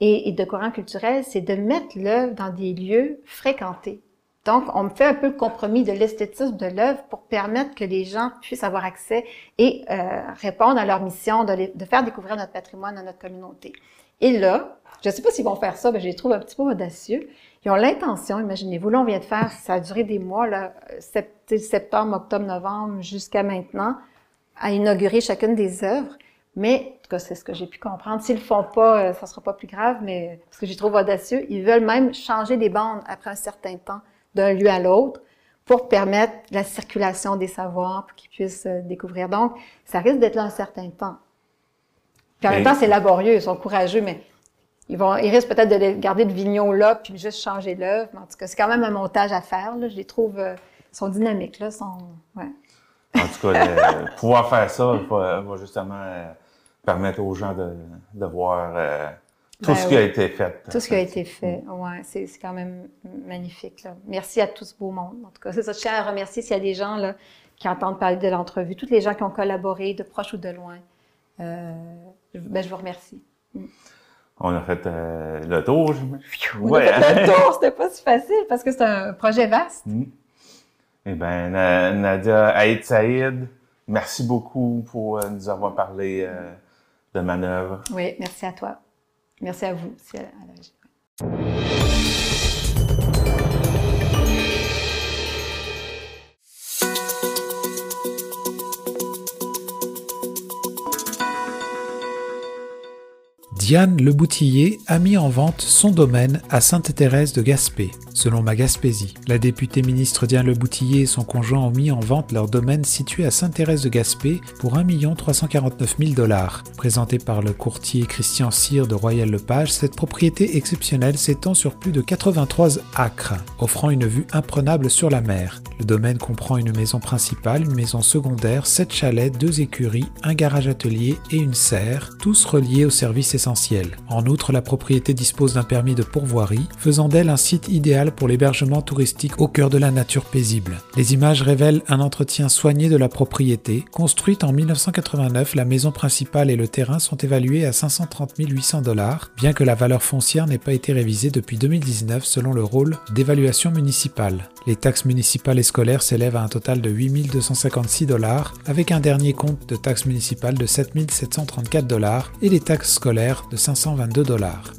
[SPEAKER 6] et, de courant culturel, c'est de mettre l'œuvre dans des lieux fréquentés. Donc, on fait un peu le compromis de l'esthétisme de l'œuvre pour permettre que les gens puissent avoir accès et euh, répondre à leur mission de, faire découvrir notre patrimoine à notre communauté. Et là, je ne sais pas s'ils vont faire ça, mais je les trouve un petit peu audacieux. Ils ont l'intention, imaginez-vous, là, on vient de faire, ça a duré des mois, septembre, octobre, novembre, jusqu'à maintenant, à inaugurer chacune des œuvres. Mais, en tout cas, c'est ce que j'ai pu comprendre. S'ils le font pas, euh, ça sera pas plus grave, mais parce que j'y trouve audacieux, ils veulent même changer les bandes après un certain temps d'un lieu à l'autre pour permettre la circulation des savoirs, pour qu'ils puissent euh, découvrir. Donc, ça risque d'être là un certain temps. Puis en même temps, c'est laborieux, ils sont courageux, mais ils, vont, ils risquent peut-être de garder le vignon là, puis juste changer l'œuvre. En tout cas, c'est quand même un montage à faire. Là. Je les trouve, euh, ils sont dynamiques, là, sont, ouais.
[SPEAKER 27] En tout cas, pouvoir faire ça va, va justement euh, permettre aux gens de, de voir euh, tout
[SPEAKER 6] Ben
[SPEAKER 27] ce qui a été fait.
[SPEAKER 6] Tout ce qui a été fait, ouais, c'est c'est quand même magnifique. Là. Merci à tout ce beau monde. En tout cas, c'est ça. Je tiens à remercier s'il y a des gens là, qui entendent parler de l'entrevue, tous les gens qui ont collaboré, de proche ou de loin. Euh, ben, je vous remercie. Mm.
[SPEAKER 27] On a fait euh, le tour. je-
[SPEAKER 6] On a fait le tour, c'était pas si facile parce que c'est un projet vaste.
[SPEAKER 27] Mm. Eh bien, Na- Nadia Aïd Saïd, merci beaucoup pour euh, nous avoir parlé euh, de manœuvre.
[SPEAKER 6] Oui, merci à toi. Merci à vous aussi à la- à la régie.
[SPEAKER 8] Diane Leboutillier a mis en vente son domaine à Sainte-Thérèse de Gaspé, selon ma Gaspésie. La députée ministre Diane Leboutillier et son conjoint ont mis en vente leur domaine situé à Sainte-Thérèse de Gaspé pour 1 349 000 dollars. Présentée par le courtier Christian Cyr de Royal Lepage, cette propriété exceptionnelle s'étend sur plus de 83 acres, offrant une vue imprenable sur la mer. Le domaine comprend une maison principale, une maison secondaire, sept chalets, deux écuries, un garage atelier et une serre, tous reliés aux services essentiels. En outre, la propriété dispose d'un permis de pourvoirie, faisant d'elle un site idéal pour l'hébergement touristique au cœur de la nature paisible. Les images révèlent un entretien soigné de la propriété. Construite en 1989, la maison principale et le terrain sont évalués à 530 800 dollars, bien que la valeur foncière n'ait pas été révisée depuis 2019 selon le rôle d'évaluation municipale. Les taxes municipales et scolaires s'élèvent à un total de 8 256 dollars, avec un dernier compte de taxes municipales de 7 734 dollars et les taxes scolaires de 522 dollars.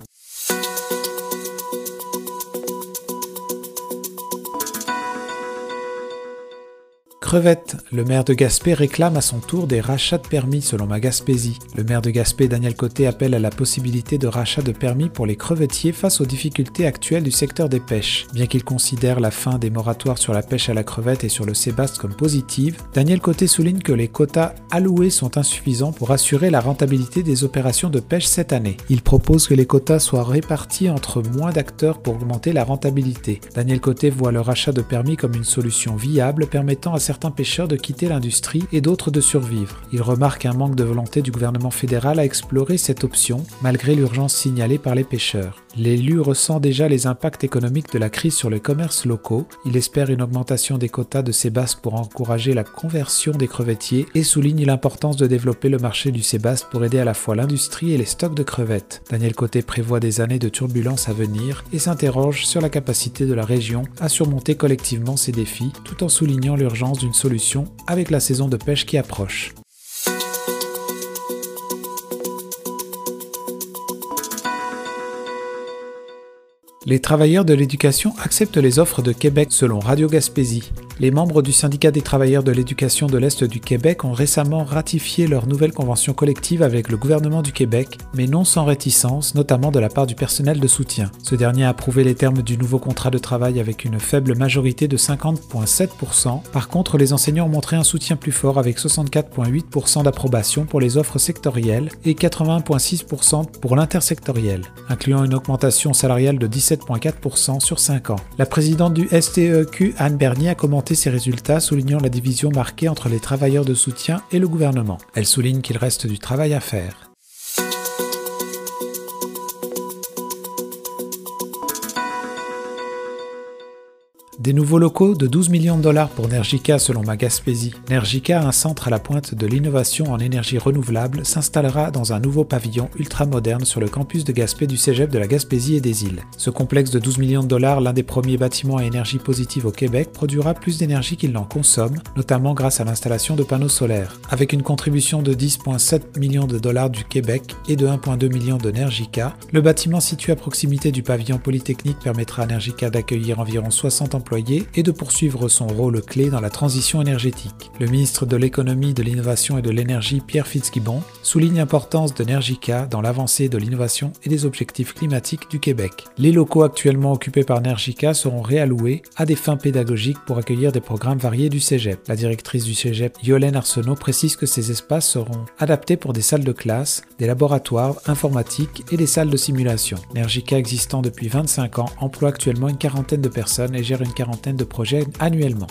[SPEAKER 8] Crevette. Le maire de Gaspé réclame à son tour des rachats de permis selon ma Gaspésie. Le maire de Gaspé, Daniel Côté, appelle à la possibilité de rachat de permis pour les crevettiers face aux difficultés actuelles du secteur des pêches. Bien qu'il considère la fin des moratoires sur la pêche à la crevette et sur le sébaste comme positive, Daniel Côté souligne que les quotas alloués sont insuffisants pour assurer la rentabilité des opérations de pêche cette année. Il propose que les quotas soient répartis entre moins d'acteurs pour augmenter la rentabilité. Daniel Côté voit le rachat de permis comme une solution viable permettant à certains pêcheurs de quitter l'industrie et d'autres de survivre. Il remarque un manque de volonté du gouvernement fédéral à explorer cette option malgré l'urgence signalée par les pêcheurs. L'élu ressent déjà les impacts économiques de la crise sur les commerces locaux. Il espère une augmentation des quotas de sébaste pour encourager la conversion des crevettiers et souligne l'importance de développer le marché du sébaste pour aider à la fois l'industrie et les stocks de crevettes. Daniel Côté prévoit des années de turbulences à venir et s'interroge sur la capacité de la région à surmonter collectivement ces défis tout en soulignant l'urgence d'une solution avec la saison de pêche qui approche. Les travailleurs de l'éducation acceptent les offres de Québec selon Radio Gaspésie. Les membres du syndicat des travailleurs de l'éducation de l'Est du Québec ont récemment ratifié leur nouvelle convention collective avec le gouvernement du Québec, mais non sans réticence, notamment de la part du personnel de soutien. Ce dernier a approuvé les termes du nouveau contrat de travail avec une faible majorité de 50,7%. Par contre, les enseignants ont montré un soutien plus fort avec 64,8% d'approbation pour les offres sectorielles et 81,6% pour l'intersectoriel, incluant une augmentation salariale de 17,4% sur 5 ans. La présidente du STEQ, Anne Bernier, a commenté ces résultats, soulignant la division marquée entre les travailleurs de soutien et le gouvernement. Elle souligne qu'il reste du travail à faire. Des nouveaux locaux de 12 millions de dollars pour Nergica selon ma Gaspésie. Nergica, un centre à la pointe de l'innovation en énergie renouvelable, s'installera dans un nouveau pavillon ultra moderne sur le campus de Gaspé du Cégep de la Gaspésie et des îles. Ce complexe de 12 millions de dollars, l'un des premiers bâtiments à énergie positive au Québec, produira plus d'énergie qu'il n'en consomme, notamment grâce à l'installation de panneaux solaires. Avec une contribution de 10,7 millions de dollars du Québec et de 1,2 millions de Nergica, le bâtiment situé à proximité du pavillon polytechnique permettra à Nergica d'accueillir environ 60 employés et de poursuivre son rôle clé dans la transition énergétique. Le ministre de l'économie, de l'innovation et de l'énergie, Pierre Fitzgibbon, souligne l'importance de Nergica dans l'avancée de l'innovation et des objectifs climatiques du Québec. Les locaux actuellement occupés par Nergica seront réalloués à des fins pédagogiques pour accueillir des programmes variés du Cégep. La directrice du Cégep, Yolène Arsenault, précise que ces espaces seront adaptés pour des salles de classe, des laboratoires informatiques et des salles de simulation. Nergica existant depuis 25 ans emploie actuellement une quarantaine de personnes et gère une quarantaine de projets annuellement.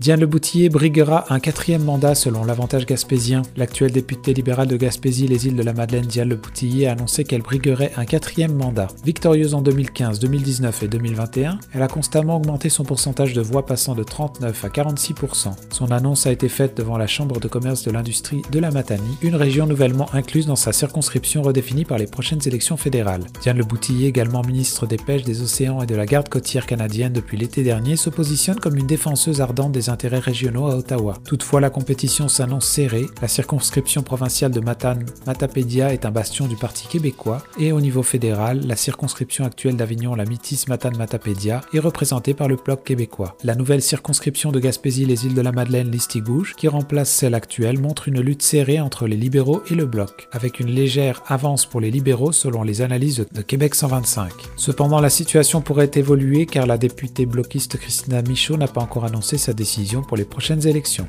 [SPEAKER 8] Diane Le Boutillier briguera un quatrième mandat selon l'avantage gaspésien. L'actuel député libéral de Gaspésie, les îles de la Madeleine, Diane Le Boutillier, a annoncé qu'elle briguerait un quatrième mandat. Victorieuse en 2015, 2019 et 2021, elle a constamment augmenté son pourcentage de voix passant de 39 à 46%. Son annonce a été faite devant la Chambre de commerce de l'industrie de la Matanie, une région nouvellement incluse dans sa circonscription redéfinie par les prochaines élections fédérales. Diane Le Boutillier, également ministre des Pêches, des Océans et de la Garde côtière canadienne depuis l'été dernier, se positionne comme une défenseuse ardente des intérêts régionaux à Ottawa. Toutefois, la compétition s'annonce serrée. La circonscription provinciale de Matane, Matapédia, est un bastion du Parti québécois et au niveau fédéral, la circonscription actuelle d'Avignon, la Métis Matane-Matapédia, est représentée par le Bloc québécois. La nouvelle circonscription de Gaspésie, les îles de la Madeleine, Listigouge, qui remplace celle actuelle, montre une lutte serrée entre les libéraux et le Bloc, avec une légère avance pour les libéraux selon les analyses de Québec 125. Cependant, la situation pourrait évoluer car la députée bloquiste Christina Michaud n'a pas encore annoncé sa décision pour les prochaines élections.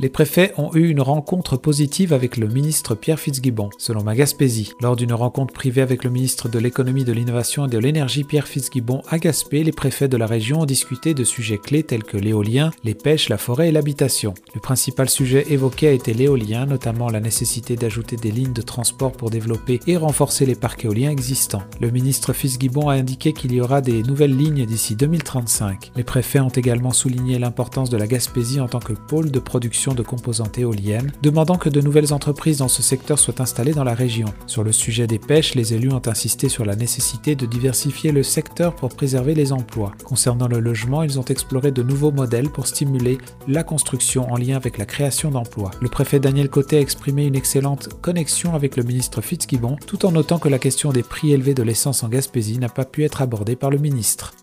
[SPEAKER 8] Les préfets ont eu une rencontre positive avec le ministre Pierre Fitzgibbon, selon ma Gaspésie. Lors d'une rencontre privée avec le ministre de l'économie, de l'innovation et de l'énergie Pierre Fitzgibbon à Gaspé, les préfets de la région ont discuté de sujets clés tels que l'éolien, les pêches, la forêt et l'habitation. Le principal sujet évoqué a été l'éolien, notamment la nécessité d'ajouter des lignes de transport pour développer et renforcer les parcs éoliens existants. Le ministre Fitzgibbon a indiqué qu'il y aura des nouvelles lignes d'ici 2035. Les préfets ont également souligné l'importance de la Gaspésie en tant que pôle de de composantes éoliennes, demandant que de nouvelles entreprises dans ce secteur soient installées dans la région. Sur le sujet des pêches, les élus ont insisté sur la nécessité de diversifier le secteur pour préserver les emplois. Concernant le logement, ils ont exploré de nouveaux modèles pour stimuler la construction en lien avec la création d'emplois. Le préfet Daniel Côté a exprimé une excellente connexion avec le ministre Fitzgibbon, tout en notant que la question des prix élevés de l'essence en Gaspésie n'a pas pu être abordée par le ministre.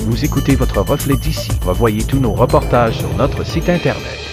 [SPEAKER 1] Vous écoutez votre reflet d'ici. Revoyez tous nos reportages sur notre site internet.